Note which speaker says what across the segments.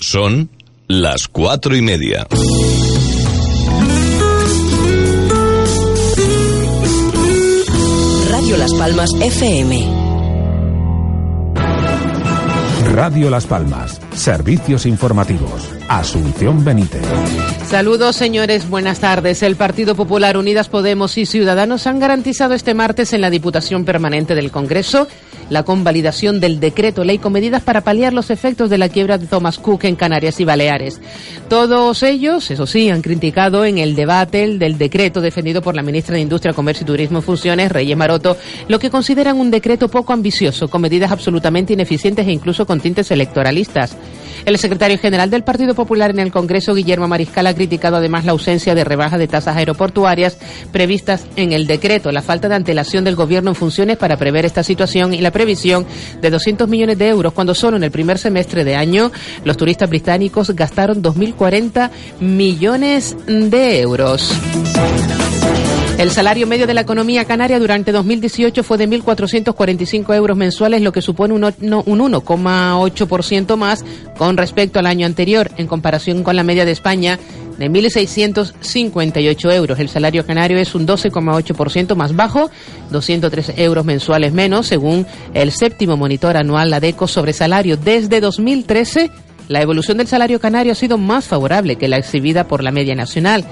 Speaker 1: Son las cuatro y media.
Speaker 2: Radio Las Palmas FM.
Speaker 3: Radio Las Palmas. Servicios informativos. Asunción Benítez.
Speaker 4: Saludos, señores. Buenas tardes. El Partido Popular, Unidas Podemos y Ciudadanos han garantizado este martes en la Diputación Permanente del Congreso la convalidación del decreto ley con medidas para paliar los efectos de la quiebra de Thomas Cook en Canarias y Baleares. Todos ellos, eso sí, han criticado en el debate el del decreto defendido por la ministra de Industria, Comercio y Turismo en Funciones, Reyes Maroto, lo que consideran un decreto poco ambicioso, con medidas absolutamente ineficientes e incluso con tintes electoralistas. El secretario general del Partido Popular en el Congreso, Guillermo Mariscal, ha criticado además la ausencia de rebaja de tasas aeroportuarias previstas en el decreto, la falta de antelación del Gobierno en funciones para prever esta situación y la previsión de 200 millones de euros cuando solo en el primer semestre de año los turistas británicos gastaron 2.040 millones de euros. El salario medio de la economía canaria durante 2018 fue de 1.445 euros mensuales, lo que supone un 1,8% más con respecto al año anterior, en comparación con la media de España de 1.658 euros. El salario canario es un 12,8% más bajo, 203 euros mensuales menos, según el séptimo monitor anual, la DECO, sobre salario desde 2013. La evolución del salario canario ha sido más favorable que la exhibida por la media nacional.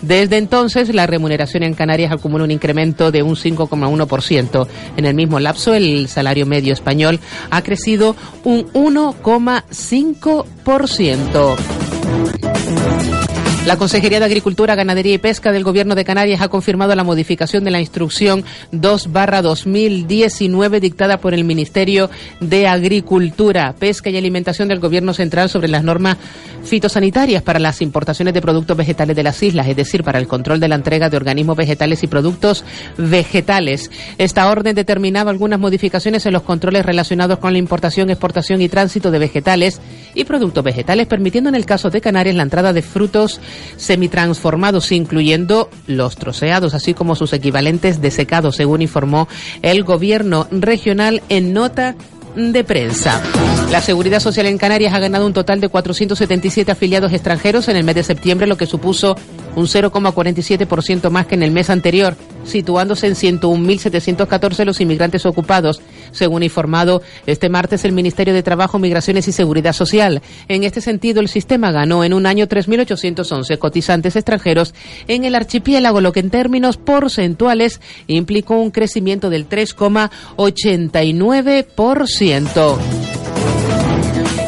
Speaker 4: Desde entonces, la remuneración en Canarias acumula un incremento de un 5,1%. En el mismo lapso, el salario medio español ha crecido un 1,5%. La Consejería de Agricultura, Ganadería y Pesca del Gobierno de Canarias ha confirmado la modificación de la instrucción 2-2019 dictada por el Ministerio de Agricultura, Pesca y Alimentación del Gobierno Central sobre las normas fitosanitarias para las importaciones de productos vegetales de las islas, es decir, para el control de la entrega de organismos vegetales y productos vegetales. Esta orden determinaba algunas modificaciones en los controles relacionados con la importación, exportación y tránsito de vegetales y productos vegetales, permitiendo en el caso de Canarias la entrada de frutos semitransformados, incluyendo los troceados, así como sus equivalentes de secado, según informó el gobierno regional en nota de prensa. La Seguridad Social en Canarias ha ganado un total de 477 afiliados extranjeros en el mes de septiembre, lo que supuso un 0,47% más que en el mes anterior, situándose en 101.714 los inmigrantes ocupados, según informado este martes el Ministerio de Trabajo, Migraciones y Seguridad Social. En este sentido, el sistema ganó en un año 3.811 cotizantes extranjeros en el archipiélago, lo que en términos porcentuales implicó un crecimiento del 3,89%.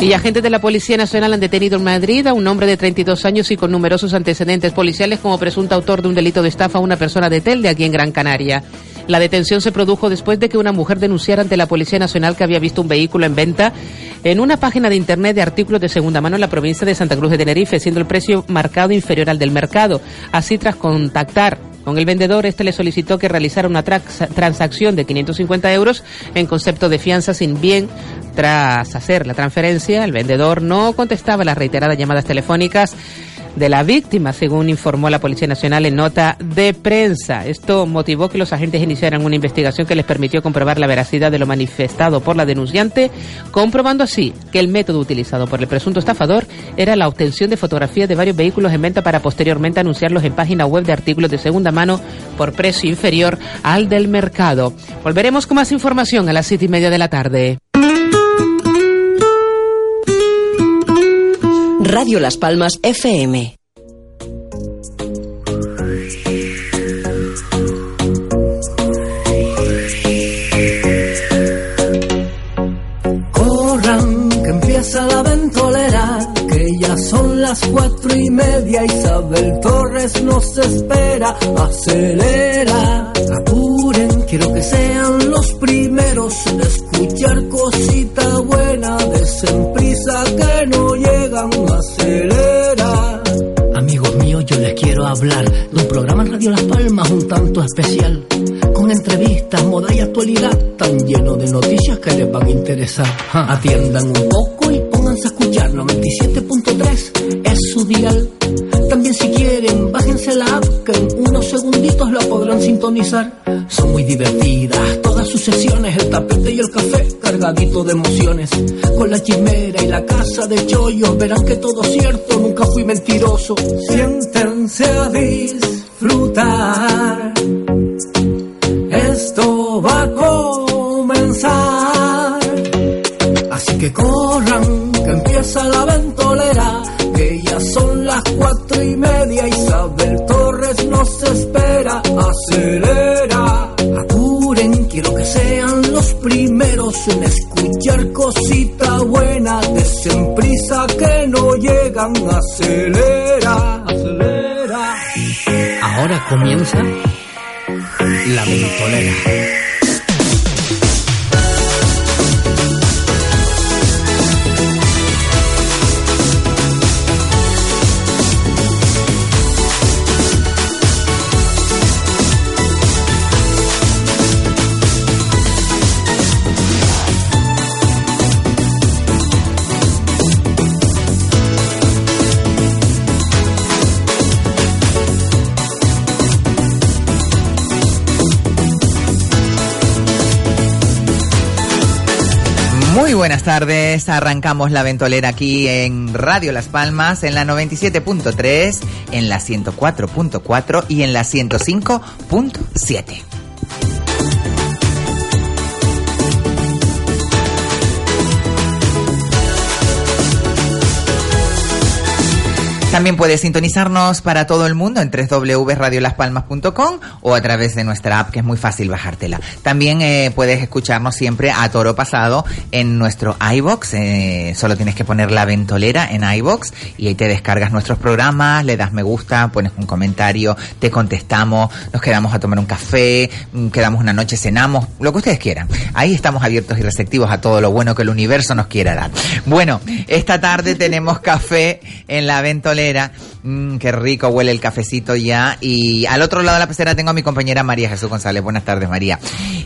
Speaker 4: Y agentes de la Policía Nacional han detenido en Madrid a un hombre de 32 años y con numerosos antecedentes policiales como presunto autor de un delito de estafa a una persona de Telde aquí en Gran Canaria. La detención se produjo después de que una mujer denunciara ante la Policía Nacional que había visto un vehículo en venta en una página de internet de artículos de segunda mano en la provincia de Santa Cruz de Tenerife, siendo el precio marcado inferior al del mercado. Así, tras contactar con el vendedor, este le solicitó que realizara una transacción de 550 euros en concepto de fianza sin bien. Tras hacer la transferencia, el vendedor no contestaba las reiteradas llamadas telefónicas de la víctima, según informó la Policía Nacional en nota de prensa. Esto motivó que los agentes iniciaran una investigación que les permitió comprobar la veracidad de lo manifestado por la denunciante, comprobando así que el método utilizado por el presunto estafador era la obtención de fotografías de varios vehículos en venta para posteriormente anunciarlos en página web de artículos de segunda mano por precio inferior al del mercado. Volveremos con más información a las siete y media de la tarde.
Speaker 2: Radio Las Palmas FM.
Speaker 5: Corran, que empieza la ventolera, que ya son las cuatro y media. Isabel Torres nos espera, acelera, apuren, Quiero que sean los primeros en escuchar cosita buena, desenprisa que no llegan, acelera. Amigos míos, yo les quiero hablar de un programa en Radio Las Palmas un tanto especial, con entrevistas, moda y actualidad, tan lleno de noticias que les van a interesar. Ah. Atiendan un poco y pónganse a escuchar 97.3, es su dial. También si quieren, la app que en unos segunditos la podrán sintonizar. Son muy divertidas todas sus sesiones, el tapete y el café cargadito de emociones. Con la chimera y la casa de chollos verán que todo cierto, nunca fui mentiroso. Siéntense a disfrutar. Esto va a Ahora comienza la
Speaker 6: tardes, arrancamos la ventolera aquí en Radio Las Palmas, en la 97.3, en la 104.4 y en la 105.7. También puedes sintonizarnos para todo el mundo en www.radiolaspalmas.com o a través de nuestra app, que es muy fácil bajártela. También eh, puedes escucharnos siempre a toro pasado en nuestro iBox. Eh, solo tienes que poner la ventolera en iBox y ahí te descargas nuestros programas, le das me gusta, pones un comentario, te contestamos, nos quedamos a tomar un café, mm, quedamos una noche, cenamos, lo que ustedes quieran. Ahí estamos abiertos y receptivos a todo lo bueno que el universo nos quiera dar. Bueno, esta tarde tenemos café en la ventolera carrera Mm, qué rico huele el cafecito ya. Y al otro lado de la pecera tengo a mi compañera María Jesús González. Buenas tardes, María.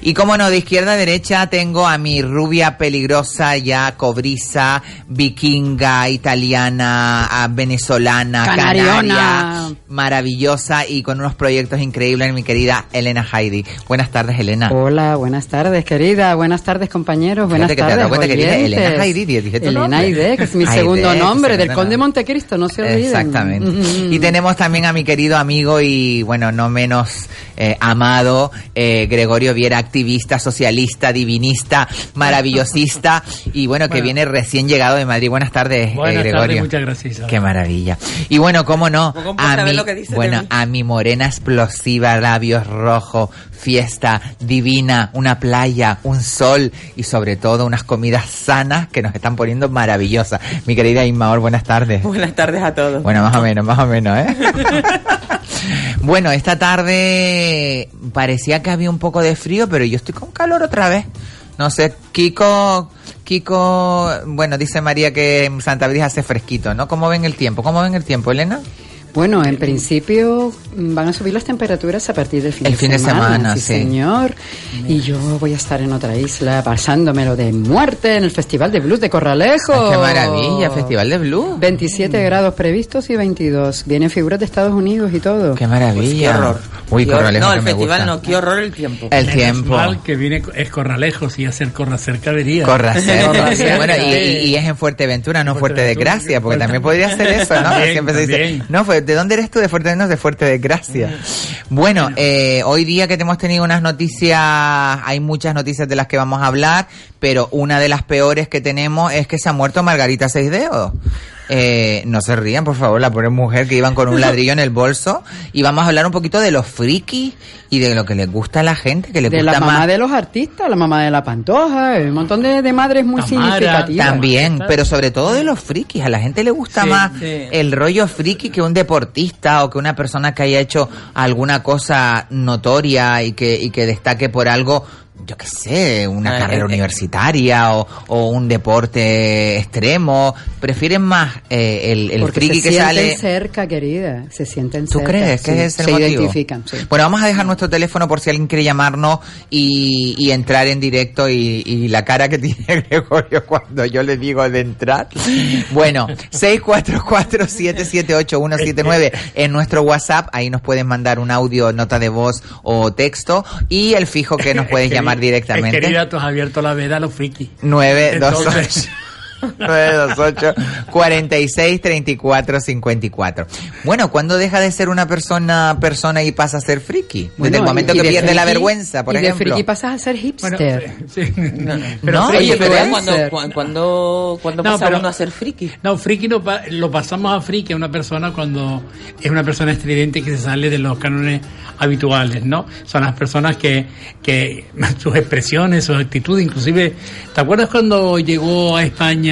Speaker 6: Y como no, de izquierda a derecha tengo a mi rubia peligrosa ya cobriza, vikinga, italiana, ah, venezolana,
Speaker 7: Canariona.
Speaker 6: canaria, maravillosa y con unos proyectos increíbles, mi querida Elena Heidi. Buenas tardes, Elena.
Speaker 7: Hola, buenas tardes, querida. Buenas tardes, compañeros. Buenas
Speaker 6: Fíjate que te has
Speaker 7: tardes.
Speaker 6: dado cuenta que dije
Speaker 7: oyentes.
Speaker 6: Elena Heidi, dije tu
Speaker 7: Elena que es mi segundo nombre, del Conde. Montecristo, no se olviden.
Speaker 6: Exactamente. Y tenemos también a mi querido amigo y, bueno, no menos eh, amado, eh, Gregorio Viera, activista, socialista, divinista, maravillosista y, bueno, que
Speaker 8: Bueno.
Speaker 6: viene recién llegado de Madrid. Buenas tardes, eh, Gregorio.
Speaker 8: tardes, muchas gracias. Isabel.
Speaker 6: Qué maravilla. Y bueno, cómo no, a mi,
Speaker 9: lo que dice de
Speaker 6: bueno, a mi morena explosiva, labios rojos, fiesta divina, una playa, un sol y sobre todo unas comidas sanas que nos están poniendo maravillosas. Mi querida Inmaor, buenas tardes.
Speaker 9: Buenas tardes a todos.
Speaker 6: Bueno, más o menos, más o menos, ¿eh? bueno, esta tarde parecía que había un poco de frío, pero yo estoy con calor otra vez. No sé, Kiko, Kiko, bueno, dice María que en Santa Brisa hace fresquito, ¿no? ¿Cómo ven el tiempo? ¿Cómo ven el tiempo, Elena?
Speaker 7: Bueno, en principio mm, van a subir las temperaturas a partir del fin,
Speaker 6: El
Speaker 7: de,
Speaker 6: fin de semana,
Speaker 7: sí,
Speaker 6: sí.
Speaker 7: señor. Y yo voy a estar en otra isla pasándomelo de muerte en el Festival de Blues de Corralejo.
Speaker 6: Ay, ¡Qué maravilla! Festival de Blue.
Speaker 7: 27 grados previstos y 22. Vienen figuras de Estados Unidos y todo.
Speaker 6: ¡Qué maravilla!
Speaker 9: Qué horror.
Speaker 6: Uy,
Speaker 9: Qué
Speaker 6: Corralejo
Speaker 9: No,
Speaker 6: que
Speaker 9: el
Speaker 6: me
Speaker 9: festival
Speaker 6: gusta.
Speaker 9: no, qué horror el tiempo.
Speaker 6: El
Speaker 8: Menos
Speaker 6: tiempo.
Speaker 8: mal que viene es Corralejos y hacer Corracercadería.
Speaker 6: Corracer.
Speaker 8: Corracer.
Speaker 6: bueno, y, y- y es en Fuerteventura, no Fuerte de. Gracia, porque también podría ser eso, ¿no?
Speaker 8: También,
Speaker 6: Siempre se dice, no, fue- ¿de dónde eres tú? De Fuerte no, de Fuerte de Gracia. Bueno, eh, hoy día que hemos tenido unas noticias, hay muchas noticias de las que vamos a hablar, pero una de las peores que tenemos es que se ha muerto Margarita Seisdedos. Eh, no se rían, por favor, la pobre mujer que iban con un ladrillo en el bolso. Y vamos a hablar un poquito de los frikis y de lo que les gusta a la gente, que les
Speaker 7: de
Speaker 6: gusta
Speaker 7: la mamá
Speaker 6: más.
Speaker 7: de los artistas, la mamá de la Pantoja, un montón de, de madres muy
Speaker 8: Tamara,
Speaker 7: significativas.
Speaker 6: También, pero sobre todo de los frikis. A la gente le gusta
Speaker 8: Sí,
Speaker 6: más
Speaker 9: sí.
Speaker 6: el rollo friki que un deportista o que una persona que haya hecho alguna cosa notoria y que, y que destaque por algo yo qué sé, una
Speaker 9: Ah,
Speaker 6: carrera
Speaker 9: eh, eh.
Speaker 6: universitaria o, o un deporte extremo. Prefieren más eh, el, el friki
Speaker 7: se
Speaker 6: que
Speaker 7: sienten
Speaker 6: sale.
Speaker 7: cerca, querida. Se sienten
Speaker 6: ¿Tú
Speaker 7: cerca.
Speaker 6: crees que
Speaker 7: sí,
Speaker 6: es el
Speaker 7: Se
Speaker 6: motivo?
Speaker 7: identifican, sí.
Speaker 6: Bueno, vamos a dejar nuestro teléfono por si alguien quiere llamarnos y, y entrar en directo y, y la cara que tiene Gregorio cuando yo le digo de entrar. Bueno, 644-778-179 en nuestro WhatsApp, ahí nos pueden mandar un audio, nota de voz o texto y el fijo que nos puedes
Speaker 8: Es que-
Speaker 6: llamar directamente.
Speaker 8: Es querida, tú has abierto la veda a los frikis.
Speaker 6: 928
Speaker 8: Entonces-
Speaker 6: 928 46 34 54. Bueno, ¿cuándo deja de ser una persona persona y pasa a ser friki? Desde
Speaker 7: Bueno,
Speaker 6: el momento
Speaker 7: y
Speaker 6: que
Speaker 7: de
Speaker 6: pierde la
Speaker 7: friki-
Speaker 6: vergüenza, por
Speaker 7: y
Speaker 6: ejemplo.
Speaker 7: de friki pasas a ser hipster.
Speaker 8: Sí.
Speaker 6: No,
Speaker 9: Oye,
Speaker 6: oye,
Speaker 9: pero
Speaker 6: pero
Speaker 9: cuando, cuando, cuando, cuando
Speaker 8: No,
Speaker 9: pasa
Speaker 8: pero-
Speaker 9: uno a ser friki.
Speaker 8: No, friki no pa- lo pasamos a friki a una persona cuando es una persona estridente que se sale de los cánones habituales, ¿no? Son las personas que, que sus expresiones, sus actitudes, inclusive, ¿te acuerdas cuando llegó a España,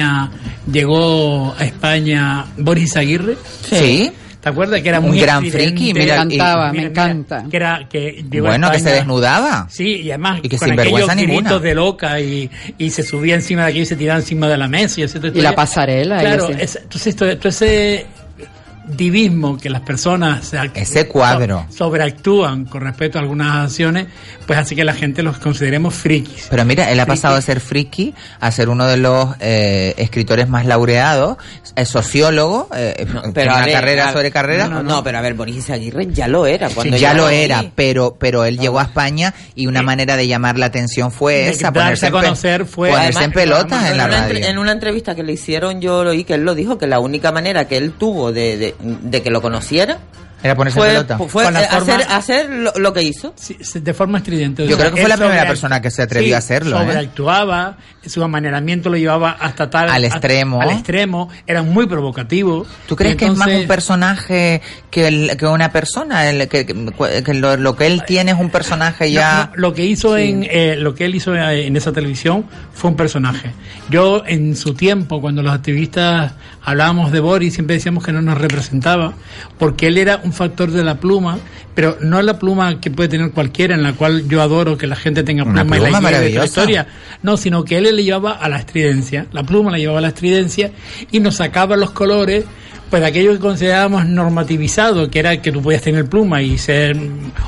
Speaker 8: llegó a España Boris Aguirre?
Speaker 6: Sí.
Speaker 8: ¿Te acuerdas que era
Speaker 6: Un
Speaker 8: muy
Speaker 6: gran
Speaker 8: estridente?
Speaker 6: friki,
Speaker 7: Me
Speaker 6: mira,
Speaker 7: encantaba, me
Speaker 8: Mira, mira,
Speaker 7: encanta.
Speaker 8: que era que
Speaker 6: Bueno, que se
Speaker 8: España-
Speaker 6: desnudaba.
Speaker 8: Sí, y además
Speaker 6: Y que
Speaker 8: con
Speaker 6: sin vergüenza ninguna.
Speaker 8: de loca y, y se subía encima de aquí y se tiraba encima de la mesa y,
Speaker 7: Y la pasarela,
Speaker 8: Claro, es- entonces todo, todo ese divismo que las personas
Speaker 6: Ese cuadro.
Speaker 8: so- sobreactúan con respecto a algunas acciones, pues hace que la gente los consideremos frikis.
Speaker 6: Pero mira, él ha pasado de ser friki a ser uno de los eh, escritores más laureados, es sociólogo, eh,
Speaker 9: a
Speaker 6: una
Speaker 9: ver,
Speaker 6: carrera
Speaker 9: a-
Speaker 6: sobre carrera.
Speaker 9: No, no, pero a ver, Boris Aguirre ya lo era. Cuando
Speaker 6: ya lo era,
Speaker 9: ahí.
Speaker 6: pero pero él llegó a España y una
Speaker 8: Eh,
Speaker 6: manera de llamar la atención fue
Speaker 8: de
Speaker 6: esa,
Speaker 8: darse
Speaker 6: ponerse,
Speaker 8: a conocer fue-
Speaker 6: ponerse en pelotas en
Speaker 9: en,
Speaker 6: la radio.
Speaker 9: en una entrevista que le hicieron, yo lo oí que él lo dijo, que la única manera que él tuvo de, de, de que lo conociera
Speaker 6: Era ponerse
Speaker 9: fue,
Speaker 6: pelota.
Speaker 9: fue
Speaker 8: Con la
Speaker 9: eh,
Speaker 8: forma-
Speaker 9: hacer, hacer lo, lo que hizo.
Speaker 8: Sí, de forma estridente.
Speaker 6: Yo
Speaker 8: O sea,
Speaker 6: creo que fue la primera persona que se atrevió
Speaker 8: Sí,
Speaker 6: a hacerlo, ¿eh?
Speaker 8: Sobreactuaba, su amaneramiento lo llevaba hasta tal.
Speaker 6: Al extremo.
Speaker 8: Al extremo, era muy provocativo.
Speaker 6: ¿Tú crees que es más un personaje que, el- que una persona? El- que, que- que lo, lo que él tiene es un personaje ya...
Speaker 8: No, no, lo que hizo en eh, lo que él hizo eh, en esa televisión fue un personaje. Yo en su tiempo cuando los activistas hablábamos de Boris siempre decíamos que no nos representaba porque él era un factor de la pluma, pero no la pluma que puede tener cualquiera en la cual yo adoro que la gente tenga pluma, y la de la historia, no, sino que él le llevaba a la estridencia, la pluma la llevaba a la estridencia y nos sacaba los colores pues aquello que considerábamos normativizado, que era que tú podías tener pluma y ser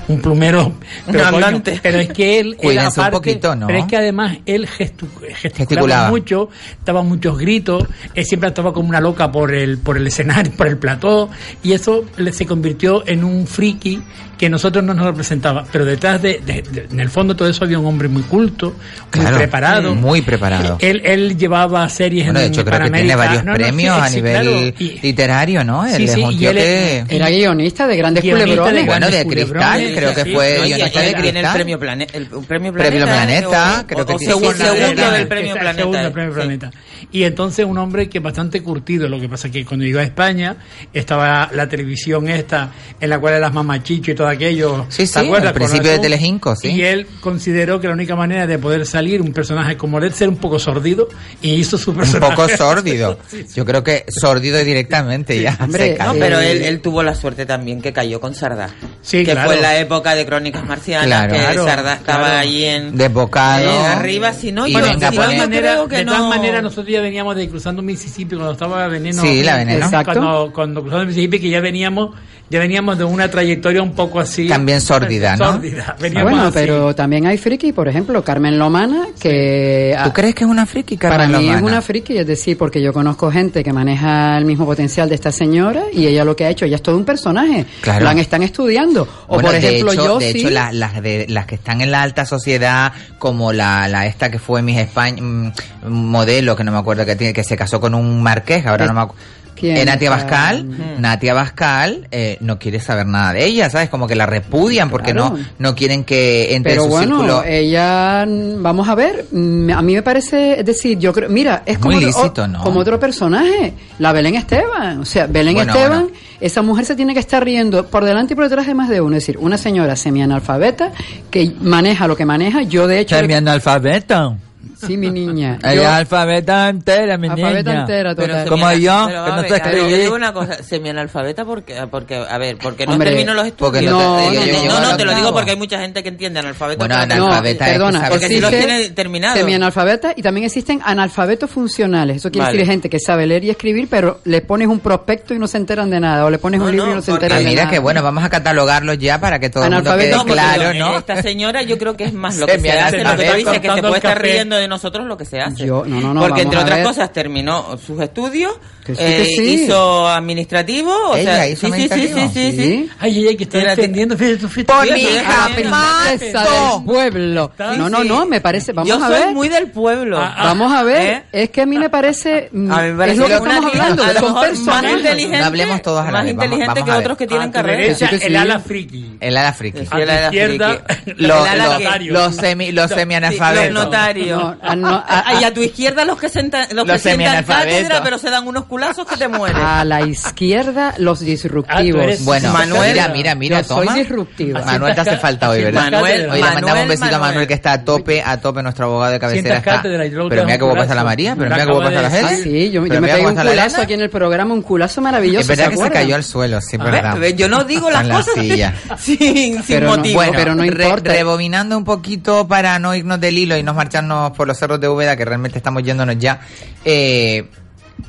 Speaker 8: un plumero pero, coño, pero es que él era
Speaker 6: Cuídense un poquito, ¿no?
Speaker 8: pero es que además él gestu- gesticulaba,
Speaker 6: Gesticulaba.
Speaker 8: mucho, daba muchos gritos, él siempre estaba como una loca por el por el escenario, por el plató y eso le- se convirtió en un friki que nosotros no nos representaba, pero detrás de, de- de- en el fondo todo eso había un hombre muy culto, muy
Speaker 6: Claro,
Speaker 8: preparado,
Speaker 6: muy preparado.
Speaker 8: Él él llevaba series
Speaker 6: Bueno, de
Speaker 8: en
Speaker 6: hecho creo que tiene varios
Speaker 8: No, no, sí,
Speaker 6: premios a
Speaker 8: sí,
Speaker 6: nivel
Speaker 8: claro,
Speaker 6: literario, ¿no? Él
Speaker 8: Sí,
Speaker 6: es un tío
Speaker 8: él
Speaker 6: que...
Speaker 7: Era guionista de grandes
Speaker 8: Guionista de
Speaker 7: culebrones.
Speaker 6: Bueno, de Cristal, creo que fue guionista de
Speaker 9: tiene el
Speaker 6: Cristal.
Speaker 9: premio, plane- el, premio
Speaker 6: Premio
Speaker 9: Planeta. O-
Speaker 6: creo que
Speaker 9: o segundo, del premio
Speaker 8: segundo. Planeta. Y entonces un hombre que bastante curtido, lo que pasa que cuando llegó a España estaba la televisión esta en la cual era las mamachicho y todo aquello.
Speaker 6: Sí, sí, al principio de. Telecinco, sí.
Speaker 8: Y él consideró que la única manera de poder salir un personaje como él ser un poco sordido y hizo su
Speaker 6: Un
Speaker 8: personaje.
Speaker 6: poco sórdido. Yo creo que sórdido directamente ya.
Speaker 7: Hombre,
Speaker 6: se cae.
Speaker 9: No,
Speaker 7: Eh,
Speaker 9: pero él, él tuvo la suerte también que cayó con Sardá.
Speaker 8: Sí,
Speaker 9: que
Speaker 8: claro.
Speaker 9: fue en la época de Crónicas Marcianas,
Speaker 6: Claro.
Speaker 9: que
Speaker 8: Claro,
Speaker 9: Sardá estaba
Speaker 8: claro.
Speaker 9: allí en...
Speaker 6: Desbocado.
Speaker 9: Eh, arriba, si no,
Speaker 6: Y
Speaker 8: Bueno,
Speaker 6: venga,
Speaker 8: de
Speaker 9: si no,
Speaker 8: maneras,
Speaker 9: creo que
Speaker 8: de todas
Speaker 9: no-
Speaker 8: maneras nosotros ya veníamos de cruzando Mississippi cuando estaba veneno.
Speaker 6: Sí, la veneno.
Speaker 7: Exacto.
Speaker 8: Cuando, cuando cruzamos Mississippi que ya veníamos, ya veníamos de una trayectoria un poco así.
Speaker 6: También sórdida, ¿no?
Speaker 8: Sórdida. Veníamos
Speaker 7: Bueno,
Speaker 8: así.
Speaker 7: pero también hay friki, por ejemplo, Carmen Lomana, que...
Speaker 6: ¿Tú crees que es una friki,
Speaker 7: Para
Speaker 6: Carmen
Speaker 7: mí es una friki, es decir, porque yo conozco gente que maneja el mismo potencial de esta señora y ella lo que ha hecho, ella es todo un personaje.
Speaker 6: Claro.
Speaker 7: La han- están estudiando. O
Speaker 6: Bueno,
Speaker 7: por ejemplo,
Speaker 6: de hecho,
Speaker 7: yo
Speaker 6: de
Speaker 7: sí.
Speaker 6: hecho la- las, de, las que están en la alta sociedad, como la, la esta que fue Miss España, mm, modelo, que no me acuerdo, que tiene que se casó con un marqués, ahora
Speaker 7: Eh,
Speaker 6: no me acuerdo.
Speaker 7: ¿Quién?
Speaker 6: Eh, Natia
Speaker 7: Ah,
Speaker 6: Bascal,
Speaker 7: mm.
Speaker 6: Natia Bascal eh, no quiere saber nada de ella, ¿sabes? Como que la repudian porque
Speaker 7: Claro.
Speaker 6: no no quieren que entre
Speaker 7: Pero
Speaker 6: en su
Speaker 7: bueno,
Speaker 6: círculo.
Speaker 7: ella, mm, vamos a ver, mm, a mí me parece, es decir, yo creo, mira, es como,
Speaker 6: Muy
Speaker 7: otro-
Speaker 6: lícito, ¿no?
Speaker 7: como otro personaje, la Belén Esteban, o sea, Belén
Speaker 6: Bueno,
Speaker 7: Esteban,
Speaker 6: bueno.
Speaker 7: esa mujer se tiene que estar riendo por delante y por detrás de más de uno, es decir, una señora semianalfabeta que maneja lo que maneja, yo de hecho...
Speaker 6: analfabeto.
Speaker 7: Sí, mi niña.
Speaker 10: El
Speaker 7: Yo-
Speaker 10: alfabeta entera, mi
Speaker 7: Alfabeta
Speaker 10: niña.
Speaker 7: entera,
Speaker 9: Pero
Speaker 7: total.
Speaker 10: Como yo,
Speaker 9: pero,
Speaker 10: que no
Speaker 9: a ver, yo digo una cosa, semianalfabeta porque, porque, a ver, porque no
Speaker 7: Hombre,
Speaker 9: termino los estudios.
Speaker 6: porque
Speaker 7: no te-
Speaker 9: no,
Speaker 7: yo
Speaker 9: no, no, no, te lo digo porque hay mucha gente que entiende analfabeto.
Speaker 6: Bueno, analfabeta
Speaker 7: perdona,
Speaker 9: porque si los
Speaker 7: existe
Speaker 9: tiene terminado.
Speaker 7: Semianalfabeta y también existen analfabetos funcionales. Eso quiere
Speaker 9: Vale.
Speaker 7: decir gente que sabe leer y escribir, pero le pones un prospecto y no se enteran de nada. O le pones
Speaker 9: No,
Speaker 7: un libro
Speaker 9: no,
Speaker 7: y no se enteran de
Speaker 6: mira
Speaker 7: nada.
Speaker 6: que bueno, vamos a catalogarlos ya para que todo el mundo quede claro, ¿no?
Speaker 9: Esta señora yo creo que es más lo que se hace, lo que tú dices, que se puede estar riendo de nosotros lo que se hace.
Speaker 7: Yo- no, no, no,
Speaker 9: Porque entre otras cosas terminó sus estudios,
Speaker 7: Que sí,
Speaker 9: eh,
Speaker 7: que sí.
Speaker 9: hizo administrativo, o
Speaker 6: Ella
Speaker 9: sea,
Speaker 6: hizo
Speaker 9: sí, sí, sí, sí,
Speaker 6: administrativo.
Speaker 9: sí, sí.
Speaker 7: ¿Sí?
Speaker 8: Ay, ay, ay, que está defendiendo. Fíjate, fíjate.
Speaker 6: Por mi.
Speaker 7: Princesa del pueblo. No, no, no, me parece. Vamos
Speaker 9: Yo
Speaker 7: a
Speaker 9: soy
Speaker 7: ver.
Speaker 9: muy del pueblo.
Speaker 8: Ah, ah.
Speaker 7: Vamos a ver.
Speaker 9: ¿Eh?
Speaker 7: Es que a mí me parece. mm,
Speaker 9: A mí me parece
Speaker 7: es lo que estamos hablando. Son
Speaker 9: mejor más
Speaker 7: personajes.
Speaker 9: inteligente,
Speaker 6: No hablemos todos a la
Speaker 9: más
Speaker 6: vez, vamos-
Speaker 9: inteligente
Speaker 6: vamos
Speaker 9: que otros que tienen carrera.
Speaker 8: el ala friki.
Speaker 6: El ala friki.
Speaker 9: El ala
Speaker 8: izquierda,
Speaker 9: friki.
Speaker 6: Los,
Speaker 9: El ala
Speaker 6: los-
Speaker 9: que-
Speaker 6: los semi, los semianalfabetos.
Speaker 9: los notarios.
Speaker 7: Ah, no, ah,
Speaker 9: Ah, y a tu izquierda los que, senta, los
Speaker 6: Los
Speaker 9: que sientan cátedra, pero se dan unos culazos que te mueren.
Speaker 7: A la izquierda, los
Speaker 8: Ah,
Speaker 7: disruptivos.
Speaker 8: eres-
Speaker 6: Bueno,
Speaker 9: Manuel,
Speaker 6: mira, mira, mira,
Speaker 7: yo soy disruptiva.
Speaker 6: Manuel te hace falta hoy, ¿verdad?
Speaker 9: Manuel,
Speaker 6: Oye, le mandamos un
Speaker 9: Manuel,
Speaker 6: besito a Manuel
Speaker 9: Manuel.
Speaker 6: que está a tope, a tope, nuestro abogado de cabecera está. Pero mira guapa está la. María, pero
Speaker 8: Me
Speaker 6: mira que guapa está la
Speaker 7: Ah,
Speaker 6: Heli.
Speaker 7: sí, yo, yo me pegué
Speaker 6: cómo
Speaker 7: un culazo aquí en el programa, un culazo maravilloso.
Speaker 6: Es verdad
Speaker 7: ¿se
Speaker 6: que se cayó al suelo, sí,
Speaker 9: A ver,
Speaker 6: verdad.
Speaker 9: yo no digo las cosas sin, motivo.
Speaker 6: Bueno,
Speaker 7: pero no importa.
Speaker 6: rebobinando un poquito para no irnos del hilo y no marcharnos por los cerros de Úbeda, que realmente estamos yéndonos ya. eh,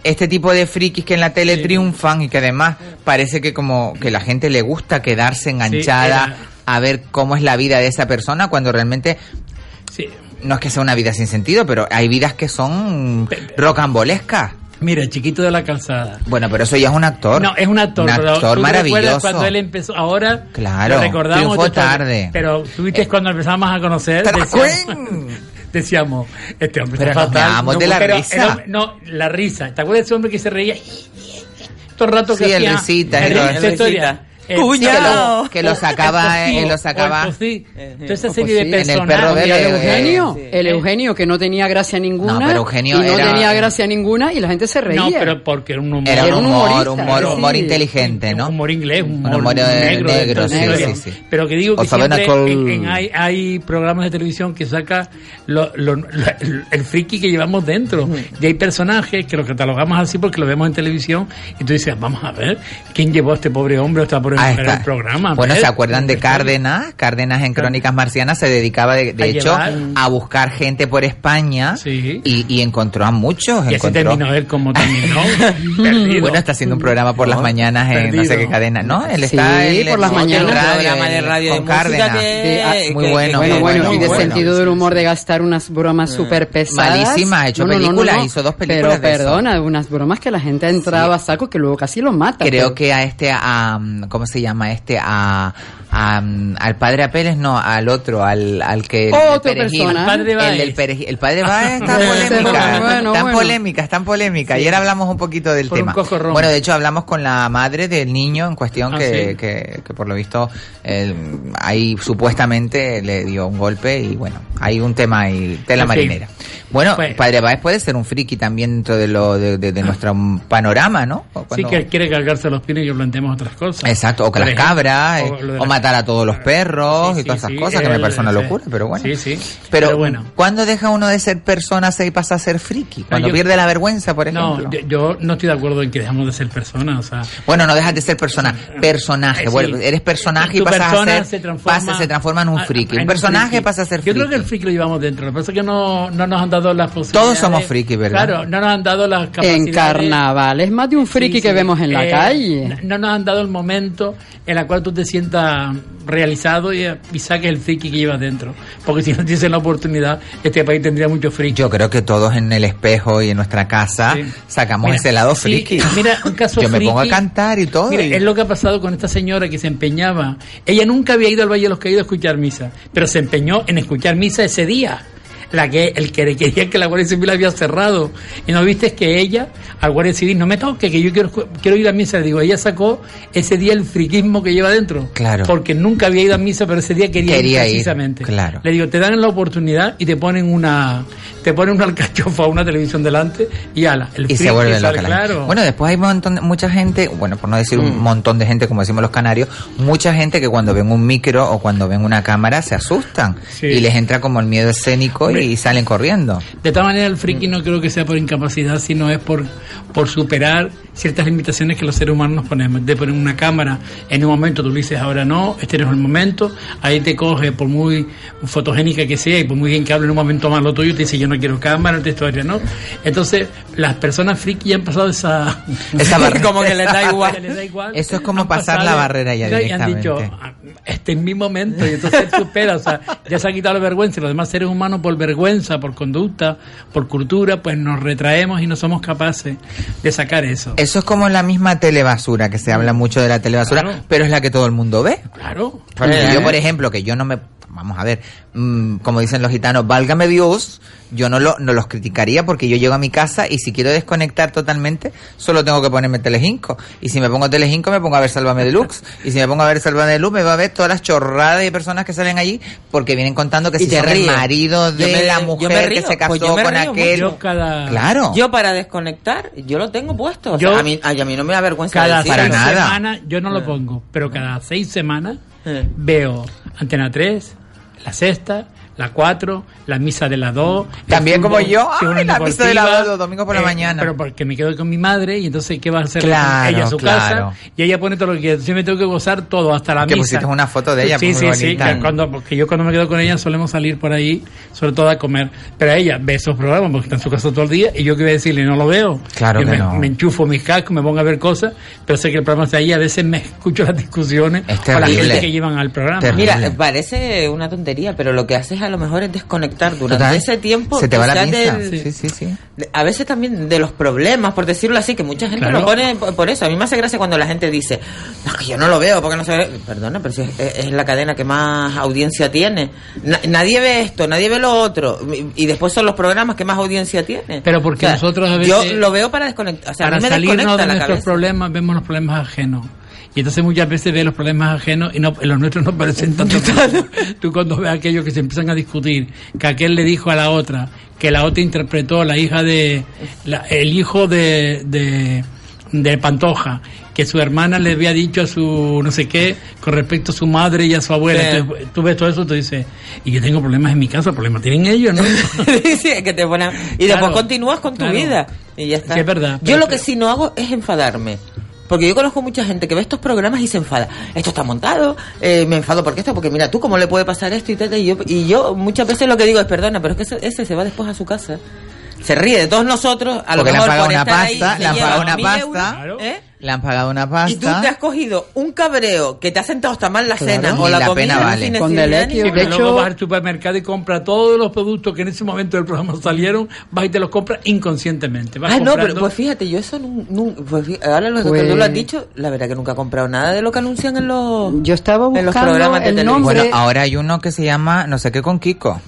Speaker 6: este tipo de frikis que en la tele triunfan y que además parece que como que la gente le gusta quedarse enganchada
Speaker 8: era-
Speaker 6: a ver cómo es la vida de esa persona cuando realmente
Speaker 8: Sí.
Speaker 6: no es que sea una vida sin sentido, pero hay vidas que son rocambolescas.
Speaker 8: Mira, chiquito de la calzada.
Speaker 6: Bueno, pero eso ya es un actor.
Speaker 8: No, es un actor,
Speaker 6: Un actor
Speaker 8: ¿tú
Speaker 6: maravilloso.
Speaker 8: cuando él empezó, ahora
Speaker 6: Claro,
Speaker 8: lo recordamos
Speaker 6: triunfó tarde.
Speaker 8: Pero tuviste
Speaker 6: Eh,
Speaker 8: cuando empezamos a conocer. decíamos, este hombre
Speaker 6: Pero
Speaker 8: está
Speaker 6: nos
Speaker 8: fatal. No,
Speaker 6: de la risa.
Speaker 8: el hombre- no, la risa. ¿Te acuerdas de ese hombre que se reía todo el rato que
Speaker 6: Sí, el
Speaker 8: hacía?
Speaker 6: risita,
Speaker 8: el
Speaker 6: el
Speaker 8: esa
Speaker 9: risita.
Speaker 8: Eh.
Speaker 6: Que lo sacaba,
Speaker 8: el
Speaker 6: eh, lo sacaba.
Speaker 8: Toda esa serie
Speaker 7: pues
Speaker 6: En el
Speaker 8: personajes.
Speaker 6: perro
Speaker 7: el Eugenio, el Eugenio que no tenía gracia ninguna.
Speaker 6: No, pero Eugenio
Speaker 7: y no
Speaker 6: era-
Speaker 7: tenía gracia ninguna y la gente se reía.
Speaker 8: No, pero porque era un humor.
Speaker 6: Era un humor, humor,
Speaker 7: sí.
Speaker 6: humor inteligente, ¿no?
Speaker 8: Un humor inglés, un humor,
Speaker 6: humor, eh,
Speaker 8: negro,
Speaker 6: sí, sí, sí.
Speaker 8: Pero que digo que siempre
Speaker 6: Cole.
Speaker 8: en- en hay, hay programas de televisión que saca lo- lo- lo- el, friki que llevamos dentro. Y hay personajes que lo catalogamos así porque lo vemos en televisión y tú dices, vamos a ver, ¿quién llevó a este pobre hombre o esta pobre
Speaker 6: Ah,
Speaker 8: programa? A
Speaker 6: Bueno, ¿se acuerdan de. Cárdenas? Cárdenas en Crónicas Marcianas se dedicaba, de, de
Speaker 8: A
Speaker 6: hecho,
Speaker 8: llevar.
Speaker 6: a buscar gente por España
Speaker 8: Sí.
Speaker 6: y, y encontró a muchos.
Speaker 8: Y así
Speaker 6: encontró...
Speaker 8: terminó él como terminó. perdido.
Speaker 6: Bueno, está haciendo un programa por las mañanas en no sé qué cadena, ¿no? Él
Speaker 7: Sí,
Speaker 6: está en-
Speaker 7: por las mañanas.
Speaker 6: radio,
Speaker 9: programa de
Speaker 6: en-
Speaker 9: radio
Speaker 6: con Cárdenas.
Speaker 9: que-
Speaker 7: ah,
Speaker 6: muy
Speaker 9: que-
Speaker 6: bueno,
Speaker 9: que-
Speaker 7: bueno,
Speaker 6: muy
Speaker 7: bueno, y de
Speaker 6: muy bueno.
Speaker 7: sentido del humor de gastar unas bromas súper pesadas.
Speaker 6: Malísimas, ha hecho películas, hizo dos películas
Speaker 7: Pero perdona, unas bromas que la gente entraba a saco que luego casi lo mata.
Speaker 6: Creo que a este, a, ¿cómo se llama este? A, a, al padre Apeles, no, al otro, al, al que... el
Speaker 7: Otra
Speaker 6: perejil.
Speaker 7: persona.
Speaker 8: El padre
Speaker 6: El del perejil. El padre Báez está
Speaker 7: Bueno,
Speaker 6: polémica.
Speaker 7: bueno,
Speaker 6: tan
Speaker 7: bueno.
Speaker 6: polémica, tan polémica. Ayer hablamos un poquito del
Speaker 8: Por un
Speaker 6: tema. Bueno, de hecho hablamos con la madre del niño en cuestión
Speaker 8: Ah,
Speaker 6: que,
Speaker 8: sí.
Speaker 6: que, que por lo visto el- ahí supuestamente le dio un golpe y bueno, hay un tema ahí, tela
Speaker 8: fin.
Speaker 6: marinera. Bueno,
Speaker 8: Pues-
Speaker 6: padre Báez puede ser un friki también dentro de lo de, de- de nuestro panorama, ¿no? O
Speaker 8: Sí
Speaker 6: cuando-
Speaker 8: que quiere cargarse los pies y que planteemos otras cosas.
Speaker 6: Exacto, o que
Speaker 8: Por
Speaker 6: las cabras, eh, o
Speaker 8: las-
Speaker 6: matar a todos los perros
Speaker 8: Sí,
Speaker 6: y
Speaker 8: sí,
Speaker 6: todas esas
Speaker 8: sí,
Speaker 6: cosas, que me
Speaker 8: él,
Speaker 6: parece una
Speaker 8: sí.
Speaker 6: locura, pero bueno.
Speaker 8: Sí, sí.
Speaker 6: Pero,
Speaker 8: Pero bueno.
Speaker 6: ¿cuándo deja uno de ser persona y pasa a ser friki? Cuando
Speaker 8: yo-
Speaker 6: pierde la vergüenza, por
Speaker 8: No,
Speaker 6: ejemplo.
Speaker 8: yo, yo no estoy de acuerdo en que dejamos de ser personas, o sea,
Speaker 6: Bueno, no dejas de ser persona, personaje.
Speaker 8: Eh, sí.
Speaker 6: Bueno, eres personaje y
Speaker 8: Tu
Speaker 6: pasas
Speaker 8: persona
Speaker 6: a ser,
Speaker 8: se transforma,
Speaker 6: pasa, se transforma en un
Speaker 8: a-
Speaker 6: friki. Un personaje
Speaker 8: friki.
Speaker 6: pasa a ser
Speaker 8: Yo
Speaker 6: friki.
Speaker 8: creo que el friki lo llevamos dentro. Lo que pasa es que no, no nos han dado las posibilidades.
Speaker 6: Todos somos friki, ¿verdad?
Speaker 8: Claro, no nos han dado las capacidades.
Speaker 7: En carnaval es más de un friki
Speaker 8: Sí,
Speaker 7: que vemos en la
Speaker 8: Eh,
Speaker 7: calle.
Speaker 8: No, no nos han dado el momento en el cual tú te sientas realizado y, y saques el friki que llevas dentro. Porque si no tienes la oportunidad, este país tendría mucho friki.
Speaker 6: Yo creo que todos en el espejo y en nuestra casa
Speaker 8: Sí.
Speaker 6: sacamos
Speaker 8: Mira,
Speaker 6: ese lado
Speaker 8: sí,
Speaker 6: friki.
Speaker 8: mira, un caso
Speaker 6: Yo me pongo a cantar y todo. Y-
Speaker 8: es lo que ha pasado con esta señora que se empeñaba. Ella nunca había ido al Valle de los Caídos a escuchar misa, pero se empeñó en escuchar misa ese día. La que el que quería que la Guardia Civil había cerrado. Y no viste que ella, al Guardia Civil, no me toque, que yo quiero, quiero ir a misa. Le digo, ella sacó ese día el friquismo que lleva dentro.
Speaker 6: Claro.
Speaker 8: Porque nunca había ido a misa, pero ese día quería,
Speaker 6: Quería
Speaker 8: ir
Speaker 6: ir,
Speaker 8: precisamente.
Speaker 6: claro.
Speaker 8: Le digo, te dan la oportunidad y te ponen una te ponen una alcachofa una televisión delante y ala, el
Speaker 6: y se vuelve loca
Speaker 8: claro.
Speaker 6: Bueno, después hay un montón, mucha gente, bueno, por no decir un
Speaker 9: Mm.
Speaker 6: montón de gente, como decimos los canarios, mucha gente que cuando ven un micro o cuando ven una cámara se asustan
Speaker 8: Sí.
Speaker 6: y les entra como el miedo escénico y, salen corriendo.
Speaker 8: De todas maneras, el friki no creo que sea por incapacidad, sino es por, por superar ciertas limitaciones que los seres humanos nos ponemos. De poner una cámara en un momento, tú le dices ahora no, este no es el momento, ahí te coge, por muy fotogénica que sea y por muy bien que hable en un momento más lo tuyo, te dice yo no quiero cámara, esta historia, ¿no? Entonces, las personas friki ya han pasado esa...
Speaker 6: Esa barrera.
Speaker 9: Como que les da igual.
Speaker 8: les da igual.
Speaker 6: Eso es como pasar
Speaker 8: pasado
Speaker 6: la barrera ya
Speaker 8: y han dicho,
Speaker 6: directamente.
Speaker 8: "Ah, este es mi momento, y entonces supera, o sea, ya se ha quitado la vergüenza, y los demás seres humanos por vergüenza, por conducta, por cultura, pues nos retraemos y no somos capaces de sacar eso.
Speaker 6: Eso es como la misma telebasura, que se habla mucho de la telebasura,
Speaker 8: Claro.
Speaker 6: pero es la que todo el mundo ve.
Speaker 8: Claro.
Speaker 6: Porque
Speaker 9: Eh.
Speaker 6: yo, por ejemplo, que yo no me... Vamos a ver, mm, como dicen los gitanos, válgame Dios, yo no, lo, no los criticaría porque yo llego a mi casa y si quiero desconectar totalmente, solo tengo que ponerme Telecinco. Y si me pongo Telecinco, me pongo a ver Sálvame Deluxe. Y si me pongo a ver Sálvame Deluxe, me va a ver todas las chorradas de personas que salen allí porque vienen contando que
Speaker 9: Y
Speaker 6: si son el marido de
Speaker 9: me-
Speaker 6: la mujer que se casó
Speaker 9: pues yo me
Speaker 6: con
Speaker 9: río
Speaker 6: aquel.
Speaker 8: Yo cada,
Speaker 6: Claro.
Speaker 9: Yo para desconectar, yo lo tengo puesto. O sea,
Speaker 8: Yo-
Speaker 9: a, mí, a mí no me da vergüenza
Speaker 8: cada
Speaker 9: decirlo.
Speaker 6: para
Speaker 8: seis
Speaker 6: nada.
Speaker 8: semanas, yo no lo pongo, pero cada seis semanas
Speaker 9: Eh.
Speaker 8: veo Antena 3, La Sexta, La 4, La Misa de las 2. el
Speaker 6: También como yo. Ay, la Misa de las
Speaker 8: Deportiva,
Speaker 6: dos, los domingos por la
Speaker 8: eh,
Speaker 6: mañana.
Speaker 8: Pero porque me quedo con mi madre y entonces, ¿qué va a hacer
Speaker 6: Claro,
Speaker 8: ella a su
Speaker 6: claro.
Speaker 8: casa? Y ella pone todo lo que quiere. Yo me tengo que gozar todo, hasta la
Speaker 6: Que
Speaker 8: misa.
Speaker 6: pusiste una foto de ella,
Speaker 8: Sí,
Speaker 6: pues,
Speaker 8: sí,
Speaker 6: muy
Speaker 8: sí.
Speaker 6: bonita.
Speaker 8: que Cuando, porque yo cuando me quedo con ella solemos salir por ahí, sobre todo a comer. Pero ella ve esos programas porque está en su casa todo el día y yo que voy a decirle, no lo veo.
Speaker 6: Claro
Speaker 8: Yo
Speaker 6: que
Speaker 8: me,
Speaker 6: no.
Speaker 8: me enchufo mis cascos, me pongo a ver cosas, pero sé que el programa está ahí. A veces me escucho las discusiones
Speaker 6: Es
Speaker 8: con la gente que llevan al programa.
Speaker 6: Terrible.
Speaker 9: Mira, parece una tontería, pero lo que haces a lo mejor es desconectar durante
Speaker 6: Total.
Speaker 9: ese tiempo.
Speaker 6: Se te va la
Speaker 9: quizás
Speaker 6: pinza.
Speaker 9: del-
Speaker 6: Sí, sí, sí.
Speaker 9: de- A veces también de los problemas, por decirlo así, que mucha gente
Speaker 8: Claro.
Speaker 9: lo pone por eso. A mí me hace gracia cuando la gente dice, no, es que yo no lo veo porque no se ve. Perdona, pero si es, la cadena que más audiencia tiene. Na- nadie ve esto, nadie ve lo otro. Y, y después son los programas que más audiencia tienen.
Speaker 8: Pero porque
Speaker 9: O sea,
Speaker 8: nosotros a veces-
Speaker 9: Yo lo veo para desconectar. O sea, a
Speaker 8: para
Speaker 9: mí me
Speaker 8: salirnos
Speaker 9: desconecta
Speaker 8: de
Speaker 9: la
Speaker 8: nuestros
Speaker 9: cabeza.
Speaker 8: problemas vemos los problemas ajenos. Y entonces muchas veces ves los problemas ajenos y no, los nuestros no parecen tanto. Tú cuando ves aquellos que se empiezan a discutir, que aquel le dijo a la otra, que la otra interpretó la hija de, la- el hijo de, de, de Pantoja, que su hermana le había dicho a su no sé qué con respecto a su madre y a su abuela.
Speaker 9: Sí.
Speaker 8: Entonces, tú ves todo eso y tú dices, y yo tengo problemas en mi casa, problemas tienen ellos, ¿no?
Speaker 9: Sí, es que te ponen- Y
Speaker 8: Claro,
Speaker 9: después continúas con tu
Speaker 8: claro.
Speaker 9: vida. Y ya está.
Speaker 8: Sí, es verdad,
Speaker 9: Yo lo que sí no hago es enfadarme. Porque yo conozco mucha gente que ve estos programas y se enfada. Esto está montado, eh, me enfado porque esto, porque mira, tú cómo le puede pasar esto y tal. Y yo, y yo muchas veces lo que digo es, perdona, pero es que ese, ese se va después a su casa. Se ríe de todos nosotros, a lo
Speaker 6: Porque le han
Speaker 9: mejor
Speaker 6: pagado
Speaker 9: por
Speaker 6: una pasta, le han pagado una pasta.
Speaker 9: ¿eh?
Speaker 6: Le han pagado una
Speaker 9: Y tú te
Speaker 6: pasta.
Speaker 9: has cogido un cabreo que te ha sentado hasta mal la
Speaker 7: Claro.
Speaker 9: cena o la,
Speaker 6: la
Speaker 9: comida
Speaker 6: pena vale.
Speaker 7: Con
Speaker 9: semana,
Speaker 7: delequio,
Speaker 9: ni-
Speaker 7: de hecho-
Speaker 8: luego vas al supermercado y compras todos los productos que en ese momento del programa salieron, vas y te los compras inconscientemente. Vas
Speaker 9: Ah, no, pero
Speaker 8: comprando-
Speaker 9: pues fíjate, yo eso nun- nun- pues ahora lo que
Speaker 7: Pues-
Speaker 9: tú lo has dicho, la verdad que nunca he comprado nada de lo que anuncian en los
Speaker 7: Yo estaba
Speaker 9: en los
Speaker 7: buscando
Speaker 9: programas de
Speaker 7: el nombre.
Speaker 6: Bueno, ahora hay uno que se llama no sé qué con Kiko.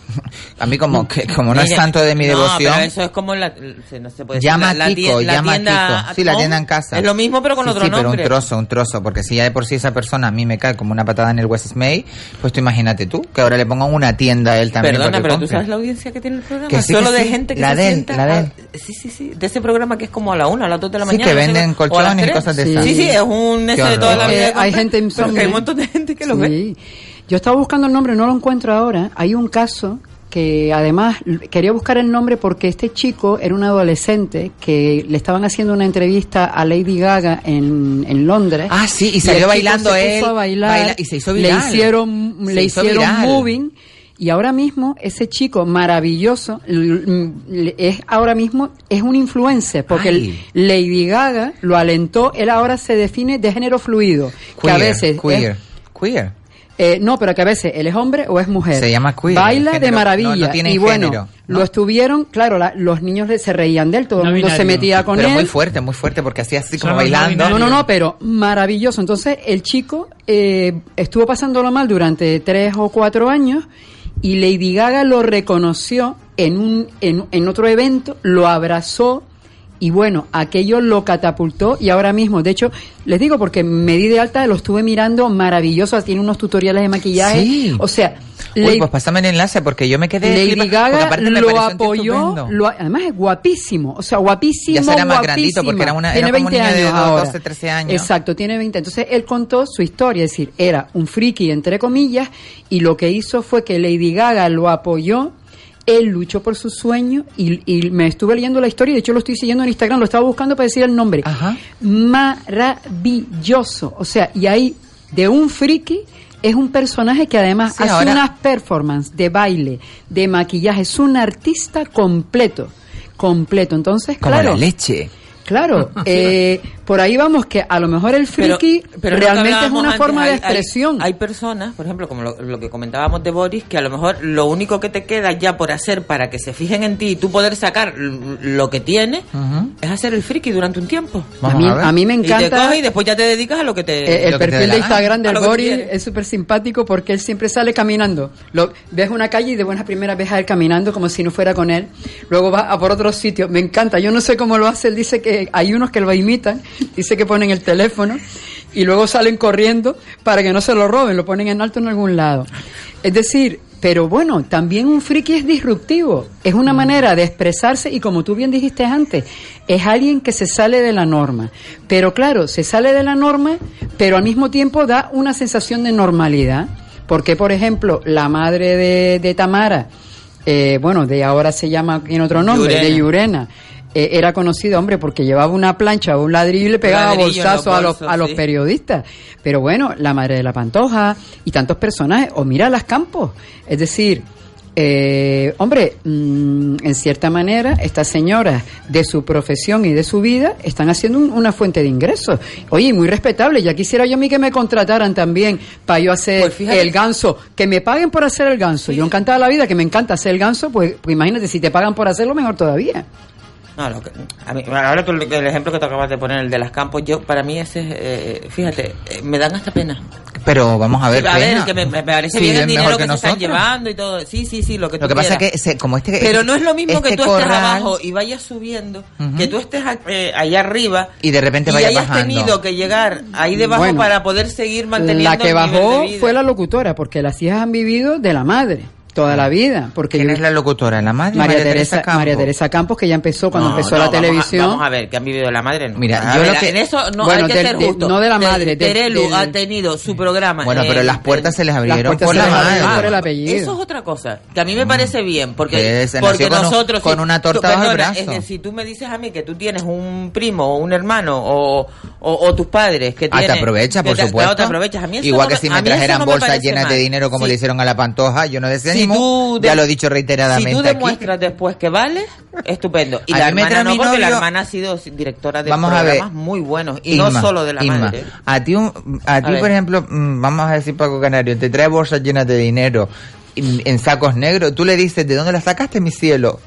Speaker 6: A mí como que como no es santo de mi
Speaker 9: no,
Speaker 6: devoción.
Speaker 9: pero eso es como la, se- no se puede decir,
Speaker 6: Llama
Speaker 9: la,
Speaker 6: a
Speaker 9: la la
Speaker 6: llama
Speaker 9: tienda
Speaker 6: Kiko. Sí, la tienda en casa.
Speaker 9: Es lo mismo pero con
Speaker 6: Sí,
Speaker 9: otro
Speaker 6: sí, pero
Speaker 9: nombre.
Speaker 6: un trozo, un trozo, porque si ya de por sí esa persona a mí me cae como una patada en el West May, pues tú imagínate tú, que ahora le pongan una tienda a él también.
Speaker 9: Perdona,
Speaker 6: que
Speaker 9: pero tú
Speaker 6: compre.
Speaker 9: sabes la audiencia que tiene el programa.
Speaker 6: Que sí,
Speaker 9: Solo
Speaker 6: que
Speaker 9: de
Speaker 6: sí.
Speaker 9: gente que
Speaker 6: La
Speaker 9: se
Speaker 6: de él,
Speaker 9: sienta.
Speaker 6: la de
Speaker 9: a- sí, sí, sí. De ese programa que es como a la una, a las dos de la
Speaker 6: Sí,
Speaker 9: mañana.
Speaker 6: que
Speaker 9: no sé
Speaker 6: venden
Speaker 9: qué, o a las
Speaker 6: colchones y cosas de
Speaker 7: Sí.
Speaker 6: esas.
Speaker 9: Sí, sí, es un ese de toda la vida.
Speaker 7: Hay gente
Speaker 9: pero que hay un montón de gente que lo ve.
Speaker 7: Sí. Yo estaba buscando el nombre, no lo encuentro ahora. Hay un caso que además quería buscar el nombre porque este chico era un adolescente que le estaban haciendo una entrevista a Lady Gaga en, en Londres.
Speaker 6: Ah, sí, y salió
Speaker 7: chico
Speaker 6: bailando
Speaker 7: se
Speaker 6: él,
Speaker 7: a bailar,
Speaker 6: baila- y se hizo viral.
Speaker 7: Le hicieron,
Speaker 6: Se
Speaker 7: le
Speaker 6: hizo
Speaker 7: hicieron
Speaker 6: viral.
Speaker 7: moving. Y ahora mismo ese chico maravilloso es ahora mismo es un influencer porque
Speaker 6: Ay.
Speaker 7: Lady Gaga lo alentó. Él ahora se define de género fluido, que a
Speaker 6: Queer,
Speaker 7: veces es-
Speaker 6: queer, queer.
Speaker 7: Eh, no, pero que a veces él es hombre o es mujer.
Speaker 6: Se llama queer,
Speaker 7: Baila
Speaker 6: género,
Speaker 7: de maravilla.
Speaker 6: no- no tiene
Speaker 7: y bueno,
Speaker 6: género, ¿no?
Speaker 7: lo estuvieron, claro, la- los niños se reían de él, todo
Speaker 8: No
Speaker 7: el mundo se metía con
Speaker 6: Pero
Speaker 7: él.
Speaker 6: muy fuerte, muy fuerte, porque hacía así como bailando.
Speaker 7: no, no, no, pero maravilloso. Entonces, el chico eh, estuvo pasándolo mal durante tres o cuatro años y Lady Gaga lo reconoció en, un, en, en otro evento, lo abrazó Y bueno, aquello lo catapultó y ahora mismo, de hecho, les digo porque me di de alta, lo estuve mirando maravilloso, tiene unos tutoriales de maquillaje.
Speaker 6: Sí.
Speaker 7: O sea,
Speaker 6: Uy,
Speaker 7: Lady-
Speaker 6: pues pásame el enlace porque yo me quedé.
Speaker 7: Lady
Speaker 6: flipa-
Speaker 7: Gaga
Speaker 6: me
Speaker 7: lo apoyó, lo- además es guapísimo, o sea, guapísimo.
Speaker 6: Ya será más grandito, porque era una-
Speaker 7: tiene
Speaker 6: era como un
Speaker 7: 20
Speaker 6: niño de
Speaker 7: años
Speaker 6: do-
Speaker 7: ahora.
Speaker 6: 12, 13 años.
Speaker 7: Exacto, tiene 20. Entonces él contó su historia, es decir, era un friki entre comillas, y lo que hizo fue que Lady Gaga lo apoyó. Él luchó por su sueño y, y me estuve leyendo la historia, de hecho lo estoy siguiendo en Instagram, lo estaba buscando para decir el nombre. Maravilloso. O sea, y ahí de un friki es un personaje que además
Speaker 6: Sí,
Speaker 7: hace
Speaker 6: ahora-
Speaker 7: unas performances de baile, de maquillaje, es un artista completo, completo. Entonces,
Speaker 6: Como
Speaker 7: claro,
Speaker 6: la leche.
Speaker 7: Claro, eh, por ahí vamos que a lo mejor el friki
Speaker 9: pero
Speaker 7: realmente es una
Speaker 9: antes,
Speaker 7: forma de
Speaker 9: hay-
Speaker 7: expresión.
Speaker 9: Hay, personas, por ejemplo, como lo, lo que comentábamos de Boris, que a lo mejor lo único que te queda ya por hacer para que se fijen en ti y tú poder sacar lo que tienes es hacer el friki durante un tiempo.
Speaker 7: a, mí, a mí me
Speaker 9: Y te
Speaker 7: encanta
Speaker 9: coges y después ya te dedicas a lo que te.
Speaker 7: Eh, el
Speaker 9: lo que te
Speaker 7: perfil de Instagram del Boris es súper simpático porque él siempre sale caminando. Lo, ves una calle y de buenas primeras ves a él caminando como si no fuera con él. Luego va a por otro sitio. Me encanta. Yo no sé cómo lo hace. Él dice que hay unos que lo imitan. Dice que ponen el teléfono y luego salen corriendo para que no se lo roben. Lo ponen en alto en algún lado. Es decir, pero bueno, también un friki es disruptivo. Es una manera de expresarse y como tú bien dijiste antes, es alguien que se sale de la norma. Pero claro, se sale de la norma, pero al mismo tiempo da una sensación de normalidad. Porque, por ejemplo, la madre de, de Tamara, eh, bueno, de ahora se llama en otro nombre,
Speaker 9: Yurena.
Speaker 7: de Yurena, eh, era conocida, hombre, porque llevaba una plancha o un ladrillo y le pegaba
Speaker 9: los
Speaker 7: bolsazos a los, a los
Speaker 9: sí.
Speaker 7: periodistas. Pero bueno, la madre de la Pantoja y tantos personajes, o mira las campos. Es decir, eh, hombre, mm, en cierta manera, estas señoras de su profesión y de su vida están haciendo un- una fuente de ingresos. Oye, muy respetable. Ya quisiera yo a mí que me contrataran también para yo hacer
Speaker 9: Pues
Speaker 7: el ganso. Que me paguen por hacer el ganso. Yo encantada la vida, que me encanta hacer el ganso, pues, pues imagínate, si te pagan por hacerlo, mejor todavía.
Speaker 9: No, lo que- a mí- ahora tú, el ejemplo que te acabas de poner, el de las campos, yo para mí ese, eh, fíjate, eh, me dan hasta pena.
Speaker 6: Pero vamos a ver.
Speaker 9: a ver, que me, me parece
Speaker 6: Sí,
Speaker 9: bien el
Speaker 6: mejor
Speaker 9: dinero
Speaker 6: que
Speaker 9: que, se están llevando y todo. Sí, sí, sí, lo que tú
Speaker 6: Lo que pasa es
Speaker 9: quieras.
Speaker 6: que se- como este
Speaker 9: Pero no es lo mismo que
Speaker 6: este
Speaker 9: tú estés
Speaker 6: corral-
Speaker 9: abajo y vayas subiendo,
Speaker 6: Ujú.
Speaker 9: que tú estés eh, allá arriba
Speaker 6: Y de repente
Speaker 9: y
Speaker 6: vayas
Speaker 9: hayas
Speaker 6: bajando.
Speaker 9: tenido que llegar ahí debajo
Speaker 7: Bueno,
Speaker 9: para poder seguir manteniendo
Speaker 7: La que
Speaker 9: el nivel
Speaker 7: bajó
Speaker 9: de vida.
Speaker 7: fue la locutora, porque las hijas han vivido de la madre toda la vida. Porque
Speaker 6: ¿Quién
Speaker 7: yo-
Speaker 6: es la locutora? ¿La madre?
Speaker 7: María, Teresa,
Speaker 6: Campos.
Speaker 7: María Teresa Campos, que ya empezó cuando
Speaker 9: No,
Speaker 7: empezó
Speaker 9: no,
Speaker 7: la
Speaker 9: vamos a-
Speaker 7: televisión.
Speaker 9: Vamos a ver, que han vivido de la madre. No.
Speaker 6: Mira,
Speaker 9: A
Speaker 6: yo
Speaker 9: ver,
Speaker 6: lo que-
Speaker 9: en eso no
Speaker 7: Bueno,
Speaker 9: hay que
Speaker 7: del-
Speaker 9: ser
Speaker 7: de-
Speaker 9: justo.
Speaker 7: no de la madre,
Speaker 9: Terelu
Speaker 7: del-
Speaker 9: ha tenido su programa.
Speaker 6: Bueno, pero las puertas se les abrieron por la madre.
Speaker 7: por el apellido.
Speaker 9: Eso es otra cosa, que a mí me parece bien, porque, porque
Speaker 6: con
Speaker 9: nosotros...
Speaker 6: con
Speaker 9: si-
Speaker 6: una torta bajo el brazo.
Speaker 9: es que si tú me dices a mí que tú tienes un primo o un hermano o, o, o tus padres que
Speaker 6: Ah, te
Speaker 9: tienen...
Speaker 6: aprovechas,
Speaker 9: que
Speaker 6: por
Speaker 9: te-
Speaker 6: supuesto.
Speaker 9: claro, te aprovechas. A mí eso
Speaker 6: Igual
Speaker 9: no
Speaker 6: que
Speaker 9: me-
Speaker 6: si
Speaker 9: a
Speaker 6: me trajeran bolsas llenas de dinero como
Speaker 9: Sí.
Speaker 6: le hicieron a la Pantoja, yo no
Speaker 9: Si
Speaker 6: ya lo he dicho reiteradamente
Speaker 9: Si tú
Speaker 6: aquí.
Speaker 9: demuestras después que vale, estupendo. Y
Speaker 6: A
Speaker 9: la hermana no, porque la hermana ha sido directora de
Speaker 6: Vamos a ver.
Speaker 9: programas muy buenos. Y
Speaker 6: Inma,
Speaker 9: no solo de la
Speaker 6: Inma,
Speaker 9: madre.
Speaker 6: A ti, un- a ti por ejemplo, mm, vamos a decir Paco Canario, te trae bolsas llenas de dinero en, en sacos negros. Tú le dices, ¿de dónde las sacaste, mi cielo?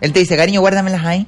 Speaker 6: Él te dice, cariño, guárdamelas ahí.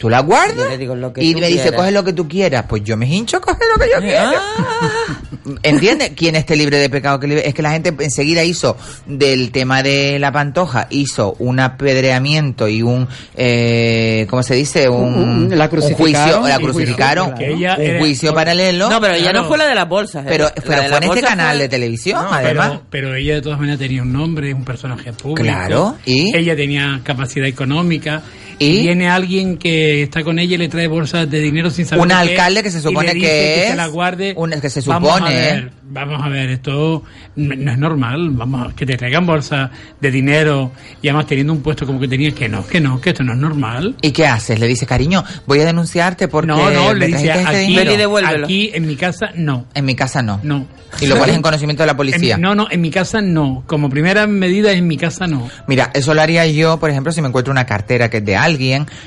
Speaker 6: Tú las guardas
Speaker 9: Yo le digo lo que
Speaker 6: y
Speaker 9: tú
Speaker 6: me dice, coge lo que tú quieras. Pues yo me hincho, coge lo que yo quiera.
Speaker 9: Ah.
Speaker 6: ¿Entiendes? ¿Quién esté libre de pecado que libre? Es que la gente enseguida hizo del tema de la pantoja, hizo un apedreamiento y un, eh, ¿cómo se dice? Un,
Speaker 7: Un- un- la
Speaker 6: un
Speaker 7: crucificaron.
Speaker 6: juicio, la
Speaker 7: Sí,
Speaker 6: crucificaron, un juicio paralelo.
Speaker 9: No, pero ella
Speaker 8: Claro.
Speaker 9: no fue la de las bolsas. ¿eh?
Speaker 6: Pero,
Speaker 9: La
Speaker 6: pero fue en este canal
Speaker 9: fue-
Speaker 6: de televisión,
Speaker 9: No,
Speaker 6: además.
Speaker 8: Pero, pero ella de todas maneras tenía un nombre, un personaje público.
Speaker 6: Claro, ¿y?
Speaker 8: Ella tenía capacidad económica.
Speaker 6: ¿Y?
Speaker 8: Viene alguien que está con ella y le trae bolsas de dinero sin saber
Speaker 6: Un
Speaker 8: que
Speaker 6: alcalde
Speaker 8: es,
Speaker 6: que se
Speaker 8: y
Speaker 6: supone
Speaker 8: le dice
Speaker 6: que
Speaker 8: se
Speaker 6: es
Speaker 8: la guarde.
Speaker 6: un- que se
Speaker 8: Vamos a
Speaker 6: supone,
Speaker 8: ver,
Speaker 6: ¿eh?
Speaker 8: Vamos a ver, esto no no es normal. Vamos a- que te traigan bolsas de dinero y además teniendo un puesto como que tenías que no, que no, que esto no es normal.
Speaker 6: ¿Y qué haces? Le dice, cariño, voy a denunciarte porque
Speaker 8: No, no, le dice
Speaker 6: este
Speaker 8: aquí,
Speaker 6: dinero".
Speaker 9: Ven y devuélvelo.
Speaker 8: aquí en mi casa no.
Speaker 6: En mi casa no.
Speaker 8: No.
Speaker 6: Y lo pones en conocimiento de la
Speaker 8: En-
Speaker 6: policía.
Speaker 8: no, no, en mi casa no. Como primera medida en mi casa no.
Speaker 6: Mira, eso lo haría yo, por ejemplo, si me encuentro una cartera que es de alguien,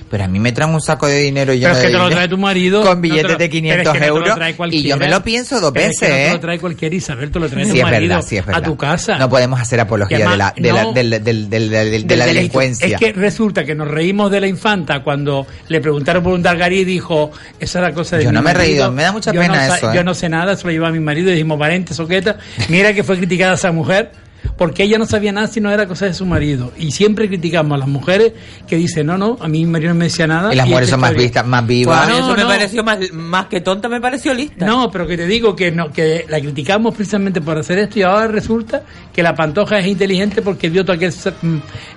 Speaker 6: pero a mí me traen un saco de dinero lleno
Speaker 8: Pero es que
Speaker 6: de
Speaker 8: te lo trae tu marido.
Speaker 6: con
Speaker 8: no
Speaker 6: billetes
Speaker 8: lo-
Speaker 6: de
Speaker 8: pero es
Speaker 6: 500
Speaker 8: que no te lo
Speaker 6: euros y yo me lo pienso dos
Speaker 8: Pero es que
Speaker 6: veces,
Speaker 8: no te
Speaker 6: ¿eh?
Speaker 8: lo trae cualquiera, Isabel, te lo trae
Speaker 6: Sí,
Speaker 8: tu
Speaker 6: es
Speaker 8: marido
Speaker 6: verdad, sí, es verdad.
Speaker 8: a tu casa.
Speaker 6: No podemos hacer apología de la, de la,
Speaker 8: no.
Speaker 6: del- del- del- del- de
Speaker 8: Del
Speaker 6: la
Speaker 8: delito.
Speaker 6: delincuencia.
Speaker 8: Es que resulta que nos reímos de la infanta cuando le preguntaron por un dalgarí y dijo, esa es la cosa de
Speaker 6: Yo
Speaker 8: mi
Speaker 6: no me he reído, me da mucha
Speaker 8: Yo
Speaker 6: pena eso, ¿eh?
Speaker 8: Yo no sé nada, se lo lleva a mi marido y dijimos, valente, soqueta, mira que fue criticada esa mujer. Porque ella no sabía nada si no era cosa de su marido. Y siempre criticamos a las mujeres que dicen, no, no, a mí mi marido no me decía nada.
Speaker 6: Y las mujeres son más
Speaker 8: historia".
Speaker 6: vistas, más vivas.
Speaker 8: No,
Speaker 9: eso me
Speaker 8: no.
Speaker 9: pareció más, más que tonta, me pareció lista.
Speaker 8: No, pero que te digo que no, que la criticamos precisamente por hacer esto y ahora resulta que la pantoja es inteligente porque vio todo aquel mm,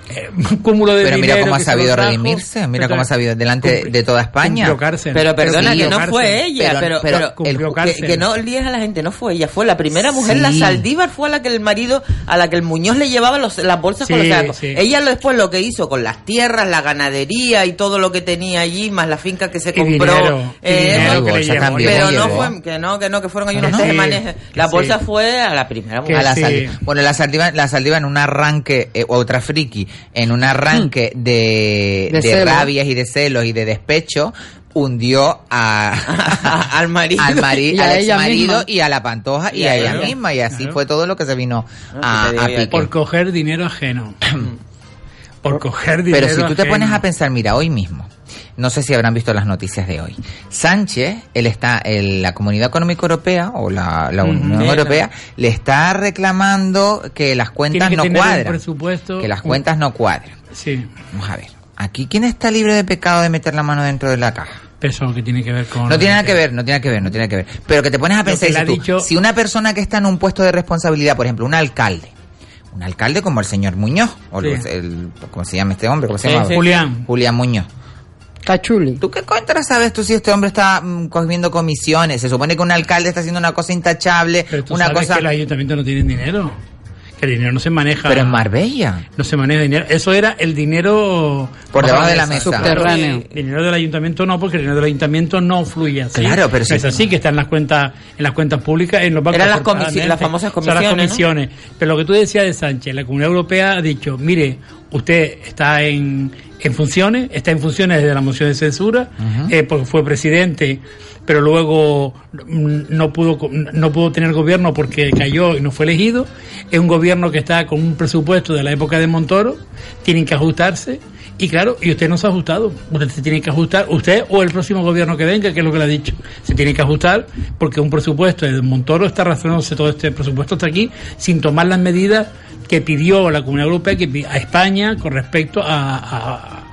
Speaker 8: eh, cúmulo de
Speaker 6: Pero mira cómo ha sabido redimirse, mira cómo ha sabido delante de toda España.
Speaker 8: cumplió cárcel.
Speaker 9: Pero perdona,
Speaker 6: sí,
Speaker 9: que no
Speaker 8: cárcel.
Speaker 9: fue ella,
Speaker 6: Pero-
Speaker 9: pero,
Speaker 6: pero el-
Speaker 9: que, que no líes a la gente, no fue ella, fue la primera mujer,
Speaker 6: Sí.
Speaker 9: la Saldívar fue a la que el marido, a la que el Muñoz le llevaba los, las bolsas con los sacos.
Speaker 8: sí.
Speaker 9: Ella después lo que hizo con las tierras, la ganadería y todo lo que tenía allí, más la finca que se compró.
Speaker 8: dinero,
Speaker 9: eh,
Speaker 8: dinero
Speaker 6: que
Speaker 9: pero
Speaker 6: también
Speaker 9: no fue, que no, que no, que fueron ahí unos
Speaker 8: Que sí,
Speaker 9: desmanes. La bolsa
Speaker 8: sí.
Speaker 9: fue a la primera
Speaker 6: a la. Bueno, la Saldiva, la Saldiva en un arranque, eh, otra friki, en un arranque de,
Speaker 7: De
Speaker 6: de rabias y de celos y de despecho, hundió a,
Speaker 9: al marido.
Speaker 6: al, mari-
Speaker 7: Y a
Speaker 6: al
Speaker 7: ella
Speaker 6: exmarido
Speaker 7: misma.
Speaker 6: y a la pantoja y,
Speaker 9: Y
Speaker 6: a ella misma y así
Speaker 8: Claro.
Speaker 6: fue todo lo que se vino
Speaker 9: Ah,
Speaker 6: a, a pique.
Speaker 8: Por coger dinero ajeno. por coger dinero
Speaker 6: Pero si tú te pones a pensar, mira, hoy mismo, no sé si habrán visto las noticias de hoy. Sánchez, él está, el- la Comunidad Económica Europea o la, la Unión
Speaker 9: Sí,
Speaker 6: Europea le está reclamando que las cuentas
Speaker 8: Tiene que
Speaker 6: no
Speaker 8: tener un
Speaker 6: cuadran,
Speaker 8: presupuesto-
Speaker 6: que las cuentas no cuadran.
Speaker 8: Sí,
Speaker 6: Vamos a ver, aquí quién está libre de pecado de meter la mano dentro de la caja.
Speaker 8: eso que tiene que ver con...
Speaker 6: No tiene nada que ver, no tiene nada que ver, no tiene nada que ver. Pero que te pones a pensar, dices tú,
Speaker 8: dicho-
Speaker 6: si una persona que está en un puesto de responsabilidad, por ejemplo, un alcalde, un alcalde como el señor Muñoz, o
Speaker 8: Sí.
Speaker 6: el- el- ¿cómo se llama este hombre? ¿Cómo se
Speaker 9: Sí,
Speaker 6: llama?
Speaker 9: sí.
Speaker 8: Julián.
Speaker 6: Julián Muñoz.
Speaker 7: Cachuli.
Speaker 6: ¿Tú qué contra sabes tú si este hombre está mm, cogiendo comisiones? Se supone que un alcalde está haciendo una cosa intachable,
Speaker 8: Pero tú
Speaker 6: una
Speaker 8: sabes
Speaker 6: cosa...
Speaker 8: que los ayuntamientos no tienen dinero. Que el dinero no se maneja.
Speaker 6: Pero en Marbella.
Speaker 8: No se maneja dinero. Eso era el dinero...
Speaker 6: Por debajo de la mesa.
Speaker 7: Subterráneo.
Speaker 8: El dinero del ayuntamiento no, porque el dinero del ayuntamiento no fluye así.
Speaker 6: Claro, pero
Speaker 8: No
Speaker 6: si-
Speaker 8: es así que está en las cuentas, en las cuentas públicas, en los bancos.
Speaker 9: Eran las
Speaker 8: corporativamente.
Speaker 9: comisi- las famosas
Speaker 8: las
Speaker 9: comisiones, ¿no?
Speaker 8: comisiones. Pero lo que tú decías de Sánchez, la Comunidad Europea ha dicho, mire, usted está en, en funciones, está en funciones desde la moción de censura, eh, porque fue presidente, pero luego no pudo no pudo tener gobierno porque cayó y no fue elegido. Es un gobierno que está con un presupuesto de la época de Montoro, tienen que ajustarse. Y claro, y usted no se ha ajustado. Usted se tiene que ajustar, usted o el próximo gobierno que venga, que es lo que le ha dicho. Se tiene que ajustar porque un presupuesto de Montoro está razonándose todo este presupuesto hasta aquí sin tomar las medidas que pidió la Comunidad Europea que a España con respecto a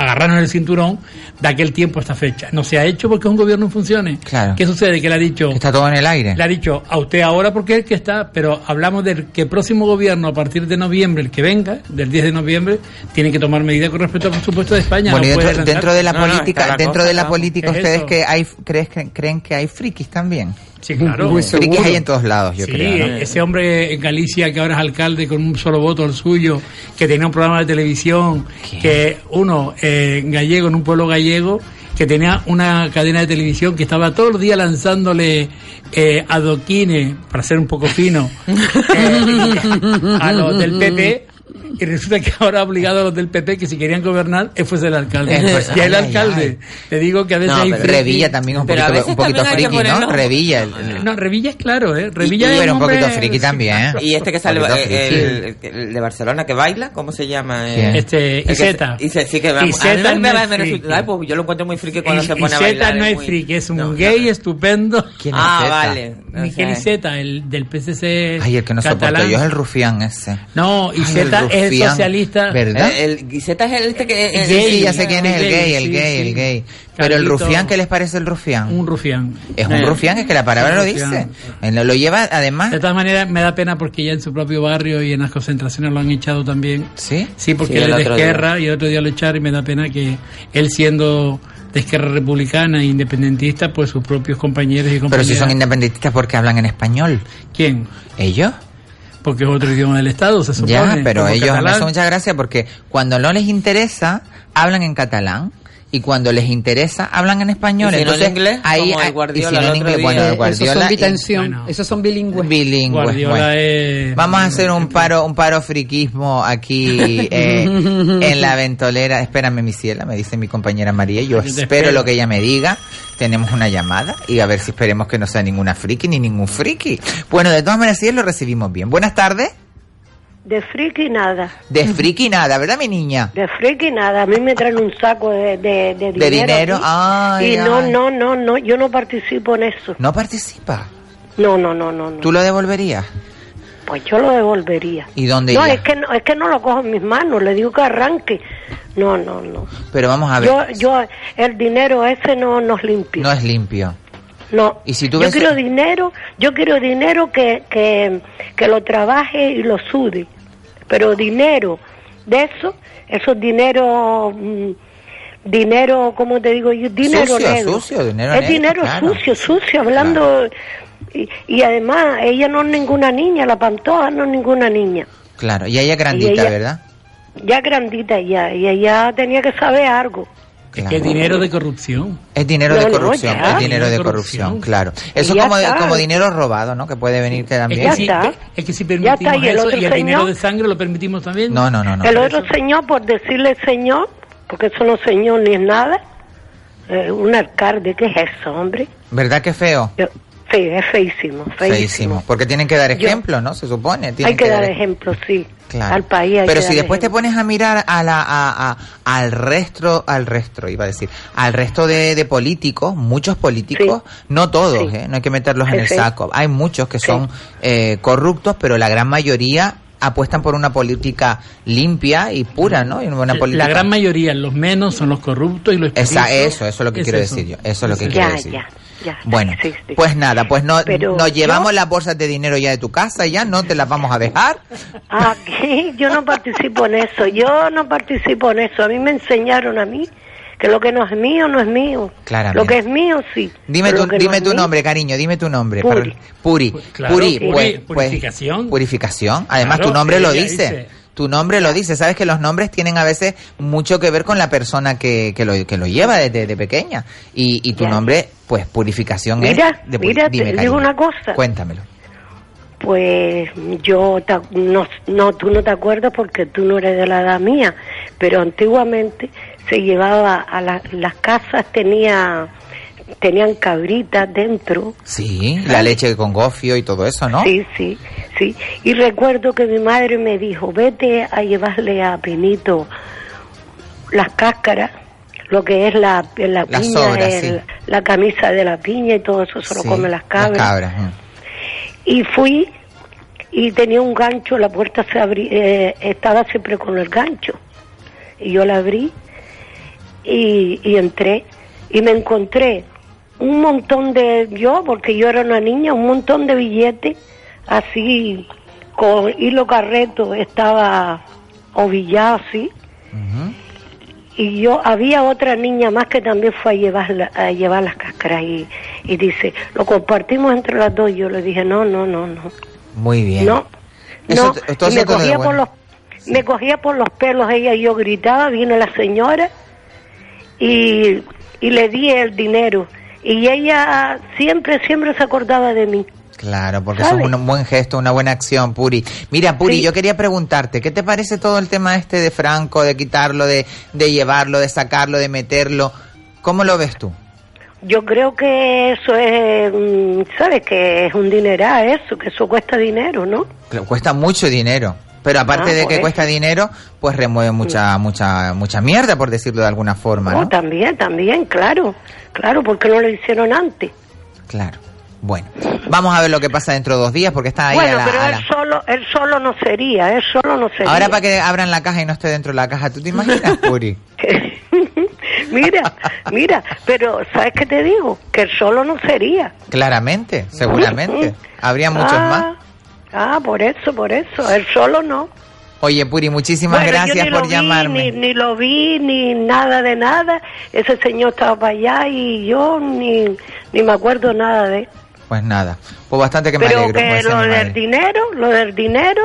Speaker 8: agarrarnos el cinturón de aquel tiempo a esta fecha. No se ha hecho porque es un gobierno en funciones.
Speaker 6: Claro.
Speaker 8: ¿Qué sucede? Que le ha dicho...
Speaker 6: Está todo en el aire.
Speaker 8: Le ha dicho a usted ahora porque es el que está, pero hablamos del que el próximo gobierno, a partir de noviembre, el que venga, del 10 de noviembre, tiene que tomar medidas con respecto al presupuesto de España.
Speaker 6: Bueno,
Speaker 8: no
Speaker 6: dentro, de la
Speaker 9: No, no,
Speaker 6: política,
Speaker 9: la
Speaker 6: dentro
Speaker 9: cosa,
Speaker 6: de la política,
Speaker 8: Es
Speaker 6: ustedes que hay, crees que, creen que hay frikis también.
Speaker 8: Sí, claro.
Speaker 7: Muy seguro.
Speaker 6: Frikis hay en todos lados, yo
Speaker 8: sí,
Speaker 6: creo. ¿no?
Speaker 8: ese hombre en Galicia que ahora es alcalde con un solo voto el suyo, que tenía un programa de televisión, que uno eh, gallego en un pueblo gallego, que tenía una cadena de televisión que estaba todos los días lanzándole eh, adoquines, para ser un poco fino, eh, a los del PP. Y resulta que ahora ha obligado a los del PP que si querían gobernar, fuese el alcalde.
Speaker 6: Pues,
Speaker 8: y el
Speaker 6: ay,
Speaker 8: alcalde,
Speaker 6: ay.
Speaker 8: te digo que a veces
Speaker 9: No,
Speaker 8: hay friki-
Speaker 6: Revilla también es un poquito, un poquito friki, ¿no? Revilla. el-
Speaker 8: No, Revilla es claro, ¿eh? Revilla
Speaker 6: y
Speaker 8: es
Speaker 6: era un
Speaker 8: hombre-
Speaker 6: poquito friki también, ¿eh?
Speaker 9: Y este que sale,
Speaker 6: friki.
Speaker 9: el, el de Barcelona que baila, ¿cómo se llama? Eh.
Speaker 8: Este,
Speaker 9: el
Speaker 8: Iseta.
Speaker 9: Ise- sí, que va.
Speaker 8: Iseta no es friki.
Speaker 9: ay, pues yo lo encuentro muy friki cuando
Speaker 8: Y-
Speaker 9: se pone a
Speaker 8: Iseta
Speaker 9: bailar.
Speaker 8: no es
Speaker 9: muy-
Speaker 8: friki, es un
Speaker 9: No,
Speaker 8: gay
Speaker 9: no.
Speaker 8: estupendo.
Speaker 6: ¿Quién es
Speaker 9: Ah,
Speaker 6: Zeta?
Speaker 9: vale.
Speaker 8: Miguel Iseta, el del PCC
Speaker 6: Ay, el que no soporto yo es el rufián ese.
Speaker 8: No, Iseta
Speaker 6: el
Speaker 8: es el
Speaker 6: rufián.
Speaker 8: ¿verdad?
Speaker 9: El, el es el este que... el-
Speaker 6: Sí, sí, ya sé quién es el
Speaker 8: gay,
Speaker 6: gay, el gay,
Speaker 8: sí.
Speaker 6: el gay. Pero el rufián, ¿qué les parece el rufián?
Speaker 8: Un rufián.
Speaker 6: Es un
Speaker 9: Eh.
Speaker 6: rufián, es que la palabra lo dice. Lo, lo lleva, además.
Speaker 8: De todas maneras, me da pena porque ya en su propio barrio y en las concentraciones lo han echado también.
Speaker 6: ¿Sí?
Speaker 8: Sí, porque
Speaker 9: Sí,
Speaker 8: él es de
Speaker 9: día.
Speaker 8: Esquerra y el otro día lo echaron y me da pena que él siendo de Esquerra Republicana e independentista, pues sus propios compañeros y
Speaker 6: Pero
Speaker 8: compañeras...
Speaker 6: si son independentistas porque hablan en español.
Speaker 8: ¿Quién?
Speaker 6: ¿Ellos?
Speaker 8: Porque es otro idioma del Estado, se supone.
Speaker 6: Ya, pero ellos me
Speaker 8: catalán.
Speaker 6: hace mucha gracia porque cuando no les interesa, hablan en catalán. Y cuando les interesa, hablan en español.
Speaker 9: ¿Y si no en
Speaker 6: Entonces,
Speaker 9: inglés?
Speaker 6: ahí,
Speaker 9: Como el Guardiola
Speaker 6: y si no en inglés,
Speaker 9: día.
Speaker 6: bueno, el
Speaker 7: esos
Speaker 6: Guardiola.
Speaker 7: son
Speaker 6: y-
Speaker 8: bueno.
Speaker 7: esos son bilingües.
Speaker 6: bilingües.
Speaker 8: Guardiola
Speaker 6: bueno.
Speaker 8: es-
Speaker 6: Vamos a hacer un paro, un paro friquismo aquí eh, en la ventolera. Espérame, mi ciela, me dice mi compañera María. Yo espero. lo que ella me diga. Tenemos una llamada y a ver si esperemos que no sea ninguna friki ni ningún friki. Bueno, de todas maneras, sí lo recibimos bien. Buenas tardes.
Speaker 10: De friki nada,
Speaker 6: De friki nada, ¿verdad, mi niña?
Speaker 10: de friki nada. A mí me traen un saco de, de, de dinero.
Speaker 6: dinero,
Speaker 10: aquí,
Speaker 6: ay,
Speaker 10: y no,
Speaker 6: ay.
Speaker 10: no, no, no, yo no participo en eso.
Speaker 6: No participa.
Speaker 10: No, no, no, no, no.
Speaker 6: ¿Tú lo devolverías?
Speaker 10: pues yo lo devolvería.
Speaker 6: ¿Y dónde
Speaker 10: No,
Speaker 6: iría?
Speaker 10: es que no, es que no lo cojo en mis manos, le digo que arranque. No, no, no.
Speaker 6: Pero vamos a ver,
Speaker 10: Yo, yo, el dinero ese no nos limpio.
Speaker 6: no es limpio.
Speaker 10: No.
Speaker 6: Y si tú
Speaker 10: yo quiero dinero, yo quiero dinero que, que, que lo trabaje y lo sude. Pero dinero, de eso, esos dinero, mm, dinero, ¿cómo te digo yo? Dinero
Speaker 6: Sucio,
Speaker 10: negro.
Speaker 6: sucio, dinero
Speaker 10: es
Speaker 6: negro,
Speaker 10: dinero
Speaker 6: claro.
Speaker 10: sucio, sucio, hablando. Y, y además, ella no es ninguna niña, la pantoja no es ninguna niña.
Speaker 6: Claro, y ella es grandita,
Speaker 10: ella-
Speaker 6: ¿verdad?
Speaker 10: Ya grandita ya, y ella tenía que saber algo.
Speaker 8: Es que es dinero de corrupción.
Speaker 6: Es dinero
Speaker 10: No,
Speaker 6: de
Speaker 10: no,
Speaker 6: corrupción,
Speaker 10: ya.
Speaker 6: es dinero de corrupción, claro. Eso como,
Speaker 10: está.
Speaker 6: como dinero robado, ¿no? Que puede venir que
Speaker 8: Es
Speaker 6: también.
Speaker 8: que,
Speaker 10: Ya
Speaker 8: si,
Speaker 10: está.
Speaker 8: que- es que si
Speaker 10: Ya está,
Speaker 8: permitimos
Speaker 10: y el
Speaker 8: eso
Speaker 10: otro
Speaker 8: y el dinero de sangre lo permitimos también.
Speaker 6: No, no, no, no.
Speaker 10: el otro señor, por decirle señor, porque eso no es señor ni es nada, eh, un alcalde, ¿qué es eso, hombre?
Speaker 6: ¿Verdad que feo?
Speaker 10: Yo- sí, es feísimo, feísimo.
Speaker 6: Feísimo. Porque tienen que dar
Speaker 10: Yo-
Speaker 6: ejemplo, ¿no? Se supone.
Speaker 10: Hay que, dar ejemplo, sí.
Speaker 6: Claro.
Speaker 10: Al país hay
Speaker 6: Pero
Speaker 10: que
Speaker 6: si
Speaker 10: dar
Speaker 6: después te pones a mirar a la, a, a- al resto, al resto, iba a decir, al resto de, de políticos, muchos políticos, no todos,
Speaker 10: Sí.
Speaker 6: ¿eh? no hay que meterlos en el saco. Hay muchos que son eh, corruptos, pero la gran mayoría apuestan por una política limpia y pura, ¿no? Y una política...
Speaker 8: La gran mayoría, los menos son los corruptos y los
Speaker 6: Esa, eso, eso es lo que quiero decir yo. Eso es lo que
Speaker 10: Ya,
Speaker 6: quiero decir.
Speaker 10: ya, ya.
Speaker 6: Bueno,
Speaker 10: Sí, sí.
Speaker 6: pues nada, pues no,
Speaker 10: Pero
Speaker 6: nos llevamos
Speaker 10: yo-
Speaker 6: las bolsas de dinero ya de tu casa, ya no te las vamos a dejar.
Speaker 10: Aquí yo no participo en eso, yo no participo en eso. A mí me enseñaron a mí que lo que no es mío no es mío.
Speaker 6: Claramente.
Speaker 10: Lo que es mío sí.
Speaker 6: Dime tu,
Speaker 10: no
Speaker 6: dime tu
Speaker 10: mío-
Speaker 6: nombre, cariño, dime tu nombre.
Speaker 10: Puri.
Speaker 6: Para- Puri.
Speaker 8: claro,
Speaker 6: Puri,
Speaker 8: Puri,
Speaker 6: pues, pues,
Speaker 8: purificación.
Speaker 6: purificación. Además,
Speaker 8: Claro,
Speaker 6: tu nombre lo dice.
Speaker 8: dice.
Speaker 6: Tu nombre lo dice. Sabes que los nombres tienen a veces mucho que ver con la persona que, que, lo, que lo lleva desde de pequeña. Y, y tu nombre, pues, purificación
Speaker 10: Mira,
Speaker 6: es. de
Speaker 10: mira, te
Speaker 6: dime,
Speaker 10: digo
Speaker 6: cariño.
Speaker 10: una cosa.
Speaker 6: Cuéntamelo.
Speaker 10: Pues yo no, no, tú no te acuerdas porque tú no eres de la edad mía, pero antiguamente se llevaba a la- las casas, tenía, tenían cabritas dentro.
Speaker 6: Sí, la leche con gofio y todo eso, ¿no?
Speaker 10: Sí, sí, sí. Y recuerdo que mi madre me dijo, vete a llevarle a Pinito las cáscaras, lo que es la, la piña,
Speaker 6: sobras,
Speaker 10: el-
Speaker 6: sí.
Speaker 10: la camisa de la piña y todo eso se lo
Speaker 6: Sí,
Speaker 10: comen las cabras.
Speaker 6: Las cabras.
Speaker 10: Y fui y tenía un gancho, la puerta se abrí, eh, estaba siempre con el gancho. Y yo la abrí y, y entré y me encontré un montón de, yo, porque yo era una niña, un montón de billetes así, con hilo carreto, estaba ovillado así. Y yo, había otra niña más que también fue a llevar, la- a llevar las cáscaras y, y dice, lo compartimos entre las dos. Yo le dije, no, no, no, no.
Speaker 6: Muy bien.
Speaker 10: No,
Speaker 6: Eso
Speaker 10: no. y me cogía por los, me cogía por los pelos ella y yo gritaba, vino la señora y, y le di el dinero. Y ella siempre, siempre se acordaba de mí.
Speaker 6: Claro, porque eso es un buen gesto, una buena acción, Puri. Mira, Puri,
Speaker 10: Sí.
Speaker 6: yo quería preguntarte, ¿qué te parece todo el tema este de Franco, de quitarlo, de, de llevarlo, de sacarlo, de meterlo? ¿Cómo lo ves tú?
Speaker 10: Yo creo que eso es, mm, ¿sabes? Que es un dineral eso, que eso cuesta dinero, ¿no?
Speaker 6: Claro, Cuesta mucho dinero. Pero aparte
Speaker 10: Ah,
Speaker 6: de que
Speaker 10: eso.
Speaker 6: cuesta dinero, pues remueve mucha, mucha, mucha mierda, por decirlo de alguna forma,
Speaker 10: Oh,
Speaker 6: ¿no?
Speaker 10: también, también, claro. Claro, porque no lo hicieron antes.
Speaker 6: Claro. Bueno, vamos a ver lo que pasa dentro de dos días, porque está ahí
Speaker 10: bueno,
Speaker 6: a la-
Speaker 10: pero
Speaker 6: a
Speaker 10: él solo, él solo no sería, él solo no sería.
Speaker 6: Ahora para que abran la caja y no esté dentro de la caja, ¿tú te imaginas, Puri?
Speaker 10: mira, mira, pero ¿sabes qué te digo? Que él solo no sería.
Speaker 6: Claramente, seguramente. Habría muchos
Speaker 10: ah,
Speaker 6: más.
Speaker 10: Ah, por eso, por eso, él solo no.
Speaker 6: Oye, Puri, muchísimas
Speaker 10: Bueno,
Speaker 6: gracias por
Speaker 10: vi,
Speaker 6: llamarme.
Speaker 10: Ni, ni lo vi, ni nada de nada. Ese señor estaba para allá y yo ni, ni me acuerdo nada de él.
Speaker 6: Pues nada, pues bastante que me
Speaker 10: Pero
Speaker 6: alegro.
Speaker 10: que
Speaker 6: pues,
Speaker 10: lo del dinero, lo del dinero,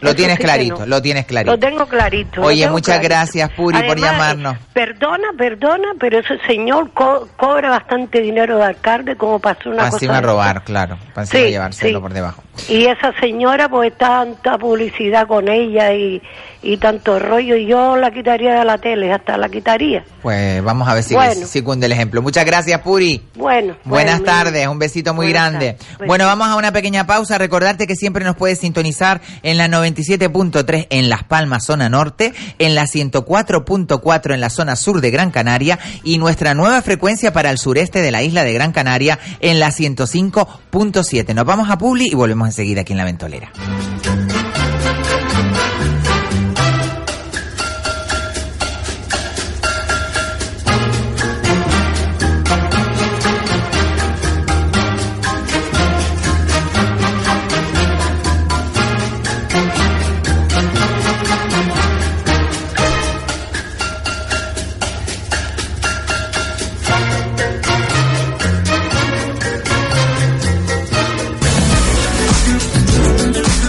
Speaker 6: Lo
Speaker 10: eso
Speaker 6: tienes
Speaker 10: sí
Speaker 6: clarito,
Speaker 10: no.
Speaker 6: lo tienes clarito.
Speaker 10: lo tengo clarito.
Speaker 6: Oye,
Speaker 10: tengo
Speaker 6: muchas
Speaker 10: clarito.
Speaker 6: gracias, Puri, por llamarnos.
Speaker 10: Perdona, perdona, pero ese señor co- cobra bastante dinero de alcalde como para hacer una
Speaker 6: Para
Speaker 10: cosa de
Speaker 6: robar, claro. Para
Speaker 10: Sí,
Speaker 6: llevárselo
Speaker 10: sí.
Speaker 6: por debajo.
Speaker 10: Y esa señora, pues tanta publicidad con ella y, y tanto rollo, y yo la quitaría de la tele, hasta la quitaría.
Speaker 6: Pues vamos a ver si,
Speaker 10: Bueno.
Speaker 6: si cunde el ejemplo. Muchas gracias, Puri.
Speaker 10: Bueno.
Speaker 6: Buenas
Speaker 10: bueno,
Speaker 6: tardes, un besito muy
Speaker 10: Buenas
Speaker 6: grande. Bueno, vamos a una pequeña pausa. Recordarte que siempre nos puedes sintonizar en la 97.3 en Las Palmas, zona norte, en la 104.4 en la zona sur de Gran Canaria y nuestra nueva frecuencia para el sureste de la isla de Gran Canaria en la 105.7. Nos vamos a Publi y volvemos enseguida aquí en La Ventolera.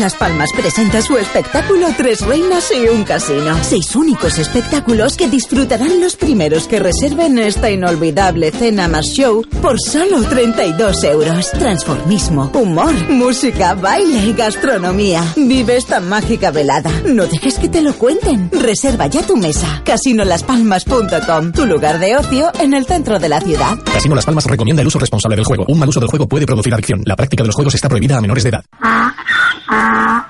Speaker 11: Las Palmas presenta su espectáculo Tres Reinas y un Casino. Seis únicos espectáculos que disfrutarán los primeros que reserven esta inolvidable cena más show por solo 32 euros. Transformismo, humor, música, baile y gastronomía. Vive esta mágica velada. No dejes que te lo cuenten. Reserva ya tu mesa. Casinolaspalmas.com, tu lugar de ocio en el centro de la ciudad.
Speaker 12: Casino Las Palmas recomienda el uso responsable del juego. Un mal uso del juego puede producir adicción. La práctica de los juegos está prohibida a menores de edad.
Speaker 13: 啊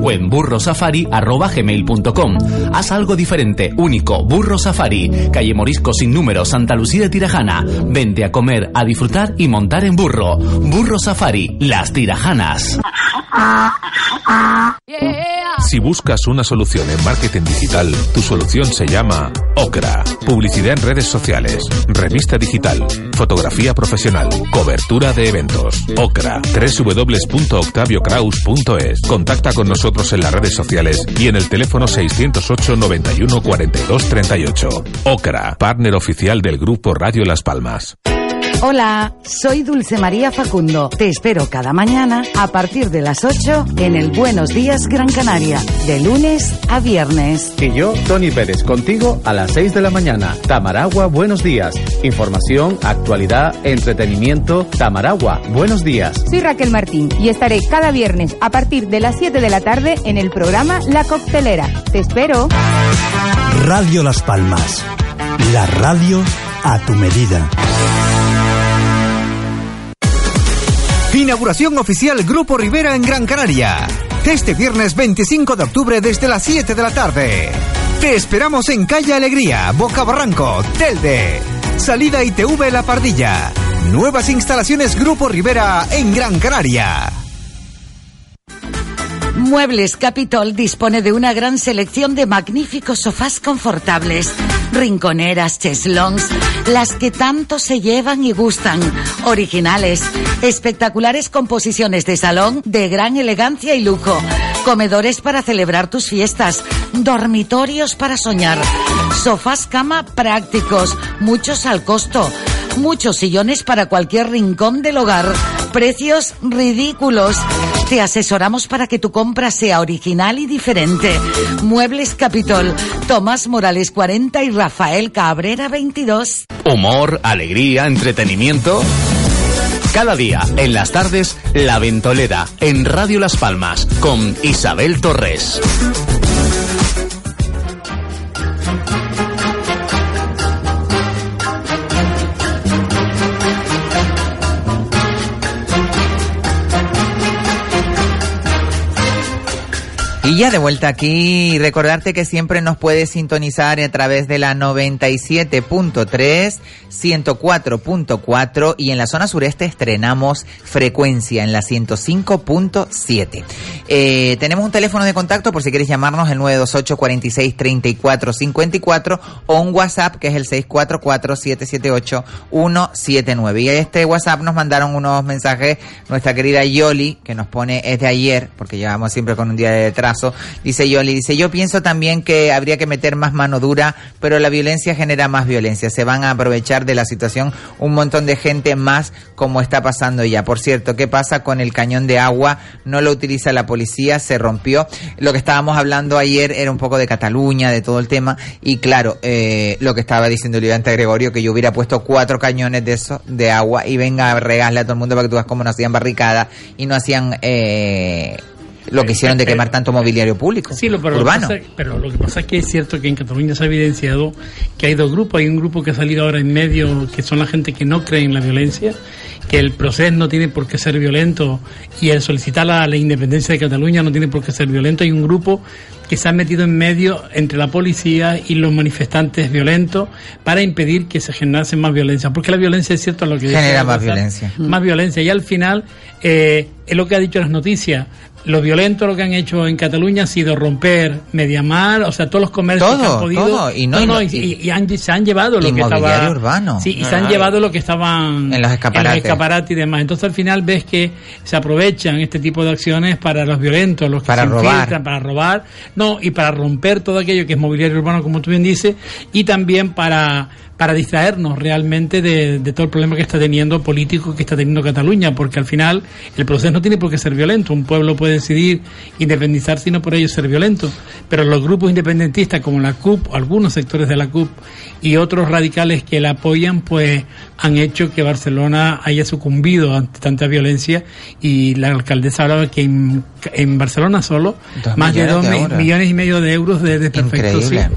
Speaker 13: o en burrosafari.gmail.com. Haz algo diferente, único, Burro Safari, calle Morisco sin número, Santa Lucía de Tirajana. Vente a comer, a disfrutar y montar en burro. Burro Safari, las tirajanas.
Speaker 3: Si buscas una solución en marketing digital, tu solución se llama Ocra. Publicidad en redes sociales, revista digital, fotografía profesional, cobertura de eventos. Ocra. www.octaviocraus.es. Contacta con nosotros en las redes sociales y en el teléfono 608 91 42 38. Ocra, partner oficial del grupo Radio Las Palmas.
Speaker 14: Hola, soy Dulce María Facundo. Te espero cada mañana a partir de las 8 en el Buenos Días Gran Canaria, de lunes a viernes.
Speaker 15: Y yo, Tony Pérez, contigo a las 6 de la mañana. Tamaragua, buenos días. Información, actualidad, entretenimiento. Tamaragua, buenos días.
Speaker 16: Soy Raquel Martín y estaré cada viernes a partir de las 7 de la tarde en el programa La Coctelera. Te espero.
Speaker 17: Radio Las Palmas. La radio a tu medida.
Speaker 18: Inauguración oficial Grupo Rivera en Gran Canaria. Este viernes 25 de octubre desde las 7 de la tarde. Te esperamos en Calle Alegría, Boca Barranco, Telde. Salida ITV La Pardilla. Nuevas instalaciones Grupo Rivera en Gran Canaria.
Speaker 14: Muebles Capitol dispone de una gran selección de magníficos sofás confortables, rinconeras, cheslons, las que tanto se llevan y gustan, originales, espectaculares composiciones de salón de gran elegancia y lujo, comedores para celebrar tus fiestas, dormitorios para soñar, sofás cama prácticos, muchos al costo, muchos sillones para cualquier rincón del hogar, precios ridículos. Te asesoramos para que tu compra sea original y diferente. Muebles Capitol, Tomás Morales 40 y Rafael Cabrera 22.
Speaker 13: Humor, alegría, entretenimiento. Cada día, en las tardes, La Ventolera, en Radio Las Palmas, con Isabel Torres.
Speaker 6: Ya de vuelta aquí, recordarte que siempre nos puedes sintonizar a través de la 97.3, 104.4 y en la zona sureste estrenamos frecuencia en la 105.7. Eh, tenemos un teléfono de contacto por si quieres llamarnos el 928 46 34 54 o un WhatsApp que es el 644 778 179. Y a este WhatsApp nos mandaron unos mensajes nuestra querida Yoli que nos pone es de ayer porque llevamos siempre con un día de retraso dice Yoli. Dice, yo pienso también que habría que meter más mano dura, pero la violencia genera más violencia. Se van a aprovechar de la situación un montón de gente más como está pasando ya. Por cierto, ¿qué pasa con el cañón de agua? No lo utiliza la policía, se rompió. Lo que estábamos hablando ayer era un poco de Cataluña, de todo el tema. Y claro, eh, lo que estaba diciendo el Gregorio, que yo hubiera puesto cuatro cañones de eso, de agua, y venga a regarle a todo el mundo para que tú veas cómo no hacían barricadas y no hacían eh, lo que hicieron de quemar tanto mobiliario público
Speaker 8: Sí, lo, pero,
Speaker 6: urbano.
Speaker 8: Lo que pasa, pero lo que pasa es que es cierto que en Cataluña se ha evidenciado que hay dos grupos. Hay un grupo que ha salido ahora en medio, que son la gente que no cree en la violencia, que el proceso no tiene por qué ser violento y el solicitar la, la independencia de Cataluña no tiene por qué ser violento. Hay un grupo que se ha metido en medio entre la policía y los manifestantes violentos para impedir que se generase más violencia. Porque la violencia es cierto lo que
Speaker 6: Genera más violencia.
Speaker 8: Más violencia. Y al final, eh, es lo que ha dicho las noticias. Los violentos lo que han hecho en Cataluña ha sido romper Mediamar, o sea, todos los comercios
Speaker 6: Todo,
Speaker 8: que han podido.
Speaker 6: todo. Y no- no-
Speaker 8: y, y- y han- se han llevado lo que estaba.
Speaker 6: Urbano.
Speaker 8: Sí, y se han llevado lo que estaban
Speaker 6: En los escaparates.
Speaker 8: escaparates y demás. Entonces al final ves que se aprovechan este tipo de acciones para los violentos, los que
Speaker 6: Para
Speaker 8: se
Speaker 6: robar.
Speaker 8: infiltran, para robar, no, y para romper todo aquello que es mobiliario urbano, como tú bien dices, y también para para distraernos realmente de, de todo el problema que está teniendo político que está teniendo Cataluña, porque al final el proceso no tiene por qué ser violento. Un pueblo puede decidir independizarse y no por ello ser violento. Pero los grupos independentistas como la CUP, o algunos sectores de la CUP y otros radicales que la apoyan, pues han hecho que Barcelona haya sucumbido ante tanta violencia y la alcaldesa hablaba que en, en Barcelona solo
Speaker 6: Dos
Speaker 8: más de dos
Speaker 6: de
Speaker 8: mi- millones y medio de euros de desperfectos.
Speaker 6: Increíble.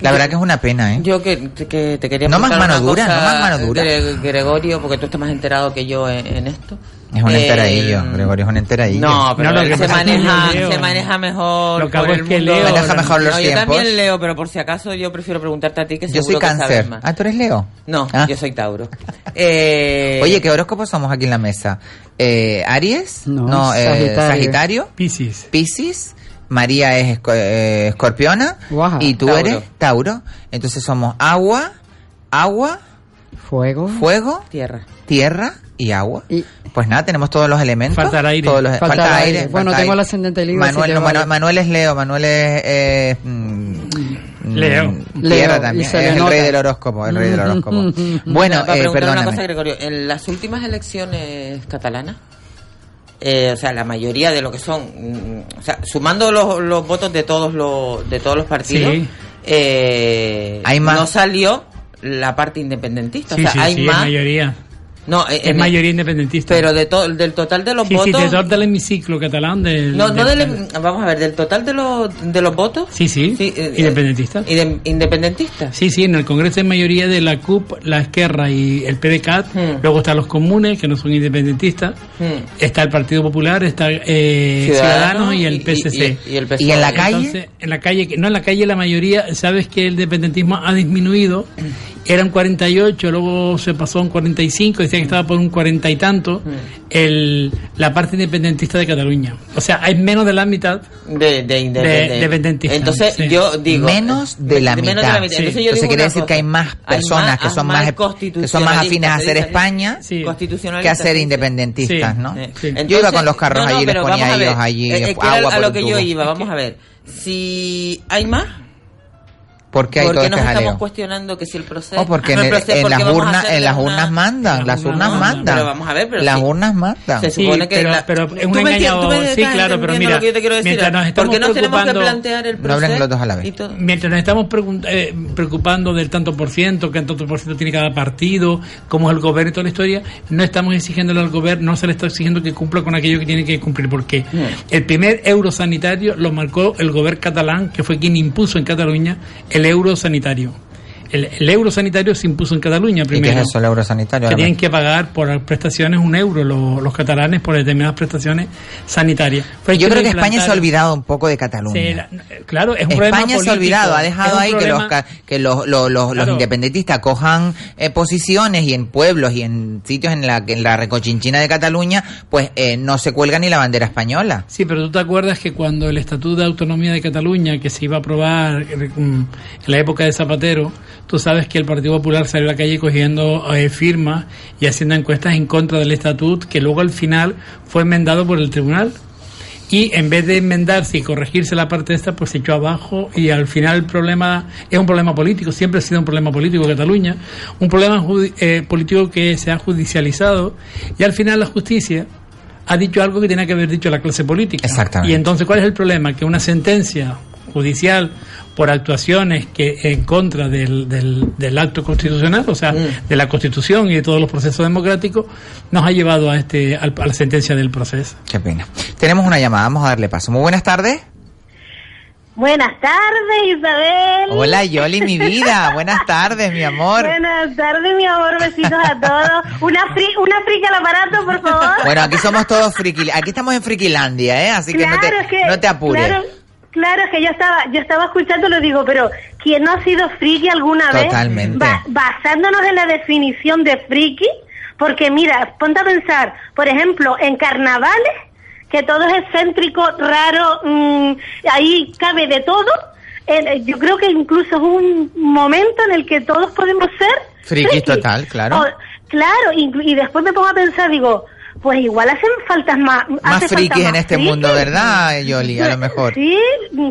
Speaker 6: La verdad que es una pena, ¿eh?
Speaker 9: Yo que, que te quería
Speaker 6: No más mano
Speaker 9: una
Speaker 6: dura,
Speaker 9: cosa,
Speaker 6: no más mano dura.
Speaker 9: Gre- Gregorio, porque tú estás más enterado que yo en, en esto.
Speaker 6: Es un
Speaker 9: Eh,
Speaker 6: enteradillo, Gregorio es un enteradillo.
Speaker 9: No, pero
Speaker 8: No,
Speaker 9: él se maneja,
Speaker 8: leo.
Speaker 9: se maneja mejor.
Speaker 8: Lo que hago
Speaker 9: el
Speaker 8: es que leo.
Speaker 6: Maneja mejor los
Speaker 9: No, yo
Speaker 6: tiempos.
Speaker 9: también leo, pero por si acaso yo prefiero preguntarte a ti que
Speaker 6: Yo soy
Speaker 9: seguro que sabes
Speaker 6: cáncer.
Speaker 9: más.
Speaker 6: Ah, ¿tú eres Leo?
Speaker 9: No,
Speaker 6: Ah.
Speaker 9: yo soy Tauro. Eh,
Speaker 6: Oye, ¿qué horóscopo somos aquí en la mesa? Eh, ¿Aries?
Speaker 7: No,
Speaker 6: eh,
Speaker 7: Sagitario.
Speaker 6: Sagitario.
Speaker 8: Piscis.
Speaker 6: Piscis. María es esco- eh, escorpiona.
Speaker 7: Guaja.
Speaker 6: Y tú
Speaker 9: Tauro.
Speaker 6: eres Tauro. Entonces somos agua, agua,
Speaker 7: Fuego.
Speaker 6: fuego,
Speaker 9: Tierra.
Speaker 6: tierra y agua.
Speaker 7: Y-
Speaker 6: Pues nada, tenemos todos los elementos.
Speaker 8: Falta el aire.
Speaker 6: Todos los-
Speaker 7: Falta
Speaker 6: falta,
Speaker 7: el
Speaker 6: aire.
Speaker 7: aire. Bueno,
Speaker 6: falta
Speaker 7: tengo el ascendente Libra,
Speaker 6: Manuel,
Speaker 7: si
Speaker 6: no,
Speaker 7: vale.
Speaker 6: Manuel es Leo. Manuel es... eh, mm,
Speaker 8: Leo.
Speaker 6: mm, Tierra
Speaker 7: Leo,
Speaker 6: también.
Speaker 7: y se
Speaker 6: Es el
Speaker 7: nota.
Speaker 6: rey del horóscopo. El rey del horóscopo. bueno,
Speaker 9: Para
Speaker 6: eh,
Speaker 9: preguntar una
Speaker 6: perdóname.
Speaker 9: cosa, Gregorio. En las últimas elecciones catalanas, eh, o sea, la mayoría de lo que son, mm, o sea, sumando los, los votos de todos los de todos los partidos,
Speaker 8: Sí.
Speaker 9: eh,
Speaker 6: Hay más.
Speaker 9: no salió la parte independentista.
Speaker 8: Sí,
Speaker 9: o sea,
Speaker 8: sí,
Speaker 9: hay
Speaker 8: sí,
Speaker 9: más.
Speaker 8: mayoría.
Speaker 9: No, eh,
Speaker 8: Es
Speaker 9: en-
Speaker 8: mayoría independentista.
Speaker 9: Pero de to- del total de los
Speaker 8: sí, sí,
Speaker 9: votos.
Speaker 8: de todo del hemiciclo catalán. Del,
Speaker 9: no, no
Speaker 8: del-
Speaker 9: del- vamos a ver, del total de los de los votos.
Speaker 8: Sí, sí,
Speaker 9: eh,
Speaker 8: independentista.
Speaker 9: inde- independentistas.
Speaker 8: Sí, sí, en el Congreso hay mayoría de la CUP, la Esquerra y el PDCAT.
Speaker 9: Hmm.
Speaker 8: Luego están los comunes, que no son independentistas.
Speaker 9: Hmm.
Speaker 8: Está el Partido Popular, está eh, Ciudadanos, y el PSC.
Speaker 9: Y, y el PSOE.
Speaker 6: ¿Y en la calle?
Speaker 8: Entonces, en la calle, no en la calle la mayoría, sabes que el independentismo ha disminuido, eran 48, luego se pasó a un 45, decía que estaba por un 40 y tanto, el, la parte independentista de Cataluña. O sea, hay menos de la mitad
Speaker 9: de, de,
Speaker 8: de
Speaker 9: independen-
Speaker 8: independentistas.
Speaker 9: Entonces
Speaker 8: sí.
Speaker 9: yo digo
Speaker 6: menos de la
Speaker 9: menos
Speaker 6: mitad.
Speaker 9: de la mitad.
Speaker 8: Sí.
Speaker 9: Entonces yo
Speaker 6: Entonces quiere decir que hay más
Speaker 9: Hay
Speaker 6: personas que son
Speaker 9: más
Speaker 6: que son más afines a ser España
Speaker 8: Sí.
Speaker 6: que a ser independentistas,
Speaker 8: Sí.
Speaker 6: ¿no?
Speaker 8: Sí.
Speaker 6: Yo iba con los carros
Speaker 9: no, no,
Speaker 6: allí y les
Speaker 9: pero
Speaker 6: ponía a
Speaker 9: a
Speaker 6: ellos allí
Speaker 9: era
Speaker 6: agua
Speaker 9: a
Speaker 6: por
Speaker 9: lo que yo iba, vamos a ver. Si hay más,
Speaker 6: ¿Por qué hay
Speaker 9: ¿por
Speaker 6: todo
Speaker 9: qué
Speaker 6: este
Speaker 9: nos estamos
Speaker 6: jaleo?
Speaker 9: cuestionando que si el proceso
Speaker 6: Oh, porque
Speaker 9: no, el proceso,
Speaker 6: en
Speaker 9: ¿por
Speaker 6: las urnas, en las mandan,
Speaker 8: Las urnas mandan.
Speaker 9: Pero vamos a ver, pero
Speaker 6: las
Speaker 9: sí.
Speaker 6: urnas mandan.
Speaker 9: Se
Speaker 8: Sí,
Speaker 9: supone que
Speaker 8: pero,
Speaker 9: la-
Speaker 8: pero es
Speaker 9: ¿Tú
Speaker 8: un
Speaker 9: me
Speaker 8: Sí, claro, pero mira,
Speaker 9: lo que yo te quiero decir?
Speaker 8: mientras nos
Speaker 9: ¿Por
Speaker 8: estamos
Speaker 9: qué nos tenemos que
Speaker 8: preocupando-
Speaker 9: plantear el
Speaker 6: No hablen
Speaker 9: proceso
Speaker 6: los dos a la vez.
Speaker 8: Mientras nos estamos eh, preocupando del tanto por ciento, que tanto por ciento tiene cada partido, cómo es el gobierno y toda la historia, no estamos exigiéndole al gobierno, no se le está exigiendo que cumpla con aquello que tiene que cumplir, porque el primer euro sanitario lo marcó el gobierno catalán, que fue quien impuso en Cataluña el euro sanitario. El, el euro sanitario se impuso en Cataluña
Speaker 6: ¿Y qué
Speaker 8: primero.
Speaker 6: es eso, el euro sanitario?
Speaker 8: que tienen que pagar por prestaciones un euro los, los catalanes por determinadas prestaciones sanitarias. Fue
Speaker 6: Yo creo que España se ha olvidado un poco de Cataluña.
Speaker 8: La- claro, es un problema
Speaker 6: España se ha olvidado, ha dejado ahí que, los,
Speaker 8: problema-
Speaker 6: que los, los, los- independentistas cojan eh, posiciones y en pueblos y en sitios en la, en la recochinchina de Cataluña, pues eh, no se cuelga ni la bandera española.
Speaker 8: Sí, pero tú te acuerdas que cuando el Estatuto de Autonomía de Cataluña, que se iba a aprobar eh, mm, en la época de Zapatero, tú sabes que el Partido Popular salió a la calle cogiendo eh, firmas y haciendo encuestas en contra del Estatuto, que luego al final fue enmendado por el Tribunal. y en vez de enmendarse y corregirse la parte esta, pues se echó abajo y al final el problema es un problema político, siempre ha sido un problema político en Cataluña, un problema eh, político que se ha judicializado y al final la justicia ha dicho algo que tenía que haber dicho la clase política.
Speaker 6: Exactamente.
Speaker 8: Y entonces, ¿cuál es el problema? Que una sentencia judicial por actuaciones que en contra del, del, del acto constitucional, o sea, de la Constitución y de todos los procesos democráticos, nos ha llevado a este al- a la sentencia del proceso.
Speaker 6: Qué pena. Tenemos una llamada, vamos a darle paso. Muy buenas tardes.
Speaker 19: Buenas tardes, Isabel.
Speaker 6: Hola, Yoli, mi vida. Buenas tardes, mi amor.
Speaker 19: Buenas tardes, mi amor. Besitos a todos. Una, fri una frica al aparato, por favor.
Speaker 6: Bueno, aquí somos todos friki. Aquí estamos en Frikilandia, ¿eh? Así que no te,
Speaker 19: que-
Speaker 6: no te apures.
Speaker 19: Claro, claro, es que yo estaba, yo estaba escuchando, lo digo, pero ¿quién no ha sido friki alguna vez?
Speaker 6: Totalmente.
Speaker 19: Ba- basándonos en la definición de friki, porque mira, ponte a pensar, por ejemplo, en carnavales, que todo es excéntrico, raro, mm, ahí cabe de todo. eh, yo creo que incluso es un momento en el que todos podemos ser
Speaker 6: Friki total, claro.
Speaker 19: O- claro, y después me pongo a pensar, digo, pues igual hacen faltas más.
Speaker 6: Más
Speaker 19: hace falta
Speaker 6: frikis en este
Speaker 19: frikis.
Speaker 6: mundo, ¿verdad, Yoli? A lo mejor.
Speaker 19: Sí,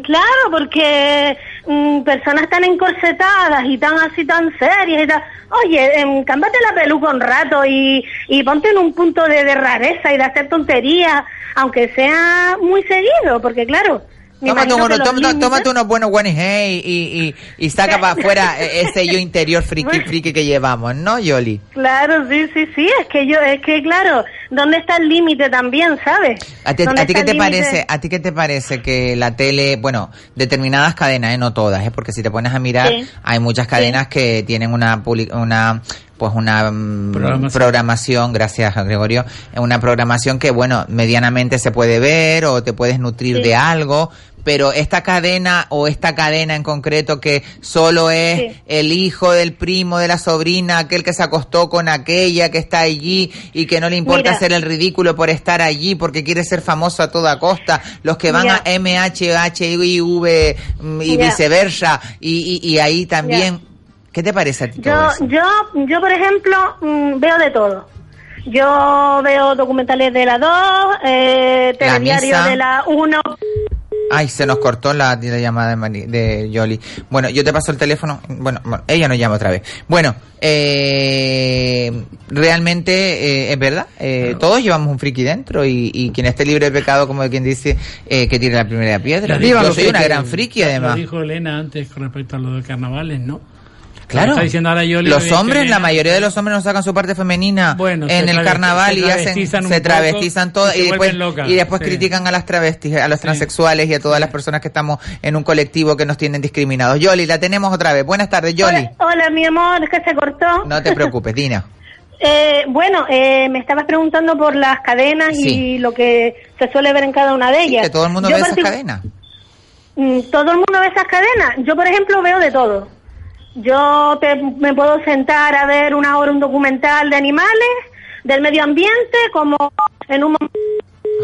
Speaker 19: claro, porque mm, personas tan encorsetadas y tan así, tan serias y tal. Oye, em, cámbiate la peluca un rato y, y ponte en un punto de, de rareza y de hacer tonterías, aunque sea muy seguido, porque claro.
Speaker 6: Tómate, uno- unos buenos one hey y, y, y saca para afuera e- ese yo interior friki friki que llevamos, ¿no, Yoli?
Speaker 19: Claro, sí, sí, sí, es que yo, es que claro, ¿dónde está el límite también, sabes?
Speaker 6: ¿A ti,
Speaker 19: ¿Dónde
Speaker 6: a ti qué te parece? ¿A ti qué te parece que la tele, bueno, determinadas cadenas, eh, no todas, eh, porque si te pones a mirar,
Speaker 19: Sí.
Speaker 6: hay muchas cadenas que tienen una una pues una mm,
Speaker 8: Programación.
Speaker 6: programación, gracias a Gregorio, eh, una programación que bueno, medianamente se puede ver o te puedes nutrir
Speaker 19: Sí.
Speaker 6: de algo, pero esta cadena o esta cadena en concreto que solo es
Speaker 19: Sí.
Speaker 6: el hijo del primo de la sobrina, aquel que se acostó con aquella que está allí y que no le importa
Speaker 19: Mira.
Speaker 6: hacer el ridículo por estar allí porque quiere ser famoso a toda costa, los que van
Speaker 19: Ya.
Speaker 6: a MH, HIV mm, y viceversa y, y, y ahí también, ¿qué te parece a ti todo
Speaker 19: Yo,
Speaker 6: eso?
Speaker 19: yo, yo por ejemplo, mm, veo de todo. Yo veo documentales de la 2, eh, telediario de la 1.
Speaker 6: Ay, se nos cortó la, la llamada de, Mari- de Yoli. Bueno, yo te paso el teléfono. Bueno, bueno, ella nos llama otra vez. Bueno, eh, realmente eh, es verdad. Eh, Todos llevamos un friki dentro y, y quien esté libre de pecado, como quien dice, eh, que tire la primera piedra.
Speaker 8: Lo
Speaker 6: Yo soy una gran friki,
Speaker 8: Lo
Speaker 6: además.
Speaker 8: dijo Elena antes con respecto a lo de carnavales, ¿no?
Speaker 6: Claro.
Speaker 8: Está diciendo ahora Yoli
Speaker 6: los hombres, la mayoría de los hombres nos sacan su parte femenina
Speaker 8: Bueno,
Speaker 6: en el carnaval
Speaker 8: se
Speaker 6: y hacen, se travestizan todo
Speaker 8: y
Speaker 6: después,
Speaker 8: locas,
Speaker 6: y después
Speaker 8: sí.
Speaker 6: critican a las travestis, a los transexuales y a todas las personas que estamos en un colectivo que nos tienen discriminados. Yoli, la tenemos otra vez. Buenas tardes, Yoli.
Speaker 19: Hola, hola, mi amor, es que se cortó.
Speaker 6: No te preocupes, Dina.
Speaker 19: Eh, bueno, eh, me estabas preguntando por las cadenas
Speaker 6: Sí.
Speaker 19: y lo que se suele ver en cada una de ellas.
Speaker 6: Que todo el mundo
Speaker 19: Yo
Speaker 6: ve esas cadenas.
Speaker 19: Mm, Todo el mundo ve esas cadenas. Yo, por ejemplo, veo de todo. Yo te, me puedo sentar a ver una hora un documental de animales, del medio ambiente, como en un momento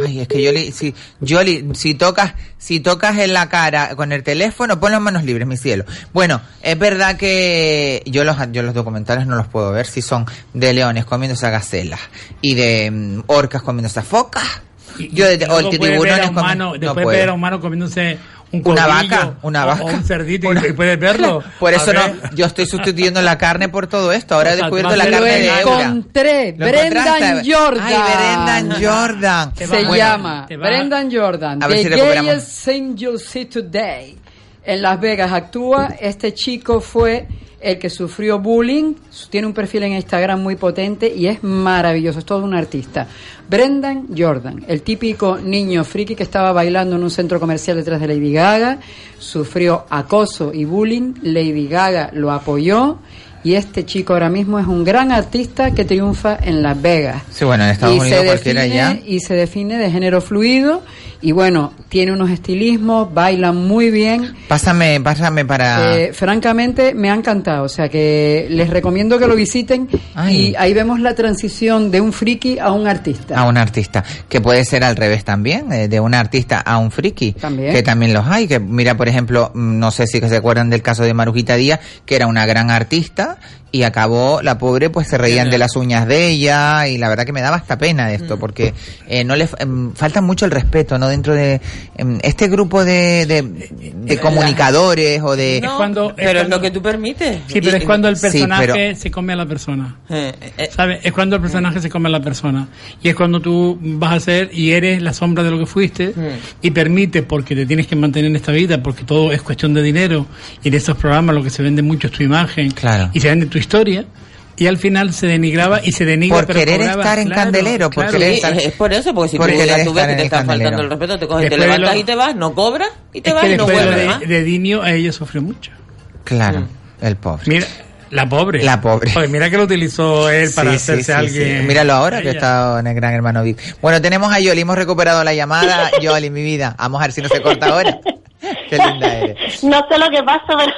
Speaker 6: Ay, es que Yoli, si, Yoli, si tocas, si tocas en la cara con el teléfono, pon las manos libres, mi cielo. Bueno, es verdad que yo los, yo los documentales no los puedo ver si son de leones comiéndose a gacelas y de mm, orcas comiéndose a focas. Yo de, o
Speaker 8: ver
Speaker 6: tiburones
Speaker 8: a un
Speaker 6: comi-
Speaker 8: humano,
Speaker 6: no
Speaker 8: después
Speaker 6: puedo.
Speaker 8: ver a un humano comiéndose un
Speaker 6: Una vaca, una vaca.
Speaker 8: o un cerdito y puedes verlo.
Speaker 6: Por eso no, yo estoy sustituyendo la carne por todo esto. Ahora he
Speaker 8: O sea,
Speaker 6: descubierto la carne de Eura.
Speaker 7: Encontré,
Speaker 6: ¿Lo
Speaker 7: Brendan? Jordan.
Speaker 6: Ay, Brendan Jordan.
Speaker 7: Se
Speaker 6: Bueno,
Speaker 7: llama Brendan Jordan.
Speaker 6: A ver
Speaker 7: The
Speaker 6: si recuperamos.
Speaker 7: Gayest Thing You'll See Today. En Las Vegas actúa. Este chico fue el que sufrió bullying. Tiene un perfil en Instagram muy potente y es maravilloso. Es todo un artista. Brendan Jordan, el típico niño friki que estaba bailando en un centro comercial detrás de Lady Gaga, sufrió acoso y bullying. Lady Gaga lo apoyó. Y este chico ahora mismo es un gran artista que triunfa en Las Vegas
Speaker 6: Sí, bueno, en Estados
Speaker 7: y
Speaker 6: Unidos
Speaker 7: se
Speaker 6: cualquiera ya.
Speaker 7: y se define de género fluido y bueno tiene unos estilismos baila muy bien
Speaker 6: Pásame, pásame para.
Speaker 7: Eh, francamente me ha encantado o sea que les recomiendo que lo visiten y ahí vemos la transición de un friki a un artista
Speaker 6: a un artista que puede ser al revés también eh, de un artista a un friki
Speaker 7: También.
Speaker 6: que también los hay que mira por ejemplo mm, no sé si que se acuerdan del caso de Marujita Díaz que era una gran artista y acabó la pobre pues se reían de las uñas de ella y la verdad que me daba hasta pena
Speaker 7: Mm.
Speaker 6: esto porque eh, no le em, falta mucho el respeto no dentro de em, este grupo de, de, de comunicadores o de...
Speaker 8: Es cuando-
Speaker 9: pero es lo que tú permites.
Speaker 8: Sí, pero es cuando el
Speaker 6: Sí,
Speaker 8: personaje
Speaker 6: pero-
Speaker 8: se come a la persona.
Speaker 9: Eh,
Speaker 8: ¿Sabes? Es cuando el personaje se come a la persona. Y es cuando tú vas a ser y eres la sombra de lo que fuiste y permites, porque te tienes que mantener en esta vida, porque todo es cuestión de dinero. Y en estos programas lo que se vende mucho es tu imagen
Speaker 6: Claro.
Speaker 8: y se vende tu historia. Y al final se denigraba y se denigra
Speaker 6: Por
Speaker 8: pero
Speaker 6: querer
Speaker 8: cobraba.
Speaker 6: estar en
Speaker 8: Claro,
Speaker 6: Candelero, por
Speaker 8: claro.
Speaker 6: querer
Speaker 9: Sí,
Speaker 6: estar-
Speaker 9: es por eso, porque si
Speaker 6: por
Speaker 9: tú, ya tú ves que te
Speaker 6: el
Speaker 9: está
Speaker 6: candelero.
Speaker 9: faltando el respeto, te coges, te
Speaker 8: Después de
Speaker 9: levantas
Speaker 8: lo-
Speaker 9: y te vas, no cobras y te
Speaker 8: Es
Speaker 9: vas
Speaker 8: que
Speaker 9: y no vuelves
Speaker 8: de, de Dinio, ella sufrió mucho.
Speaker 6: Claro, el pobre.
Speaker 8: Mira, la pobre.
Speaker 6: La pobre.
Speaker 8: Oye, mira que lo utilizó él para
Speaker 6: Sí,
Speaker 8: hacerse
Speaker 6: sí, sí,
Speaker 8: alguien.
Speaker 6: sí. Míralo ahora que está en el Gran Hermano VIP. Bueno, tenemos a Yoli, hemos recuperado la llamada. Yoli, mi vida, vamos a ver si no se corta ahora. Qué linda eres.
Speaker 19: No sé lo que pasa, pero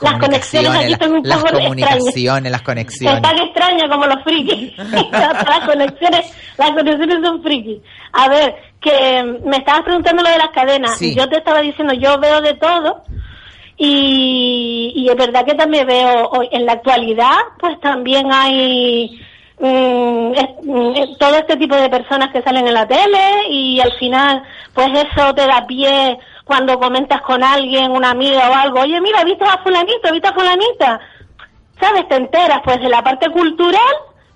Speaker 19: las conexiones aquí son un
Speaker 6: la- las
Speaker 19: poco extrañas.
Speaker 6: comunicaciones, las
Speaker 19: Son
Speaker 6: conexiones.
Speaker 19: tan extrañas como los frikis. las conexiones, las conexiones son frikis. A ver, que me estabas preguntando lo de las cadenas.
Speaker 6: Sí.
Speaker 19: Yo te estaba diciendo, yo veo de todo. Y, y es verdad que también veo hoy, en la actualidad, pues también hay mm, es- mm, todo este tipo de personas que salen en la tele y al final, pues eso te da pie cuando comentas con alguien, una amiga o algo, oye, mira, ¿viste a fulanito? ¿Viste a fulanita? ¿Sabes? Te enteras pues de la parte cultural,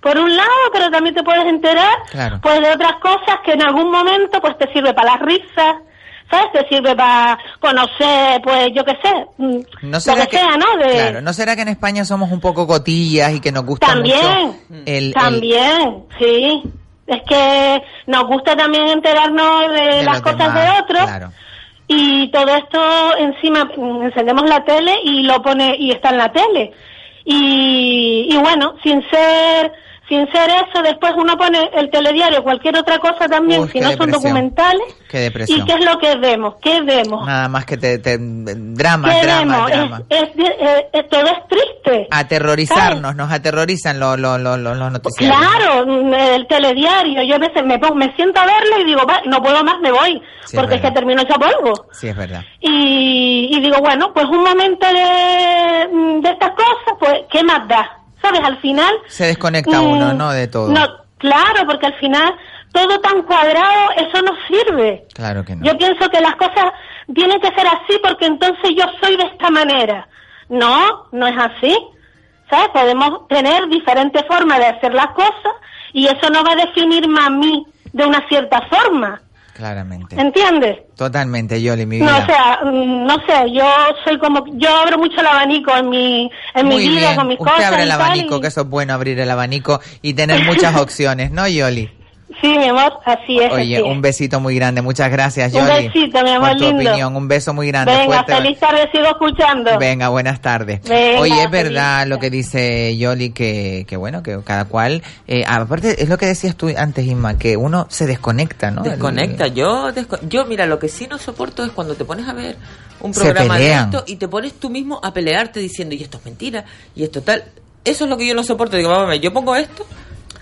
Speaker 19: por un lado, pero también te puedes enterar
Speaker 6: Claro.
Speaker 19: pues de otras cosas que en algún momento pues te sirve para las risas, ¿sabes? Te sirve para conocer, pues yo qué sé, mm,
Speaker 6: ¿No
Speaker 19: lo
Speaker 6: será
Speaker 19: que, sea, ¿no? De,
Speaker 6: Claro, ¿no será que en España somos un poco cotillas y que nos gusta
Speaker 19: También,
Speaker 6: mucho el, el-
Speaker 19: También, sí. Es que nos gusta también enterarnos de,
Speaker 6: de
Speaker 19: las cosas
Speaker 6: demás?
Speaker 19: de otros
Speaker 6: Claro.
Speaker 19: Y todo esto encima mm, encendemos la tele y lo pone y está en la tele. Y, y bueno sin ser sin ser eso después uno pone el telediario cualquier otra cosa también
Speaker 6: Uy,
Speaker 19: si no son documentales
Speaker 6: Qué depresión.
Speaker 19: y qué es lo que vemos qué vemos
Speaker 6: Nada más que te, te- drama,
Speaker 19: qué
Speaker 6: drama,
Speaker 19: vemos
Speaker 6: drama.
Speaker 19: Es, es- es- es- todo es triste
Speaker 6: Aterrorizarnos, nos aterrorizan los los los los los noticiarios.
Speaker 19: Claro, mm, el telediario, yo a veces me, pongo- me siento a verlo y digo, "Va, no puedo más, me voy,
Speaker 6: Sí,
Speaker 19: porque es, que termino hecha polvo.
Speaker 6: Sí, es verdad.
Speaker 19: Y, y digo, bueno, pues un momento de, mm, de estas cosas, pues, ¿qué más da? ¿Sabes? Al final...
Speaker 6: Se desconecta
Speaker 19: mm,
Speaker 6: uno, ¿no? De todo.
Speaker 19: No, claro, porque al final todo tan cuadrado, eso no sirve.
Speaker 6: Claro que no.
Speaker 19: Yo pienso que las cosas tienen que ser así porque entonces yo soy de esta manera. No, no es así. ¿Sabes? Podemos tener diferentes formas de hacer las cosas y eso no va a definir más a mí de una cierta forma.
Speaker 6: Claramente.
Speaker 19: ¿Entiendes?
Speaker 6: Totalmente, Yoli, mi
Speaker 19: No,
Speaker 6: vida.
Speaker 19: o sea, mm, no sé, yo soy como, yo abro mucho el abanico en mi, en
Speaker 6: Muy
Speaker 19: mi vida,
Speaker 6: bien.
Speaker 19: con mis
Speaker 6: Usted
Speaker 19: cosas
Speaker 6: abre el abanico,
Speaker 19: y-
Speaker 6: que eso es bueno, abrir el abanico y tener muchas opciones, ¿no, Yoli?
Speaker 19: Sí, mi amor, así es.
Speaker 6: Oye,
Speaker 19: así
Speaker 6: un besito muy grande. Muchas gracias,
Speaker 19: Un
Speaker 6: Yoli.
Speaker 19: besito, mi amor
Speaker 6: por tu
Speaker 19: lindo.
Speaker 6: opinión. Un beso muy grande.
Speaker 19: Venga,
Speaker 6: fuerte.
Speaker 19: feliz tarde, sigo escuchando.
Speaker 6: Venga, buenas tardes.
Speaker 19: Venga,
Speaker 6: Oye, es
Speaker 19: feliz
Speaker 6: verdad lo que dice Yoli, que, que bueno, que cada cual, eh, aparte es lo que decías tú antes, Inma, que uno se desconecta, ¿no?
Speaker 9: Desconecta. Yo, desco- yo, mira, lo que sí no soporto es cuando te pones a ver un programa de esto y te pones tú mismo a pelearte diciendo, y esto es mentira, y esto tal. Eso es lo que yo no soporto. Digo, ver, yo pongo esto.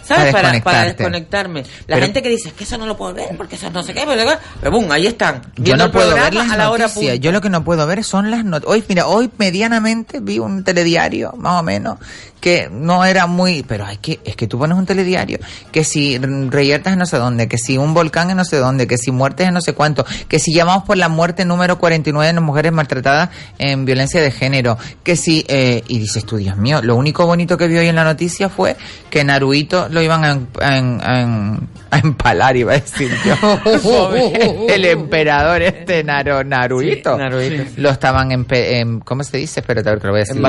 Speaker 9: ¿Sabes?
Speaker 6: Para
Speaker 9: Para, desconectarme. La
Speaker 6: Pero-
Speaker 9: gente que dice, es que eso no lo puedo ver, porque eso no sé qué, pero, pero boom, ahí están.
Speaker 6: Yo no puedo ver las
Speaker 9: a la hora
Speaker 6: noticias.
Speaker 9: punta.
Speaker 6: Yo lo que no puedo ver son las noticias. Hoy, mira, hoy medianamente vi un telediario, más o menos, que no era muy, pero hay que, es que tú pones un telediario, que si reyertas en no sé dónde, que si un volcán en no sé dónde, que si muertes en no sé cuánto, que si llamamos por la muerte número 49 de las mujeres maltratadas en violencia de género, que si, eh, y dices tú, Dios mío, lo único bonito que vi hoy en la noticia fue que Naruito lo iban a, em- a em- a em- a empalar, iba a decir yo. el emperador este Naru, Naruito.
Speaker 9: Sí, Naruito,
Speaker 6: Lo estaban, em- ¿cómo se dice? Espérate, a ver que lo voy a decir.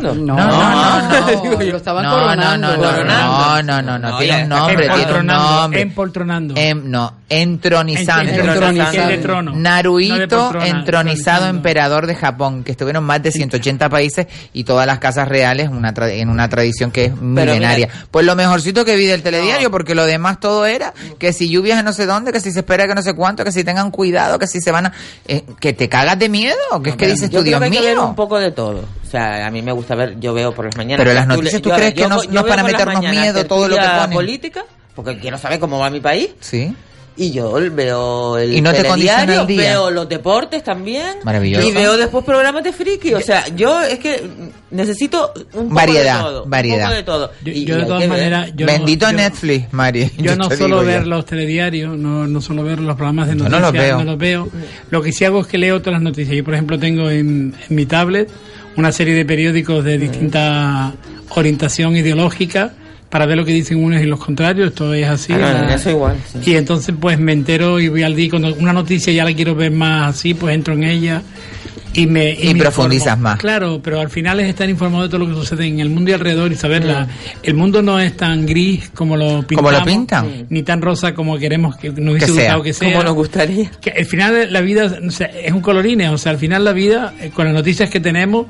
Speaker 6: No, no, no. no. No,
Speaker 7: lo estaban
Speaker 6: No, no,
Speaker 7: coronando.
Speaker 6: no, no, no, no, no, no, tiene un nombre, tiene un nombre.
Speaker 8: empoltronando.
Speaker 6: Em, no, entronizando.
Speaker 8: Entronizando. Poltrona,
Speaker 6: entronizado emperador de Japón, que estuvieron más de 180 países y todas las casas reales una tra- en una tradición que es milenaria. Pues lo mejorcito que vi del telediario, porque lo demás todo era que si lluvias en no sé dónde, que si se espera que no sé cuánto, que si tengan cuidado, que si se van a... eh, que te cagas de miedo, que es que dices
Speaker 9: yo
Speaker 6: tú,
Speaker 9: creo
Speaker 6: Dios
Speaker 9: que hay que ver
Speaker 6: mío.
Speaker 9: un poco de todo. O sea, a mí me gusta ver, yo veo por las mañanas.
Speaker 6: Pero las noticias, ¿tú
Speaker 9: yo-
Speaker 6: crees que
Speaker 9: yo
Speaker 6: no- es para meternos
Speaker 9: mañanas
Speaker 6: miedo todo lo que ponen?
Speaker 9: política, porque quiero saber cómo va mi país.
Speaker 6: Sí.
Speaker 9: Y yo veo el
Speaker 6: ¿Y no te el día?
Speaker 9: veo los deportes también.
Speaker 6: Maravilloso.
Speaker 9: Y veo después programas de friki. O sea, yo es que necesito un poco
Speaker 6: Variedad,
Speaker 9: de todo.
Speaker 6: variedad.
Speaker 9: Un poco de todo.
Speaker 8: Yo-
Speaker 9: Y-
Speaker 8: yo de todas maneras, yo
Speaker 6: Bendito
Speaker 8: yo-
Speaker 6: Netflix, Mari.
Speaker 8: Yo no
Speaker 6: ya.
Speaker 8: ver los telediarios, no, no suelo ver los programas de noticias,
Speaker 6: no los veo.
Speaker 8: no los veo. Lo que sí hago es que leo todas las noticias. Yo, por ejemplo, tengo en, en mi tablet una serie de periódicos de distinta orientación ideológica para ver lo que dicen unos y los contrarios. Esto es así.
Speaker 9: Ah, eso igual, sí.
Speaker 8: Y entonces, pues me entero y voy al día. Cuando una noticia ya la quiero ver más así, pues entro en ella. Y, me,
Speaker 6: Y
Speaker 8: me
Speaker 6: profundizas
Speaker 8: informo.
Speaker 6: más.
Speaker 8: Claro, pero al final es estar informado de todo lo que sucede en el mundo y alrededor y saberla. El mundo no es tan gris como lo pintamos.
Speaker 6: Como lo pintan.
Speaker 8: Ni tan rosa como queremos que nos hubiese
Speaker 6: Que sea.
Speaker 8: gustado que sea.
Speaker 9: Como nos gustaría.
Speaker 8: Que al final la vida o sea, es un colorine, o sea, al final la vida, eh, con las noticias que tenemos,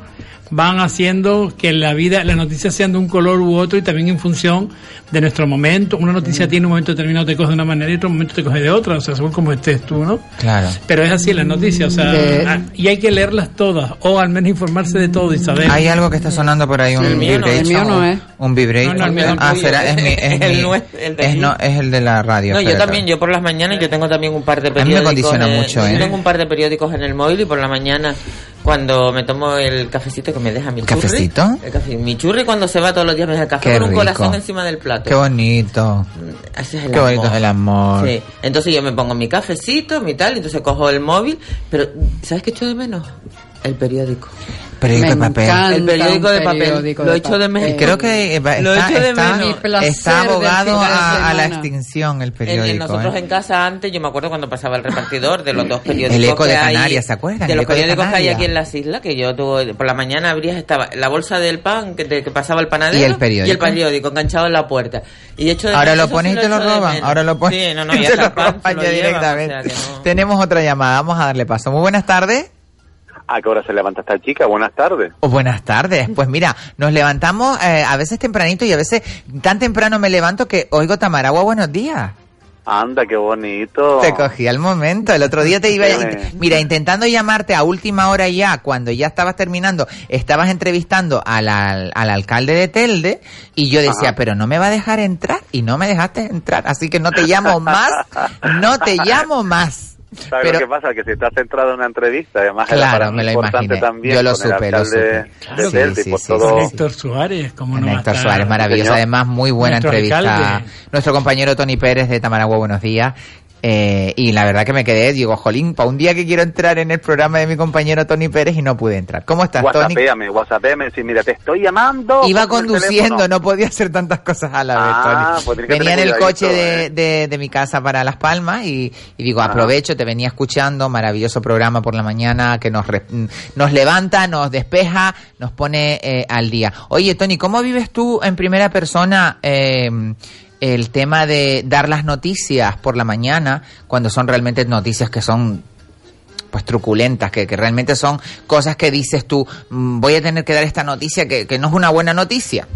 Speaker 8: van haciendo que la vida, las noticias sean de un color u otro y también en función de nuestro momento. Una noticia tiene un momento determinado te coge de una manera y otro momento te coge de otra, o sea, según como estés tú, ¿no?
Speaker 6: Claro.
Speaker 8: Pero es así las noticias, o sea,
Speaker 6: De-
Speaker 8: ah, y hay que leerlas todas, o al menos informarse de todo y saber.
Speaker 6: Hay algo que está sonando por ahí, un
Speaker 8: el mío no,
Speaker 6: vibration.
Speaker 8: el mío no es.
Speaker 6: Un vibration.
Speaker 9: No, no, el mío
Speaker 6: ah, será, es mi, es
Speaker 9: El
Speaker 6: mi-
Speaker 9: nuestro, el de
Speaker 6: es, no, es el de la radio.
Speaker 9: No, yo también, yo por las mañanas yo tengo también un par de
Speaker 6: A mí me
Speaker 9: periódicos.
Speaker 6: condiciona
Speaker 9: en-
Speaker 6: mucho,
Speaker 9: yo
Speaker 6: ¿eh?
Speaker 9: tengo un par de periódicos en el móvil y por la mañana cuando me tomo el cafecito que me deja mi churri.
Speaker 6: ¿Cafecito?
Speaker 9: el café- mi churri cuando se va todos los días me deja el café
Speaker 6: Qué
Speaker 9: con un corazón encima del plato.
Speaker 6: Qué bonito.
Speaker 9: Ese es el
Speaker 6: Qué bonito es el amor.
Speaker 9: Sí. Entonces yo me pongo mi cafecito, mi tal, entonces cojo el móvil, pero ¿sabes qué echo de menos? El periódico.
Speaker 6: Periódico de papel.
Speaker 9: el periódico de papel.
Speaker 7: periódico
Speaker 9: Lo
Speaker 7: de
Speaker 9: echo de menos.
Speaker 6: Y creo que eh, va-
Speaker 9: Lo
Speaker 6: está,
Speaker 9: echo de
Speaker 6: está-
Speaker 9: menos.
Speaker 6: Está abogado a, a la extinción el
Speaker 9: En-
Speaker 6: periódico.
Speaker 9: en nosotros
Speaker 6: ¿eh?
Speaker 9: en casa antes, yo me acuerdo cuando pasaba el repartidor de los dos periódicos.
Speaker 6: El Eco de Canarias, ¿se acuerdan?
Speaker 9: De los periódicos que hay aquí en las islas, que yo tuve, por la mañana abrías, estaba la bolsa del pan que, te- que pasaba el panadero
Speaker 6: Y el periódico.
Speaker 9: y el periódico enganchado en la puerta. Y echo de
Speaker 6: Ahora
Speaker 9: menos,
Speaker 6: lo pones y te lo roban. Ahora lo pones.
Speaker 9: Sí, no, no,
Speaker 6: y te lo
Speaker 9: el pan se
Speaker 6: roban ya directamente. Tenemos otra llamada. Vamos a darle paso. Muy buenas tardes.
Speaker 20: ¿A qué hora se levanta esta chica? Buenas tardes.
Speaker 6: Oh, buenas tardes. Pues mira, nos levantamos eh, a veces tempranito y a veces tan temprano me levanto que oigo Tamaragua, buenos días.
Speaker 20: Anda, qué bonito.
Speaker 6: Te cogí al momento. El otro día te iba, mira, intentando llamarte a última hora ya, cuando ya estabas terminando, estabas entrevistando al, al, al alcalde de Telde y yo decía,
Speaker 20: Ajá.
Speaker 6: pero no me va a dejar entrar y no me dejaste entrar, así que no te llamo más, no te llamo más.
Speaker 20: ¿Sabes
Speaker 6: Pero-
Speaker 20: lo que pasa? Que si estás centrado en una entrevista, además
Speaker 6: Claro, me lo
Speaker 20: importante
Speaker 6: imaginé.
Speaker 20: también
Speaker 6: Yo lo supe, lo supe.
Speaker 20: de
Speaker 6: Sí,
Speaker 20: Telde,
Speaker 6: sí,
Speaker 20: por
Speaker 6: sí,
Speaker 20: todo...
Speaker 8: Héctor Suárez, como no
Speaker 6: Héctor? Suárez, maravilloso.
Speaker 20: Señor.
Speaker 6: Además, muy buena
Speaker 8: Nuestro
Speaker 6: entrevista.
Speaker 8: alcalde.
Speaker 6: Nuestro compañero Tony Pérez de Tamaragua, buenos días. Eh, y la verdad que me quedé, digo, jolín, para un día que quiero entrar en el programa de mi compañero Tony Pérez y no pude entrar. ¿Cómo estás, Tony?
Speaker 20: Whatsappéame, whatsappéame, decir, mira, te estoy llamando.
Speaker 6: Iba conduciendo, no podía hacer tantas cosas a la vez,
Speaker 20: Ah,
Speaker 6: Tony.
Speaker 20: pues
Speaker 6: venía en el coche de,
Speaker 20: eh.
Speaker 6: de- de mi casa para Las Palmas y, y digo,
Speaker 20: Ajá.
Speaker 6: aprovecho, te venía escuchando, maravilloso programa por la mañana que nos, re- nos levanta, nos despeja, nos pone eh, al día. Oye, Tony, ¿cómo vives tú en primera persona eh, el tema de dar las noticias por la mañana cuando son realmente noticias que son pues truculentas, que, que realmente son cosas que dices tú, "Mm, voy a tener que dar esta noticia que, que no es una buena noticia.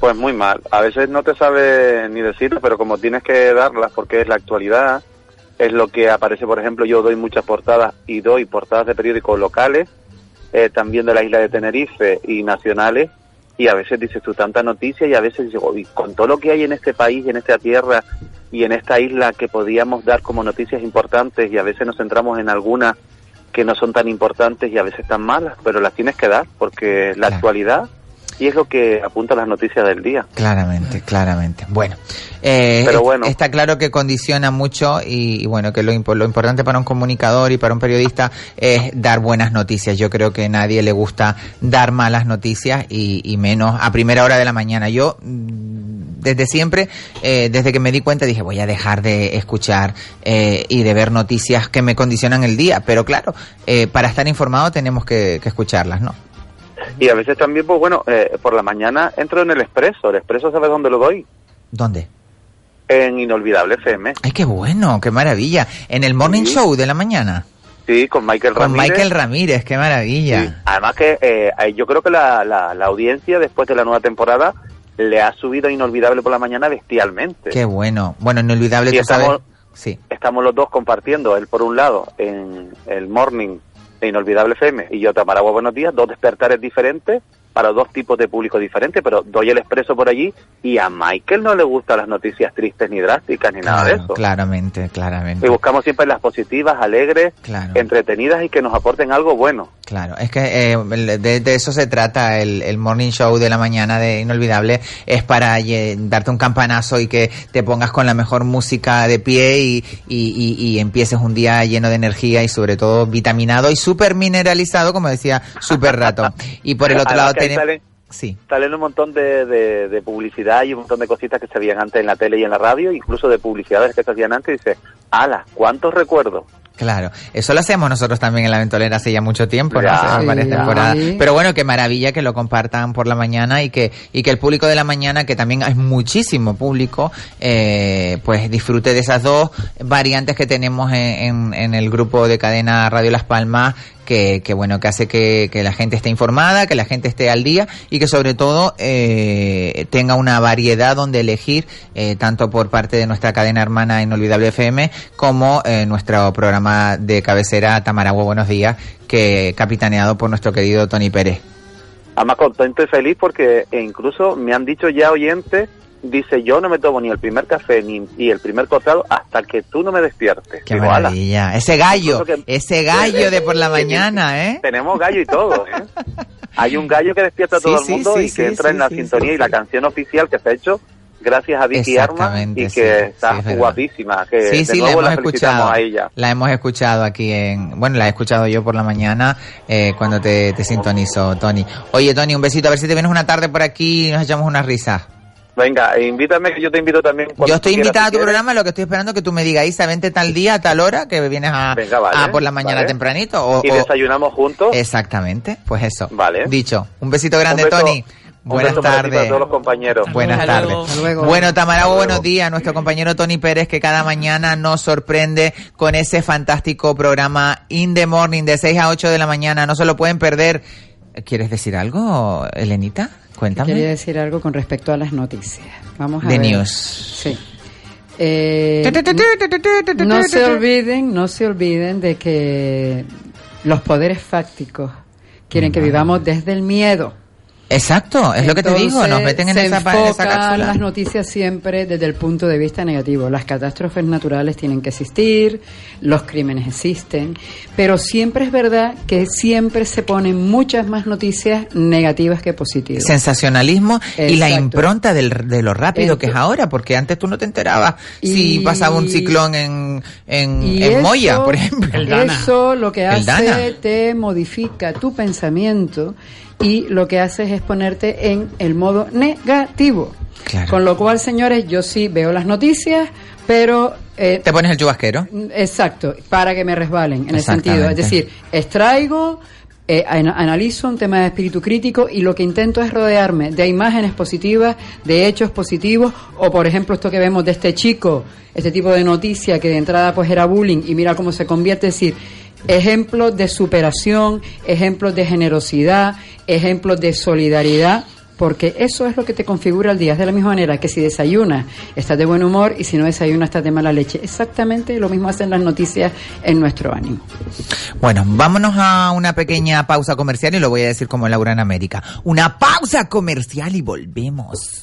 Speaker 20: Pues muy mal. A veces no te sabe ni decirlo, pero como tienes que darlas porque es la actualidad, es lo que aparece, por ejemplo, yo doy muchas portadas y doy portadas de periódicos locales, eh, también de la isla de Tenerife y nacionales, y a veces dices tú tanta noticia y a veces digo, "Uy, con todo lo que hay en este país, en esta tierra y en esta isla que podíamos dar como noticias importantes y a veces nos centramos en algunas que no son tan importantes y a veces tan malas, pero las tienes que dar porque la actualidad y es lo que apunta las noticias del día.
Speaker 6: Claramente, claramente. Bueno, eh,
Speaker 20: Pero bueno.
Speaker 6: está claro que condiciona mucho y, y bueno, que lo, impo- lo importante para un comunicador y para un periodista es dar buenas noticias. Yo creo que a nadie le gusta dar malas noticias y, y menos a primera hora de la mañana. Yo mm, desde siempre, eh, desde que me di cuenta, dije voy a dejar de escuchar eh, y de ver noticias que me condicionan el día. Pero claro, eh, para estar informado tenemos que, que escucharlas, ¿no?
Speaker 20: Y a veces también, pues bueno, eh, por la mañana entro en el Expreso. El Expreso, ¿sabes dónde lo doy?
Speaker 6: ¿Dónde?
Speaker 20: En Inolvidable FM.
Speaker 6: Ay, qué bueno, qué maravilla. En el morning
Speaker 20: Sí.
Speaker 6: show de la mañana.
Speaker 20: Sí, con Michael
Speaker 6: Con
Speaker 20: Ramírez.
Speaker 6: Michael Ramírez, qué maravilla.
Speaker 20: Además que eh, yo creo que la, la, la audiencia después de la nueva temporada le ha subido a Inolvidable por la mañana bestialmente.
Speaker 6: Qué bueno. Bueno, inolvidable,
Speaker 20: Y
Speaker 6: tú sabes.
Speaker 20: estamos,
Speaker 6: Sí.
Speaker 20: estamos los dos compartiendo, él por un lado en el morning Inolvidable FM y yo Tamaragua Buenos Días, dos despertares diferentes para dos tipos de público diferentes, pero doy el expreso por allí y a Michael no le gustan las noticias tristes ni drásticas ni nada de eso.
Speaker 6: Claramente, claramente.
Speaker 20: Y buscamos siempre las positivas, alegres,
Speaker 6: Claro.
Speaker 20: entretenidas y que nos aporten algo bueno.
Speaker 6: Claro, es que eh, de, de eso se trata el, el morning show de la mañana de Inolvidable, es para eh, darte un campanazo y que te pongas con la mejor música de pie y, y, y- y empieces un día lleno de energía y sobre todo vitaminado y súper mineralizado, como decía Super Rato. Y por el otro lado.
Speaker 20: Salen-
Speaker 6: Sí.
Speaker 20: Salen un montón de, de- de publicidad y un montón de cositas que se veían antes en la tele y en la radio, incluso de publicidades que se hacían antes, y dice, ala, ¿cuántos recuerdos?
Speaker 6: Claro, eso lo hacemos nosotros también en la ventolera hace ya mucho tiempo, ¿no?
Speaker 20: Ya.
Speaker 6: Varias temporadas. Pero bueno, qué maravilla que lo compartan por la mañana y que y que el público de la mañana, que también es muchísimo público, eh, pues disfrute de esas dos variantes que tenemos en, en- en el grupo de cadena Radio Las Palmas. Que, que bueno, que hace que, que la gente esté informada, que la gente esté al día y que sobre todo eh, tenga una variedad donde elegir, eh, tanto por parte de nuestra cadena hermana Inolvidable FM como eh, nuestro programa de cabecera Tamaragua Buenos Días, que capitaneado por nuestro querido Tony Pérez.
Speaker 20: Además contento y feliz porque e incluso me han dicho ya oyentes, dice yo no me tomo ni el primer café ni y el primer cortado hasta que tú no me despiertes.
Speaker 6: Qué
Speaker 20: Digo.
Speaker 6: Ese gallo,
Speaker 20: que-
Speaker 6: ese gallo de por la mañana, ¿eh?
Speaker 20: Tenemos gallo y todo, ¿eh? Hay un gallo que despierta a todo
Speaker 6: Sí,
Speaker 20: el mundo
Speaker 6: sí,
Speaker 20: y que entra en la sintonía y la canción oficial que se ha hecho gracias a Vicky Arma y que
Speaker 6: sí,
Speaker 20: está
Speaker 6: es
Speaker 20: guapísima. Que
Speaker 6: Sí,
Speaker 20: de
Speaker 6: sí, la hemos
Speaker 20: la,
Speaker 6: escuchado.
Speaker 20: a ella.
Speaker 6: La hemos escuchado aquí en. Bueno, la he escuchado yo por la mañana eh, cuando te, te sintonizo, Tony. Oye, Tony, un besito. A ver si te vienes una tarde por aquí y nos echamos una risa.
Speaker 20: Venga, invítame que yo te invito también.
Speaker 6: Yo estoy
Speaker 20: quieras,
Speaker 6: invitada a tu
Speaker 20: quieres.
Speaker 6: programa, lo que estoy esperando es que tú me digas, Isa, vente tal día, a tal hora, que vienes a,
Speaker 20: Venga, vale,
Speaker 6: a por la mañana
Speaker 20: vale.
Speaker 6: tempranito. O,
Speaker 20: Y
Speaker 6: o-
Speaker 20: desayunamos juntos.
Speaker 6: Exactamente, pues eso.
Speaker 20: Vale.
Speaker 6: Dicho. Un besito grande,
Speaker 20: Un beso-
Speaker 6: Tony. Buenas tardes.
Speaker 20: todos los compañeros.
Speaker 6: Buenas tardes. Bueno, Tamarago, buenos días. Nuestro compañero Tony Pérez, que cada mañana nos sorprende con ese fantástico programa In the Morning de 6 a 8 de la mañana. No se lo pueden perder. ¿Quieres decir algo, Elenita? Cuéntame.
Speaker 7: Quería decir algo con respecto a las noticias. Vamos a
Speaker 6: The
Speaker 7: ver.
Speaker 6: news.
Speaker 7: Sí. Eh, no se olviden, no se olviden de que los poderes fácticos quieren que vivamos desde el miedo.
Speaker 6: Exacto, es lo que te digo, nos meten en
Speaker 7: se
Speaker 6: esa, esa cápsula.
Speaker 7: las noticias siempre desde el punto de vista negativo. Las catástrofes naturales tienen que existir, los crímenes existen, pero siempre es verdad que siempre se ponen muchas más noticias negativas que positivas.
Speaker 6: Sensacionalismo y la impronta del, de lo rápido que es ahora, porque antes tú no te enterabas si pasaba un ciclón en, en,
Speaker 7: Y
Speaker 6: en
Speaker 7: eso-
Speaker 6: Moya, por ejemplo.
Speaker 7: Eso lo que
Speaker 6: El
Speaker 7: hace te modifica tu pensamiento y lo que hace es ponerte en el modo negativo.
Speaker 6: Claro.
Speaker 7: Con lo cual, señores, yo sí veo las noticias, pero... eh,
Speaker 6: Te pones el chubasquero.
Speaker 7: Exacto, para que me resbalen, en el sentido. Es decir, extraigo, eh, an- analizo un tema de espíritu crítico y lo que intento es rodearme de imágenes positivas, de hechos positivos, o por ejemplo esto que vemos de este chico, este tipo de noticia que de entrada pues era bullying y mira cómo se convierte, es decir, ejemplos de superación, ejemplos de generosidad, ejemplos de solidaridad. Porque eso es lo que te configura el día. Es de la misma manera que si desayunas, estás de buen humor y si no desayunas, estás de mala leche. Exactamente lo mismo hacen las noticias en nuestro ánimo.
Speaker 6: Bueno, vámonos a una pequeña pausa comercial y lo voy a decir como Laura en América. Una pausa comercial y volvemos.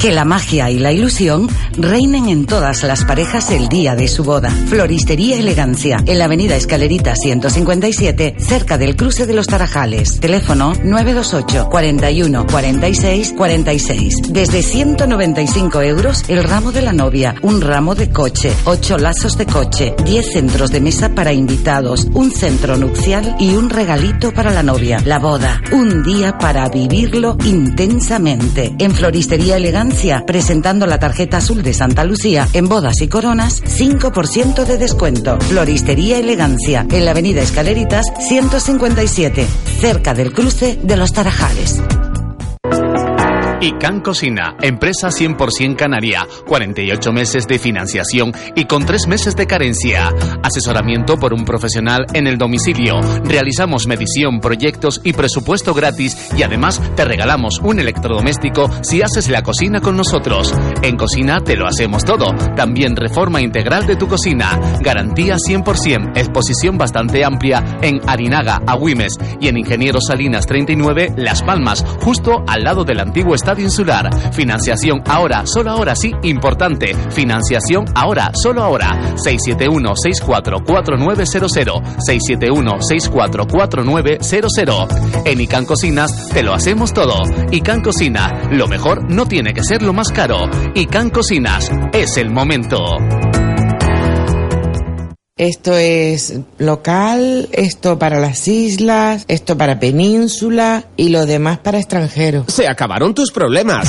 Speaker 14: Que la magia y la ilusión reinen en todas las parejas el día de su boda. Floristería Elegancia, en la avenida Escalerita 157, cerca del cruce de los Tarajales. Teléfono 928 41 46 46. Desde 195 euros el ramo de la novia, un ramo de coche, 8 lazos de coche, 10 centros de mesa para invitados, un centro nupcial y un regalito para la novia. La boda, un día para vivirlo intensamente. En Floristería Elegancia, presentando la tarjeta azul de Santa Lucía, en bodas y coronas, 5% de descuento. Floristería Elegancia, en la avenida Escaleritas 157, cerca del cruce de los Tarajales.
Speaker 13: ICAN Cocina, empresa 100% canaria, 48 meses de financiación y con 3 meses de carencia. Asesoramiento por un profesional en el domicilio. Realizamos medición, proyectos y presupuesto gratis y además te regalamos un electrodoméstico si haces la cocina con nosotros. En cocina te lo hacemos todo. También reforma integral de tu cocina. Garantía 100%. Exposición bastante amplia en Arinaga, Agüimes y en Ingeniero Salinas 39, Las Palmas, justo al lado del antiguo estadio insular. Financiación ahora, solo ahora sí, importante. Financiación ahora, solo ahora. 671-644900. 671-644900. En ICAN Cocinas te lo hacemos todo. ICAN Cocina, lo mejor no tiene que ser lo más caro. ICAN Cocinas, es el momento.
Speaker 21: Esto es local, esto para las islas, esto para península y lo demás para extranjeros.
Speaker 22: Se acabaron tus problemas.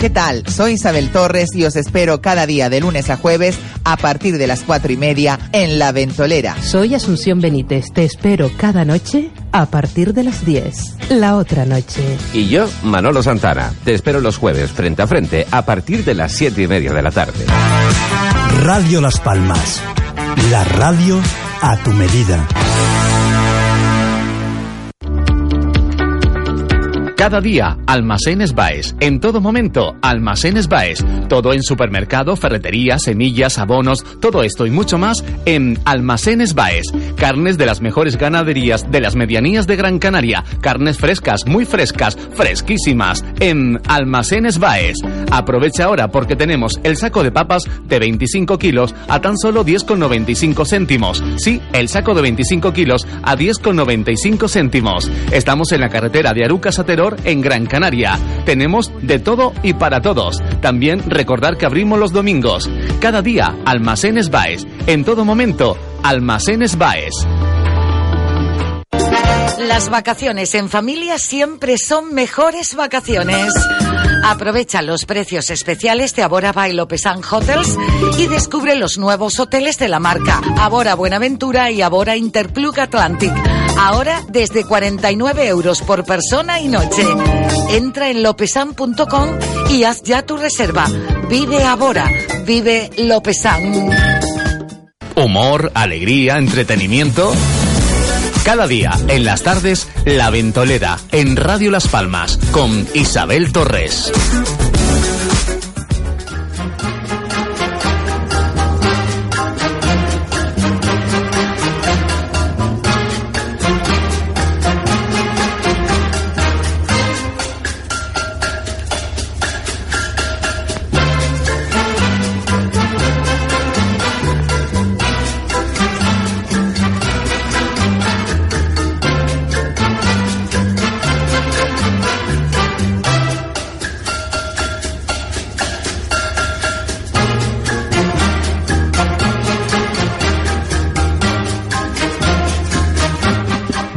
Speaker 6: ¿Qué tal? Soy Isabel Torres y os espero cada día de lunes a jueves a partir de las cuatro y media en La Ventolera.
Speaker 2: Soy Asunción Benítez. Te espero cada noche a partir de las 10. La otra noche.
Speaker 23: Y yo, Manolo Santana. Te espero los jueves frente a frente a partir de las siete y media de la tarde.
Speaker 17: Radio Las Palmas. La radio a tu medida.
Speaker 13: Cada día, Almacenes Baes. En todo momento, Almacenes Baes. Todo en supermercado, ferretería, semillas, abonos, todo esto y mucho más en Almacenes Baes. Carnes de las mejores ganaderías de las medianías de Gran Canaria. Carnes frescas, muy frescas, fresquísimas. En Almacenes Baes. Aprovecha ahora porque tenemos el saco de papas de 25 kilos a tan solo 10,95 céntimos. Sí, el saco de 25 kilos a 10,95 céntimos. Estamos en la carretera de Arucas a en Gran Canaria. Tenemos de todo y para todos. También recordar que abrimos los domingos. Cada día, Almacenes Baes. En todo momento, Almacenes Baes.
Speaker 14: Las vacaciones en familia siempre son mejores vacaciones. Aprovecha los precios especiales de Abora by Lopesan Hotels y descubre los nuevos hoteles de la marca Abora Buenaventura y Abora Interplug Atlantic. Ahora desde 49 euros por persona y noche. Entra en lopesan.com y haz ya tu reserva. Vive Abora, vive Lopesan.
Speaker 13: Humor, alegría, entretenimiento. Cada día, en las tardes, La Ventolera, en Radio Las Palmas, con Isabel Torres.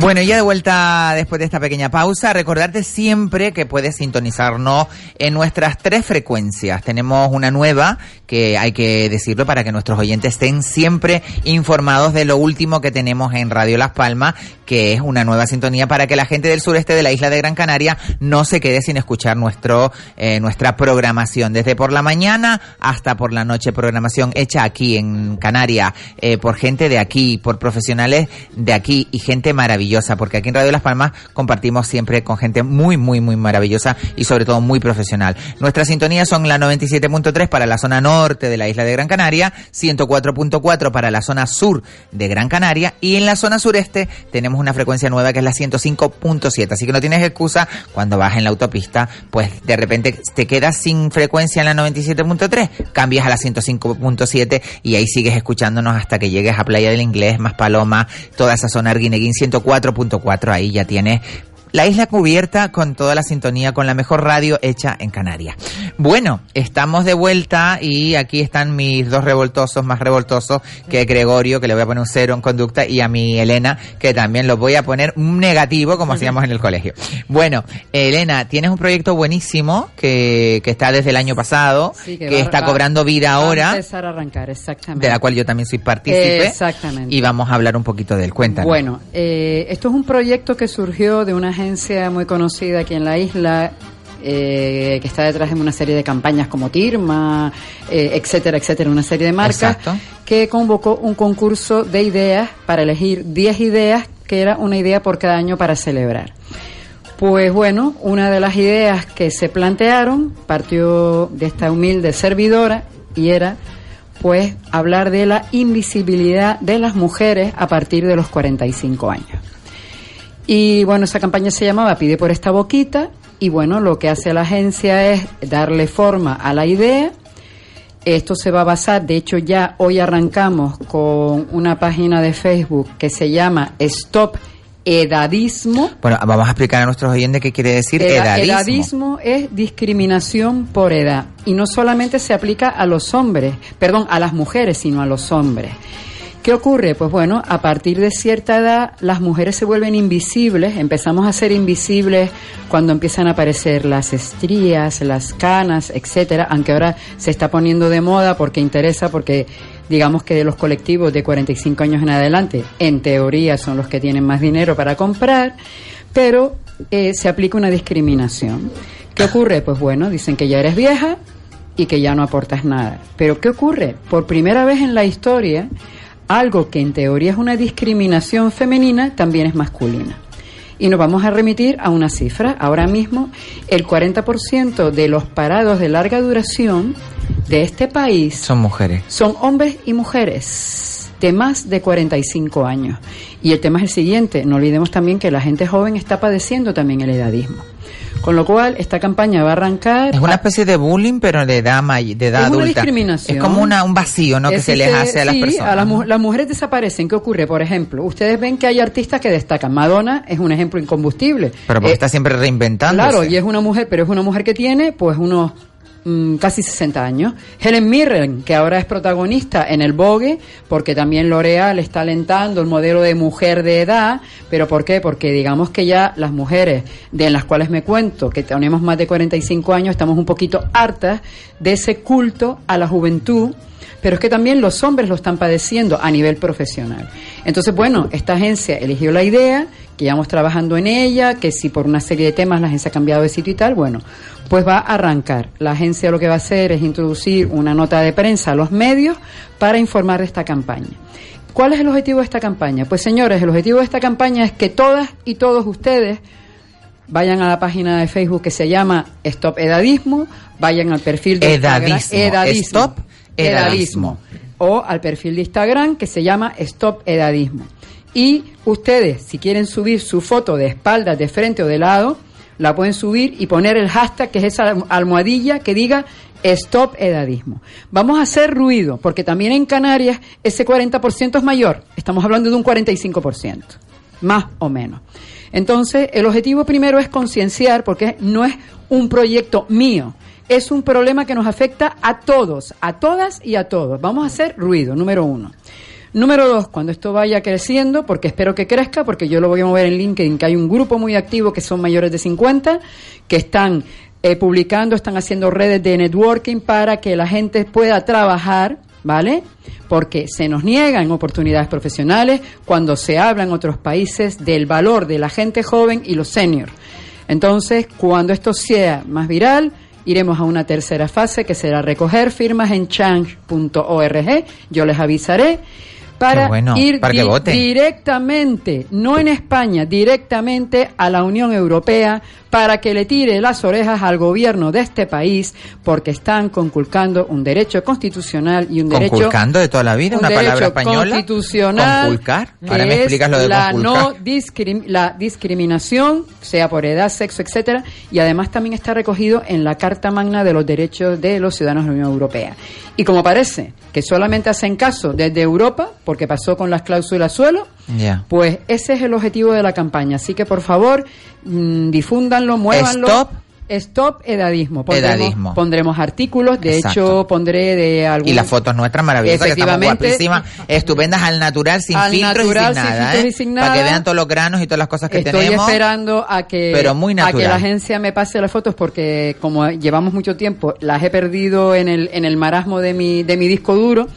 Speaker 6: Bueno, ya de vuelta después de esta pequeña pausa, recordarte siempre que puedes sintonizarnos en nuestras tres frecuencias. Tenemos una nueva que hay que decirlo para que nuestros oyentes estén siempre informados de lo último que tenemos en Radio Las Palmas, que es una nueva sintonía para que la gente del sureste de la isla de Gran Canaria no se quede sin escuchar nuestro eh, nuestra programación desde por la mañana hasta por la noche programación hecha aquí en Canarias eh, por gente de aquí, por profesionales de aquí y gente maravillosa porque aquí en Radio Las Palmas compartimos siempre con gente muy, muy, muy maravillosa y sobre todo muy profesional. Nuestras sintonías son la 97.3 para la zona norte de la isla de Gran Canaria, 104.4 para la zona sur de Gran Canaria y en la zona sureste tenemos una frecuencia nueva que es la 105.7. Así que no tienes excusa. Cuando vas en la autopista, pues de repente te quedas sin frecuencia en la 97.3, cambias a la 105.7 y ahí sigues escuchándonos hasta que llegues a Playa del Inglés, más Paloma, toda esa zona Arguineguín 104 4.4 ahí ya tienes La isla cubierta con toda la sintonía, con la mejor radio hecha en Canarias. Bueno, estamos de vuelta y aquí están mis dos revoltosos, más revoltosos que Gregorio, que le voy a poner un cero en conducta, y a mi Elena, que también lo voy a poner un negativo, como hacíamos en el colegio. Bueno, Elena, tienes un proyecto buenísimo que, que está desde el año pasado,
Speaker 7: Sí,
Speaker 6: que,
Speaker 7: va-
Speaker 6: está
Speaker 7: va-
Speaker 6: cobrando vida
Speaker 7: a
Speaker 6: ahora,
Speaker 7: empezar a arrancar, exactamente.
Speaker 6: de la cual yo también soy partícipe.
Speaker 7: Exactamente.
Speaker 6: Y vamos a hablar un poquito de él. Cuéntanos.
Speaker 7: Bueno, eh, esto es un proyecto que surgió de una agencia muy conocida aquí en la isla, eh, que está detrás de una serie de campañas como Tirma, eh, etcétera, etcétera, una serie de marcas,
Speaker 6: Exacto.
Speaker 7: que convocó un concurso de ideas para elegir 10 ideas, que era una idea por cada año para celebrar. Pues bueno, una de las ideas que se plantearon partió de esta humilde servidora y era pues hablar de la invisibilidad de las mujeres a partir de los 45 años. Y bueno, esa campaña se llamaba Pide por esta boquita y bueno, lo que hace la agencia es darle forma a la idea. Esto se va a basar, de hecho ya hoy arrancamos con una página de Facebook que se llama Stop Edadismo.
Speaker 6: Bueno, vamos a explicar a nuestros oyentes qué quiere decir
Speaker 7: Eda-
Speaker 6: edadismo.
Speaker 7: edadismo es discriminación por edad y no solamente se aplica a los hombres, perdón, a las mujeres, sino a los hombres. ¿Qué ocurre? Pues bueno, a partir de cierta edad las mujeres se vuelven invisibles, empezamos a ser invisibles cuando empiezan a aparecer las estrías, las canas, etcétera, aunque ahora se está poniendo de moda porque interesa, porque digamos que de los colectivos de 45 años en adelante, en teoría son los que tienen más dinero para comprar, pero eh, se aplica una discriminación. ¿Qué ocurre? Pues bueno, dicen que ya eres vieja y que ya no aportas nada. Pero ¿qué ocurre? Por primera vez en la historia, algo que en teoría es una discriminación femenina también es masculina. Y nos vamos a remitir a una cifra. Ahora mismo, el 40% de los parados de larga duración de este país
Speaker 6: Son mujeres.
Speaker 7: son hombres y mujeres de más de 45 años. Y el tema es el siguiente, no olvidemos también que la gente joven está padeciendo también el edadismo. Con lo cual, esta campaña va a arrancar...
Speaker 6: Es una especie de bullying, pero de edad, de edad
Speaker 7: Es una discriminación.
Speaker 6: Es como una, un vacío, ¿no? Que se les hace a las
Speaker 7: sí,
Speaker 6: personas.
Speaker 7: las, mu- las mujeres desaparecen. ¿Qué ocurre? Por ejemplo, ustedes ven que hay artistas que destacan. Madonna es un ejemplo incombustible.
Speaker 6: Pero porque
Speaker 7: Eh,
Speaker 6: está siempre reinventando.
Speaker 7: Claro, y es una mujer, pero es una mujer que tiene pues unos mm, casi 60 años. Helen Mirren, que ahora es protagonista en el Vogue, porque también L'Oreal está alentando el modelo de mujer de edad, pero ¿por qué? Porque digamos que ya las mujeres de las cuales me cuento, que tenemos más de 45 años, estamos un poquito hartas de ese culto a la juventud pero es que también los hombres lo están padeciendo a nivel profesional. Entonces, bueno, esta agencia eligió la idea, que llevamos trabajando en ella, que si por una serie de temas la agencia ha cambiado de sitio y tal, bueno, pues va a arrancar. La agencia lo que va a hacer es introducir una nota de prensa a los medios para informar de esta campaña. ¿Cuál es el objetivo de esta campaña? Pues señores, el objetivo de esta campaña es que todas y todos ustedes vayan a la página de Facebook que se llama Stop Edadismo, vayan al perfil de
Speaker 6: Edadismo.
Speaker 7: Edadismo.
Speaker 6: Stop Edadismo.
Speaker 7: O al perfil de Instagram que se llama Stop Edadismo. Y ustedes, si quieren subir su foto de espaldas, de frente o de lado, la pueden subir y poner el hashtag, que es esa almohadilla que diga Stop Edadismo. Vamos a hacer ruido, porque también en Canarias ese 40% es mayor. Estamos hablando de un 45%, más o menos. Entonces, el objetivo primero es concienciar, porque no es un proyecto mío, es un problema que nos afecta a todos, a todas y a todos. Vamos a hacer ruido, número uno. Número dos, cuando esto vaya creciendo, porque espero que crezca, porque yo lo voy a mover en LinkedIn, que hay un grupo muy activo que son mayores de 50, que están eh, publicando, están haciendo redes de networking para que la gente pueda trabajar, ¿vale? Porque se nos niegan oportunidades profesionales cuando se habla en otros países del valor de la gente joven y los seniors. Entonces, cuando esto sea más viral, iremos a una tercera fase que será recoger firmas en change.org. Yo les avisaré para
Speaker 6: bueno,
Speaker 7: ir
Speaker 6: para que
Speaker 7: di-
Speaker 6: voten.
Speaker 7: directamente, no en España, directamente a la Unión Europea para que le tire las orejas al gobierno de este país porque están conculcando un derecho constitucional y un derecho
Speaker 6: Conculcando de toda la vida,
Speaker 7: un
Speaker 6: una palabra española.
Speaker 7: constitucional
Speaker 6: Conculcar.
Speaker 7: que
Speaker 6: Ahora me explicas lo de
Speaker 7: la
Speaker 6: conculcar.
Speaker 7: no discrim- la discriminación sea por edad, sexo, etcétera y además también está recogido en la Carta Magna de los Derechos de los Ciudadanos de la Unión Europea. Y como parece que solamente hacen caso desde Europa, porque pasó con las cláusulas suelo, pues ese es el objetivo de la campaña. Así que por favor, mm, difúndanlo, muévanlo.
Speaker 6: Stop.
Speaker 7: Stop edadismo. Pondremos,
Speaker 6: Edadismo.
Speaker 7: pondremos artículos, de
Speaker 6: Exacto.
Speaker 7: hecho pondré de algún...
Speaker 6: Y las fotos nuestras maravillosas, que estamos
Speaker 7: Efectivamente.
Speaker 6: guapísimas, estupendas al natural, sin
Speaker 7: Al
Speaker 6: filtros
Speaker 7: natural,
Speaker 6: y sin
Speaker 7: sin
Speaker 6: nada, ¿eh?
Speaker 7: y sin
Speaker 6: Para que vean todos los granos y todas las cosas que
Speaker 7: Estoy
Speaker 6: tenemos.
Speaker 7: esperando a que,
Speaker 6: pero muy
Speaker 7: a que la agencia me pase las fotos porque como llevamos mucho tiempo, las he perdido en el, en el marasmo de mi, de mi disco duro.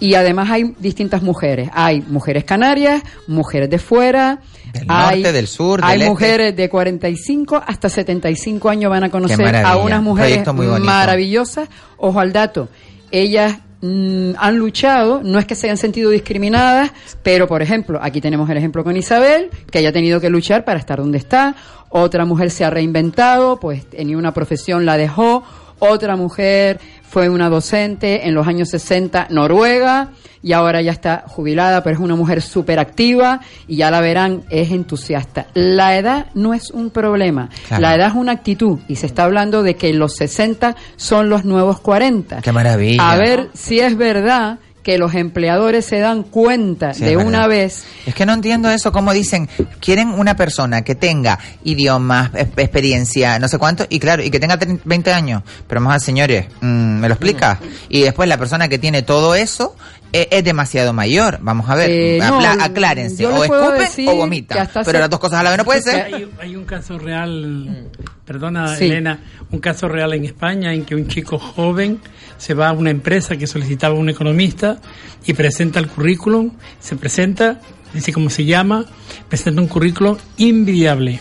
Speaker 7: Y además hay distintas mujeres. Hay mujeres canarias, mujeres de fuera.
Speaker 6: Del
Speaker 7: hay,
Speaker 6: norte, del sur,
Speaker 7: Hay
Speaker 6: del este.
Speaker 7: mujeres de 45 hasta 75 años van a conocer a unas mujeres maravillosas. Ojo al dato. Ellas mm, han luchado, no es que se hayan sentido discriminadas, pero por ejemplo, aquí tenemos el ejemplo con Isabel, que haya tenido que luchar para estar donde está. Otra mujer se ha reinventado, pues tenía una profesión, la dejó. Otra mujer fue una docente en los años 60 noruega y ahora ya está jubilada, pero es una mujer súper activa y ya la verán, es entusiasta. La edad no es un problema,
Speaker 6: Claro.
Speaker 7: la edad es una actitud y se está hablando de que los 60 son los nuevos 40.
Speaker 6: Qué maravilla.
Speaker 7: A ver si es verdad que los empleadores se dan cuenta
Speaker 6: Sí,
Speaker 7: de una vez
Speaker 6: Es que no entiendo eso, como dicen, quieren una persona que tenga idiomas, experiencia, no sé cuánto, y claro, y que tenga 30, 20 años. Pero ver, señores, mm, ¿me lo explica? Y después la persona que tiene todo eso eh, es demasiado mayor. Vamos a ver,
Speaker 7: Eh, no,
Speaker 6: aclárense, o escupen o vomitan. Pero
Speaker 7: hace-
Speaker 6: las dos cosas a la vez no puede ser.
Speaker 8: Hay, hay un caso real, perdona
Speaker 7: Sí.
Speaker 8: Elena, un caso real en España en que un chico joven se va a una empresa que solicitaba un economista y presenta el currículum, se presenta, dice cómo se llama, presenta un currículum invidiable.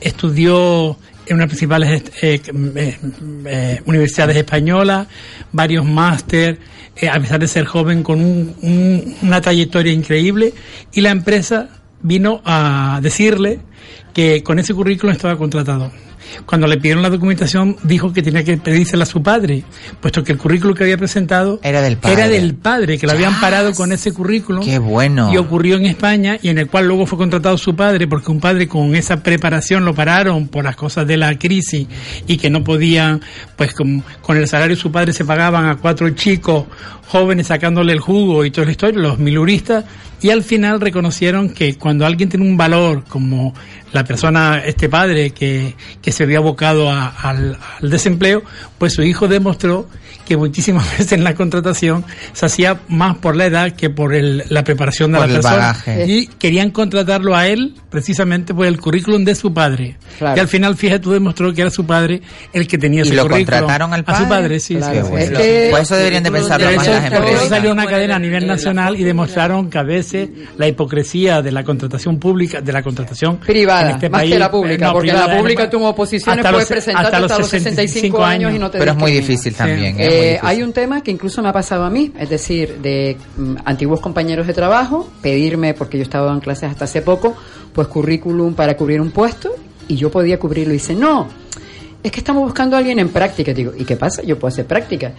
Speaker 8: Estudió en unas principales eh, eh, eh, universidades españolas, varios máster, eh, a pesar de ser joven, con un- un- una trayectoria increíble, y la empresa vino a decirle que con ese currículum estaba contratado. Cuando le pidieron la documentación, dijo que tenía que pedírsela a su padre, puesto que el currículum que había presentado
Speaker 6: Era del padre.
Speaker 8: era del padre, que lo habían parado con ese currículum.
Speaker 6: Qué bueno.
Speaker 8: Y ocurrió en España, y en el cual luego fue contratado su padre, porque un padre con esa preparación lo pararon por las cosas de la crisis y que no podían, pues con, con el salario de su padre se pagaban a cuatro chicos jóvenes sacándole el jugo y toda la historia, los miluristas, y al final reconocieron que cuando alguien tiene un valor como la persona, este padre que, que se había abocado a- al, al desempleo, pues su hijo demostró que muchísimas veces en la contratación se hacía más por la edad que por el- la preparación de
Speaker 6: Por
Speaker 8: la
Speaker 6: el
Speaker 8: persona.
Speaker 6: bagaje.
Speaker 8: Y querían contratarlo a él precisamente por el currículum de su padre.
Speaker 7: Claro.
Speaker 8: Y al final, fíjate, tú demostró que era su padre el que tenía
Speaker 6: ¿Y lo
Speaker 8: currículum.
Speaker 6: contrataron al
Speaker 8: A su
Speaker 6: padre?
Speaker 8: padre, sí.
Speaker 7: Claro,
Speaker 8: sí.
Speaker 7: es bueno. que-
Speaker 6: Pues eso deberían de pensarlo
Speaker 8: Por
Speaker 6: más
Speaker 8: por eso salió una cadena a nivel nacional y demostraron que a veces la hipocresía de la contratación pública, de la contratación
Speaker 7: privada,
Speaker 8: en este
Speaker 7: más
Speaker 8: país,
Speaker 7: que la pública,
Speaker 8: no,
Speaker 7: porque
Speaker 8: privada,
Speaker 7: la pública
Speaker 8: no,
Speaker 7: tú posiciones
Speaker 8: hasta
Speaker 7: puedes
Speaker 8: los-
Speaker 7: presentarte hasta los 65 años y no te
Speaker 6: Pero es muy difícil también. ¿eh?
Speaker 7: Eh,
Speaker 6: Muy difícil.
Speaker 7: hay un tema que incluso me ha pasado a mí, es decir, de mm, antiguos compañeros de trabajo, pedirme, porque yo estaba en clases hasta hace poco, pues currículum para cubrir un puesto y yo podía cubrirlo y dice, no, es que estamos buscando a alguien en práctica. Digo, ¿y qué pasa? Yo puedo hacer práctica.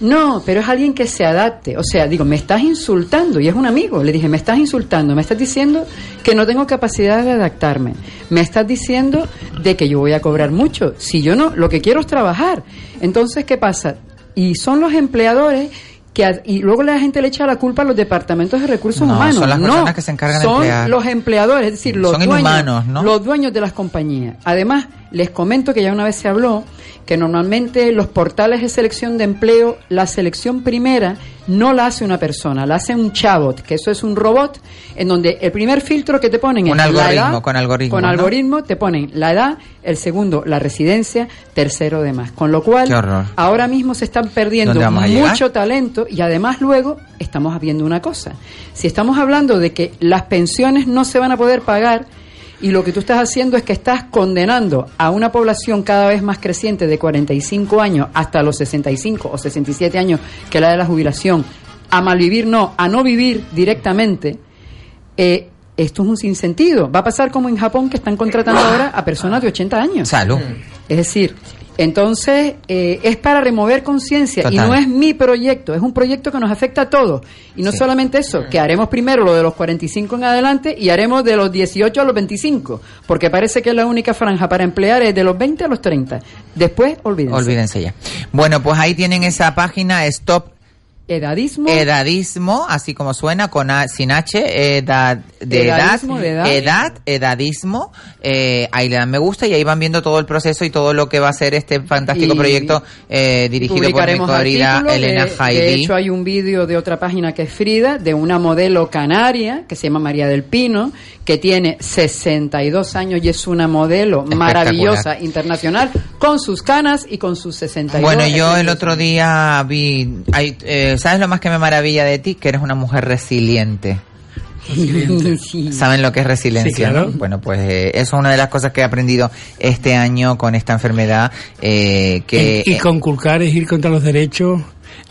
Speaker 7: No, pero es alguien que se adapte. O sea, digo, me estás insultando y es un amigo. Le dije, me estás insultando, me estás diciendo que no tengo capacidad de adaptarme. Me estás diciendo de que yo voy a cobrar mucho. Si yo no, lo que quiero es trabajar. Entonces, ¿qué pasa? Y son los empleadores que a- y luego la gente le echa la culpa a los departamentos de recursos
Speaker 6: No,
Speaker 7: humanos.
Speaker 6: son las
Speaker 7: no,
Speaker 6: personas que se encargan de
Speaker 7: son
Speaker 6: emplear.
Speaker 7: los empleadores, es decir, los
Speaker 6: Son
Speaker 7: dueños,
Speaker 6: inhumanos, ¿no?
Speaker 7: los dueños de las compañías. Además, les comento que ya una vez se habló que normalmente los portales de selección de empleo, la selección primera no la hace una persona, la hace un chabot, que eso es un robot en donde el primer filtro que te ponen
Speaker 6: Un
Speaker 7: es la edad,
Speaker 6: con algoritmo,
Speaker 7: con
Speaker 6: ¿no?
Speaker 7: algoritmo te ponen la edad, el segundo la residencia, tercero demás. Con lo cual, ahora mismo se están perdiendo mucho talento y además luego estamos viendo una cosa. Si estamos hablando de que las pensiones no se van a poder pagar y lo que tú estás haciendo es que estás condenando a una población cada vez más creciente de 45 años hasta los 65 o 67 años, que es la de la jubilación, a malvivir, no, a no vivir directamente, eh, esto es un sinsentido. Va a pasar como en Japón que están contratando ahora a personas de 80 años.
Speaker 6: Salud.
Speaker 7: Es decir, entonces eh, es para remover conciencia y no es mi proyecto, es un proyecto que nos afecta a todos. Y no solamente eso, que haremos primero lo de los 45 en adelante y haremos de los 18 a los 25, porque parece que la única franja para emplear es de los 20 a los 30. Después, olvídense.
Speaker 6: Olvídense ya. Bueno, pues ahí tienen esa página Stop
Speaker 7: Edadismo.
Speaker 6: Edadismo, así como suena, con A, sin H, edad, de
Speaker 7: Edadismo,
Speaker 6: edad,
Speaker 7: de edad.
Speaker 6: edad, edadismo. Eh, ahí le dan me gusta y ahí van viendo todo el proceso y todo lo que va a ser este fantástico
Speaker 7: Y
Speaker 6: proyecto eh, dirigido por mi querida. Elena
Speaker 7: de,
Speaker 6: Jaidi.
Speaker 7: de hecho, hay un vídeo de otra página que es Frida, de una modelo canaria que se llama María del Pino, que tiene 62 años y es una modelo maravillosa internacional con sus canas y con sus 62
Speaker 6: Bueno, yo el otro día vi, hay, eh, ¿sabes lo más que me maravilla de ti? Que eres una mujer resiliente. ¿Saben lo que es resiliencia?
Speaker 8: Sí, claro.
Speaker 6: no? Bueno, pues eh, eso es una de las cosas que he aprendido este año con esta enfermedad. Eh, que
Speaker 8: y, y conculcar es ir contra los derechos.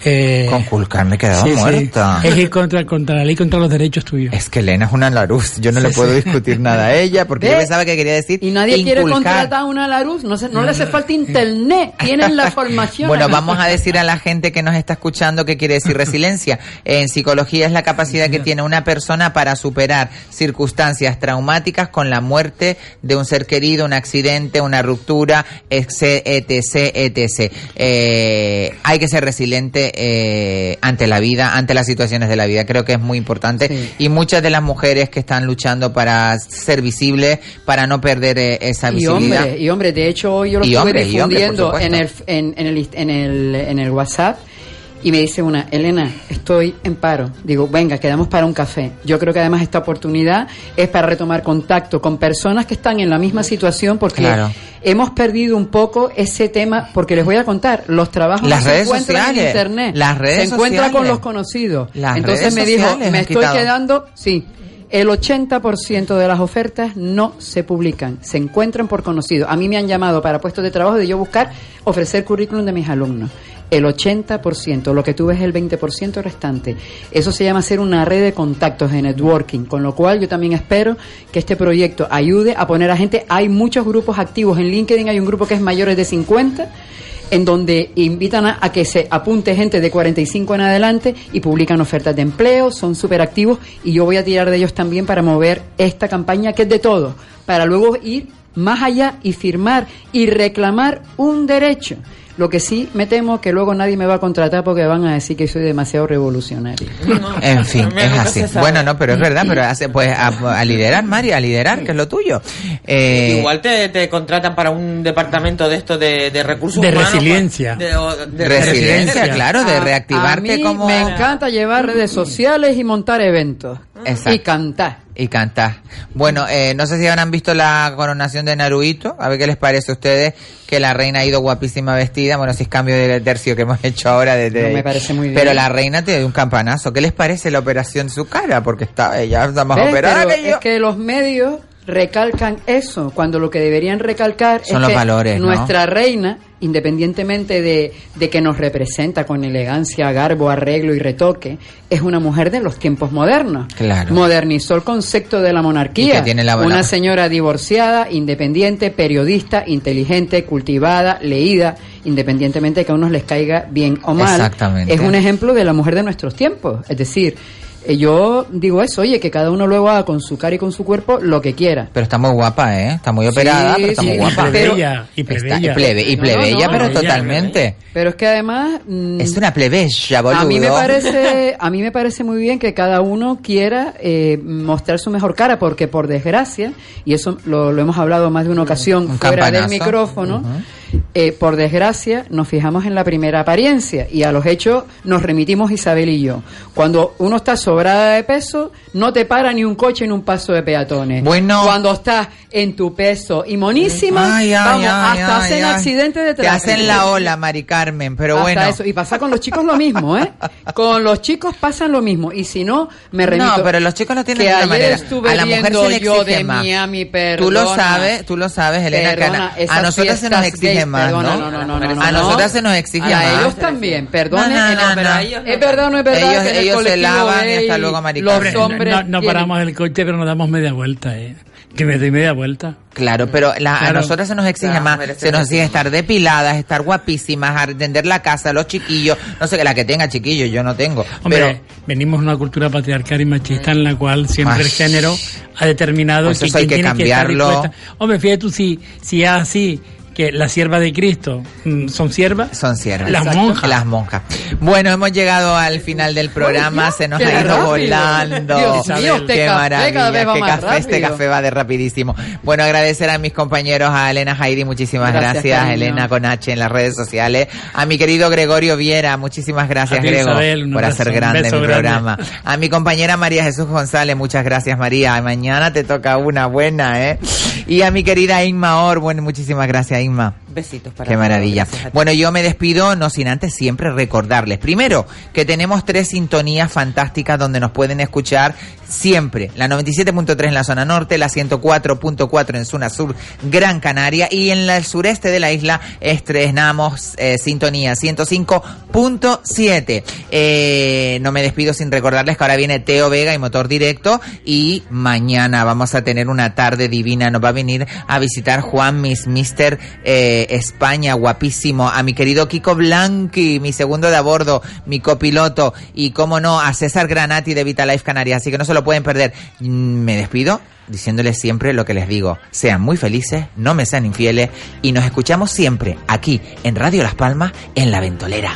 Speaker 8: Eh,
Speaker 6: Conculcar, me he quedado
Speaker 8: sí, sí.
Speaker 6: muerta.
Speaker 8: Es ir contra, contra la ley, contra los derechos tuyos.
Speaker 6: Es que Elena es una Laruz, yo no
Speaker 8: Sí,
Speaker 6: le puedo
Speaker 8: sí.
Speaker 6: discutir nada a ella porque yo
Speaker 7: ¿Ves?
Speaker 6: pensaba que quería decir
Speaker 7: Y nadie quiere contratar a una Larus, no, se- no le hace falta internet, tienen la formación.
Speaker 6: Bueno, vamos a decir a la gente que nos está escuchando qué quiere decir resiliencia. En psicología es la capacidad que tiene una persona para superar circunstancias traumáticas con la muerte de un ser querido, un accidente, una ruptura, etc, etc, etc. Eh, hay que ser resiliente eh, ante la vida, ante las situaciones de la vida. Creo que es muy importante. Y muchas de las mujeres que están luchando para ser visibles, para no perder eh, esa
Speaker 7: Y
Speaker 6: visibilidad.
Speaker 7: hombre, y hombre, de hecho hoy yo lo
Speaker 6: Y
Speaker 7: estuve
Speaker 6: hombre, hombre,
Speaker 7: difundiendo en el, en, en el, en, el, en el WhatsApp y me dice una, Elena, estoy en paro. Digo, venga, quedamos para un café. Yo creo que además esta oportunidad es para retomar contacto con personas que están en la misma situación porque
Speaker 6: Claro.
Speaker 7: hemos perdido un poco ese tema, porque les voy a contar, los trabajos
Speaker 6: Las
Speaker 7: no
Speaker 6: redes
Speaker 7: se encuentran
Speaker 6: sociales,
Speaker 7: en internet,
Speaker 6: las redes
Speaker 7: se encuentra con
Speaker 6: sociales.
Speaker 7: los conocidos.
Speaker 6: Las
Speaker 7: Entonces
Speaker 6: redes
Speaker 7: me dijo, me estoy
Speaker 6: quitado.
Speaker 7: quedando, sí, el 80% de las ofertas no se publican, se encuentran por conocido. A mí me han llamado para puestos de trabajo de yo buscar ofrecer currículum de mis alumnos. El 80%, lo que tú ves es el 20% restante. Eso se llama hacer una red de contactos de networking, con lo cual yo también espero que este proyecto ayude a poner a gente. Hay muchos grupos activos en LinkedIn, hay un grupo que es mayores de 50 en donde invitan a, que se apunte gente de 45 en adelante y publican ofertas de empleo, son súper activos y yo voy a tirar de ellos también para mover esta campaña que es de todo, para luego ir más allá y firmar y reclamar un derecho. Lo que sí me temo que luego nadie me va a contratar porque van a decir que soy demasiado revolucionario.
Speaker 6: En fin, es así. Bueno, no, pero es verdad, pero hace, pues a, a liderar, Mari, a liderar, que es lo tuyo. Eh,
Speaker 9: Igual te, te contratan para un departamento de esto de, de recursos
Speaker 8: De
Speaker 9: humanos,
Speaker 8: resiliencia.
Speaker 9: de- o- de
Speaker 6: Resiliencia, claro, de
Speaker 7: A-
Speaker 6: reactivarte
Speaker 7: a mí
Speaker 6: como...
Speaker 7: Me encanta llevar redes sociales y montar eventos.
Speaker 6: Exacto.
Speaker 7: Y cantar.
Speaker 6: Y cantar. Bueno, eh, no sé si habrán visto la coronación de Naruhito. A ver qué les parece a ustedes que la reina ha ido guapísima vestida. Bueno, si es cambio de tercio que hemos hecho ahora. Desde
Speaker 7: No, me parece muy bien.
Speaker 6: Pero la reina te dio un campanazo. ¿Qué les parece la operación de su cara? Porque está, ella está más
Speaker 7: ¿Ves?
Speaker 6: operada
Speaker 7: Pero
Speaker 6: que yo.
Speaker 7: es que los medios recalcan eso, cuando lo que deberían recalcar
Speaker 6: Son
Speaker 7: es
Speaker 6: los
Speaker 7: que
Speaker 6: valores, ¿no?
Speaker 7: nuestra reina, independientemente de, de que nos representa con elegancia, garbo, arreglo y retoque, es una mujer de los tiempos modernos.
Speaker 6: Claro.
Speaker 7: Modernizó el concepto de la monarquía.
Speaker 6: que tiene la-
Speaker 7: una señora divorciada, independiente, periodista, inteligente, cultivada, leída, independientemente de que a unos les caiga bien o mal.
Speaker 6: Exactamente.
Speaker 7: Es un ejemplo de la mujer de nuestros tiempos. Es decir, yo digo eso, oye, que cada uno luego haga con su cara y con su cuerpo lo que quiera.
Speaker 6: Pero está muy guapa, ¿eh? Está muy operada, pero está
Speaker 7: sí,
Speaker 6: muy
Speaker 7: y plebeya,
Speaker 8: y
Speaker 6: Está-
Speaker 8: plebeya.
Speaker 6: y plebe, y
Speaker 7: No,
Speaker 6: plebeya,
Speaker 7: no,
Speaker 6: pero
Speaker 7: plebeya,
Speaker 6: totalmente.
Speaker 7: Pero es que además... mm,
Speaker 6: Es una plebeya, boludo.
Speaker 7: a mí me parece, a mí me parece muy bien que cada uno quiera eh, mostrar su mejor cara, porque por desgracia, y eso lo, lo hemos hablado más de una ocasión
Speaker 6: Un
Speaker 7: fuera del micrófono, eh, por desgracia nos fijamos en la primera apariencia y a los hechos nos remitimos Isabel y yo. Cuando uno está sobrada de peso, no te para ni un coche en un paso de peatones.
Speaker 6: Bueno.
Speaker 7: Cuando estás en tu peso y monísima,
Speaker 6: Ay, ay,
Speaker 7: vamos,
Speaker 6: ay,
Speaker 7: hasta hacen accidentes de
Speaker 6: Te
Speaker 7: tráfico.
Speaker 6: hacen la ola, Mari Carmen, pero
Speaker 7: Hasta
Speaker 6: bueno.
Speaker 7: eso. Y pasa con los chicos lo mismo, ¿eh? Con los chicos pasan lo mismo. Y si no, me remito.
Speaker 6: No, pero los chicos lo tienen
Speaker 7: que
Speaker 6: de una
Speaker 7: ayer
Speaker 6: manera. A la mujer se le
Speaker 7: yo
Speaker 6: exige
Speaker 7: de
Speaker 6: más.
Speaker 7: Miami,
Speaker 6: Tú lo
Speaker 7: perdona.
Speaker 6: sabes, tú lo sabes, Elena, que a-
Speaker 7: Perdona,
Speaker 6: a,
Speaker 7: esas
Speaker 6: nosotras se nos
Speaker 7: fiestas
Speaker 6: exige
Speaker 7: gays,
Speaker 6: más,
Speaker 7: perdona,
Speaker 6: ¿no?
Speaker 7: no, no, no, no,
Speaker 6: a
Speaker 7: no.
Speaker 6: nosotras se nos exige
Speaker 7: a
Speaker 6: más.
Speaker 7: ellos también, perdone.
Speaker 6: No, no, no,
Speaker 7: pero
Speaker 6: no.
Speaker 7: a ellos Es verdad no es verdad
Speaker 6: Ellos-
Speaker 7: que en el
Speaker 6: ellos se lavan y hasta luego, Mari
Speaker 7: los.
Speaker 8: No,
Speaker 7: hombres
Speaker 8: paramos el coche, pero nos damos media vuelta, ¿eh? Que me doy media vuelta.
Speaker 6: Claro, pero la- a nosotras se nos exige
Speaker 8: Claro,
Speaker 6: más, se nos exige estar depiladas, estar guapísimas, atender la casa, los chiquillos, no sé, que la que tenga chiquillos, yo no tengo.
Speaker 8: Hombre,
Speaker 6: pero
Speaker 8: venimos de una cultura patriarcal y machista en la cual siempre el género ha determinado
Speaker 6: Pues
Speaker 8: que
Speaker 6: eso hay que
Speaker 8: que
Speaker 6: cambiarlo.
Speaker 8: dispuesta. Hombre, fíjate tú, si, si es así, que la sierva de Cristo mm, son siervas.
Speaker 6: Son siervas.
Speaker 8: Las
Speaker 6: Exacto.
Speaker 8: monjas.
Speaker 6: Las monjas. Bueno, hemos llegado al final del programa, se nos
Speaker 8: qué
Speaker 6: ha ido
Speaker 8: rápido.
Speaker 6: volando.
Speaker 8: Dios mío, este
Speaker 6: qué
Speaker 8: café
Speaker 6: maravilla,
Speaker 8: cada vez va
Speaker 6: qué
Speaker 8: más
Speaker 6: café, este café va de rapidísimo. Bueno, agradecer a mis compañeros, a Elena Heidi, muchísimas
Speaker 7: Gracias.
Speaker 6: Elena con H en las redes sociales, a mi querido Gregorio Viera, muchísimas gracias
Speaker 8: ti,
Speaker 6: Grego
Speaker 8: Isabel, un
Speaker 6: por
Speaker 8: abrazo,
Speaker 6: hacer grande mi
Speaker 8: grande.
Speaker 6: programa. A mi compañera María Jesús González, muchas gracias María, mañana te toca una buena, ¿eh? Y a mi querida Inma Or, bueno, muchísimas gracias Inma.
Speaker 9: Besitos para
Speaker 6: Qué maravilla. Bueno, yo me despido, no sin antes siempre recordarles. Primero, que tenemos tres sintonías fantásticas donde nos pueden escuchar siempre. La 97.3 en la zona norte, la 104.4 en zona sur, Gran Canaria. Y en la- el sureste de la isla estrenamos eh, sintonía 105.7. Eh, no me despido sin recordarles que ahora viene Teo Vega y Motor Directo. Y mañana vamos a tener una tarde divina. Nos va a venir a visitar Juan Miss Mister eh, España, guapísimo. A mi querido Kiko Blanqui, mi segundo de a bordo, mi copiloto. Y cómo no, a César Granati de Vitalife Canarias. Así que no se lo pueden perder. Mm, Me despido diciéndoles siempre lo que les digo. Sean muy felices, no me sean infieles. Y nos escuchamos siempre aquí en Radio Las Palmas, en La Ventolera.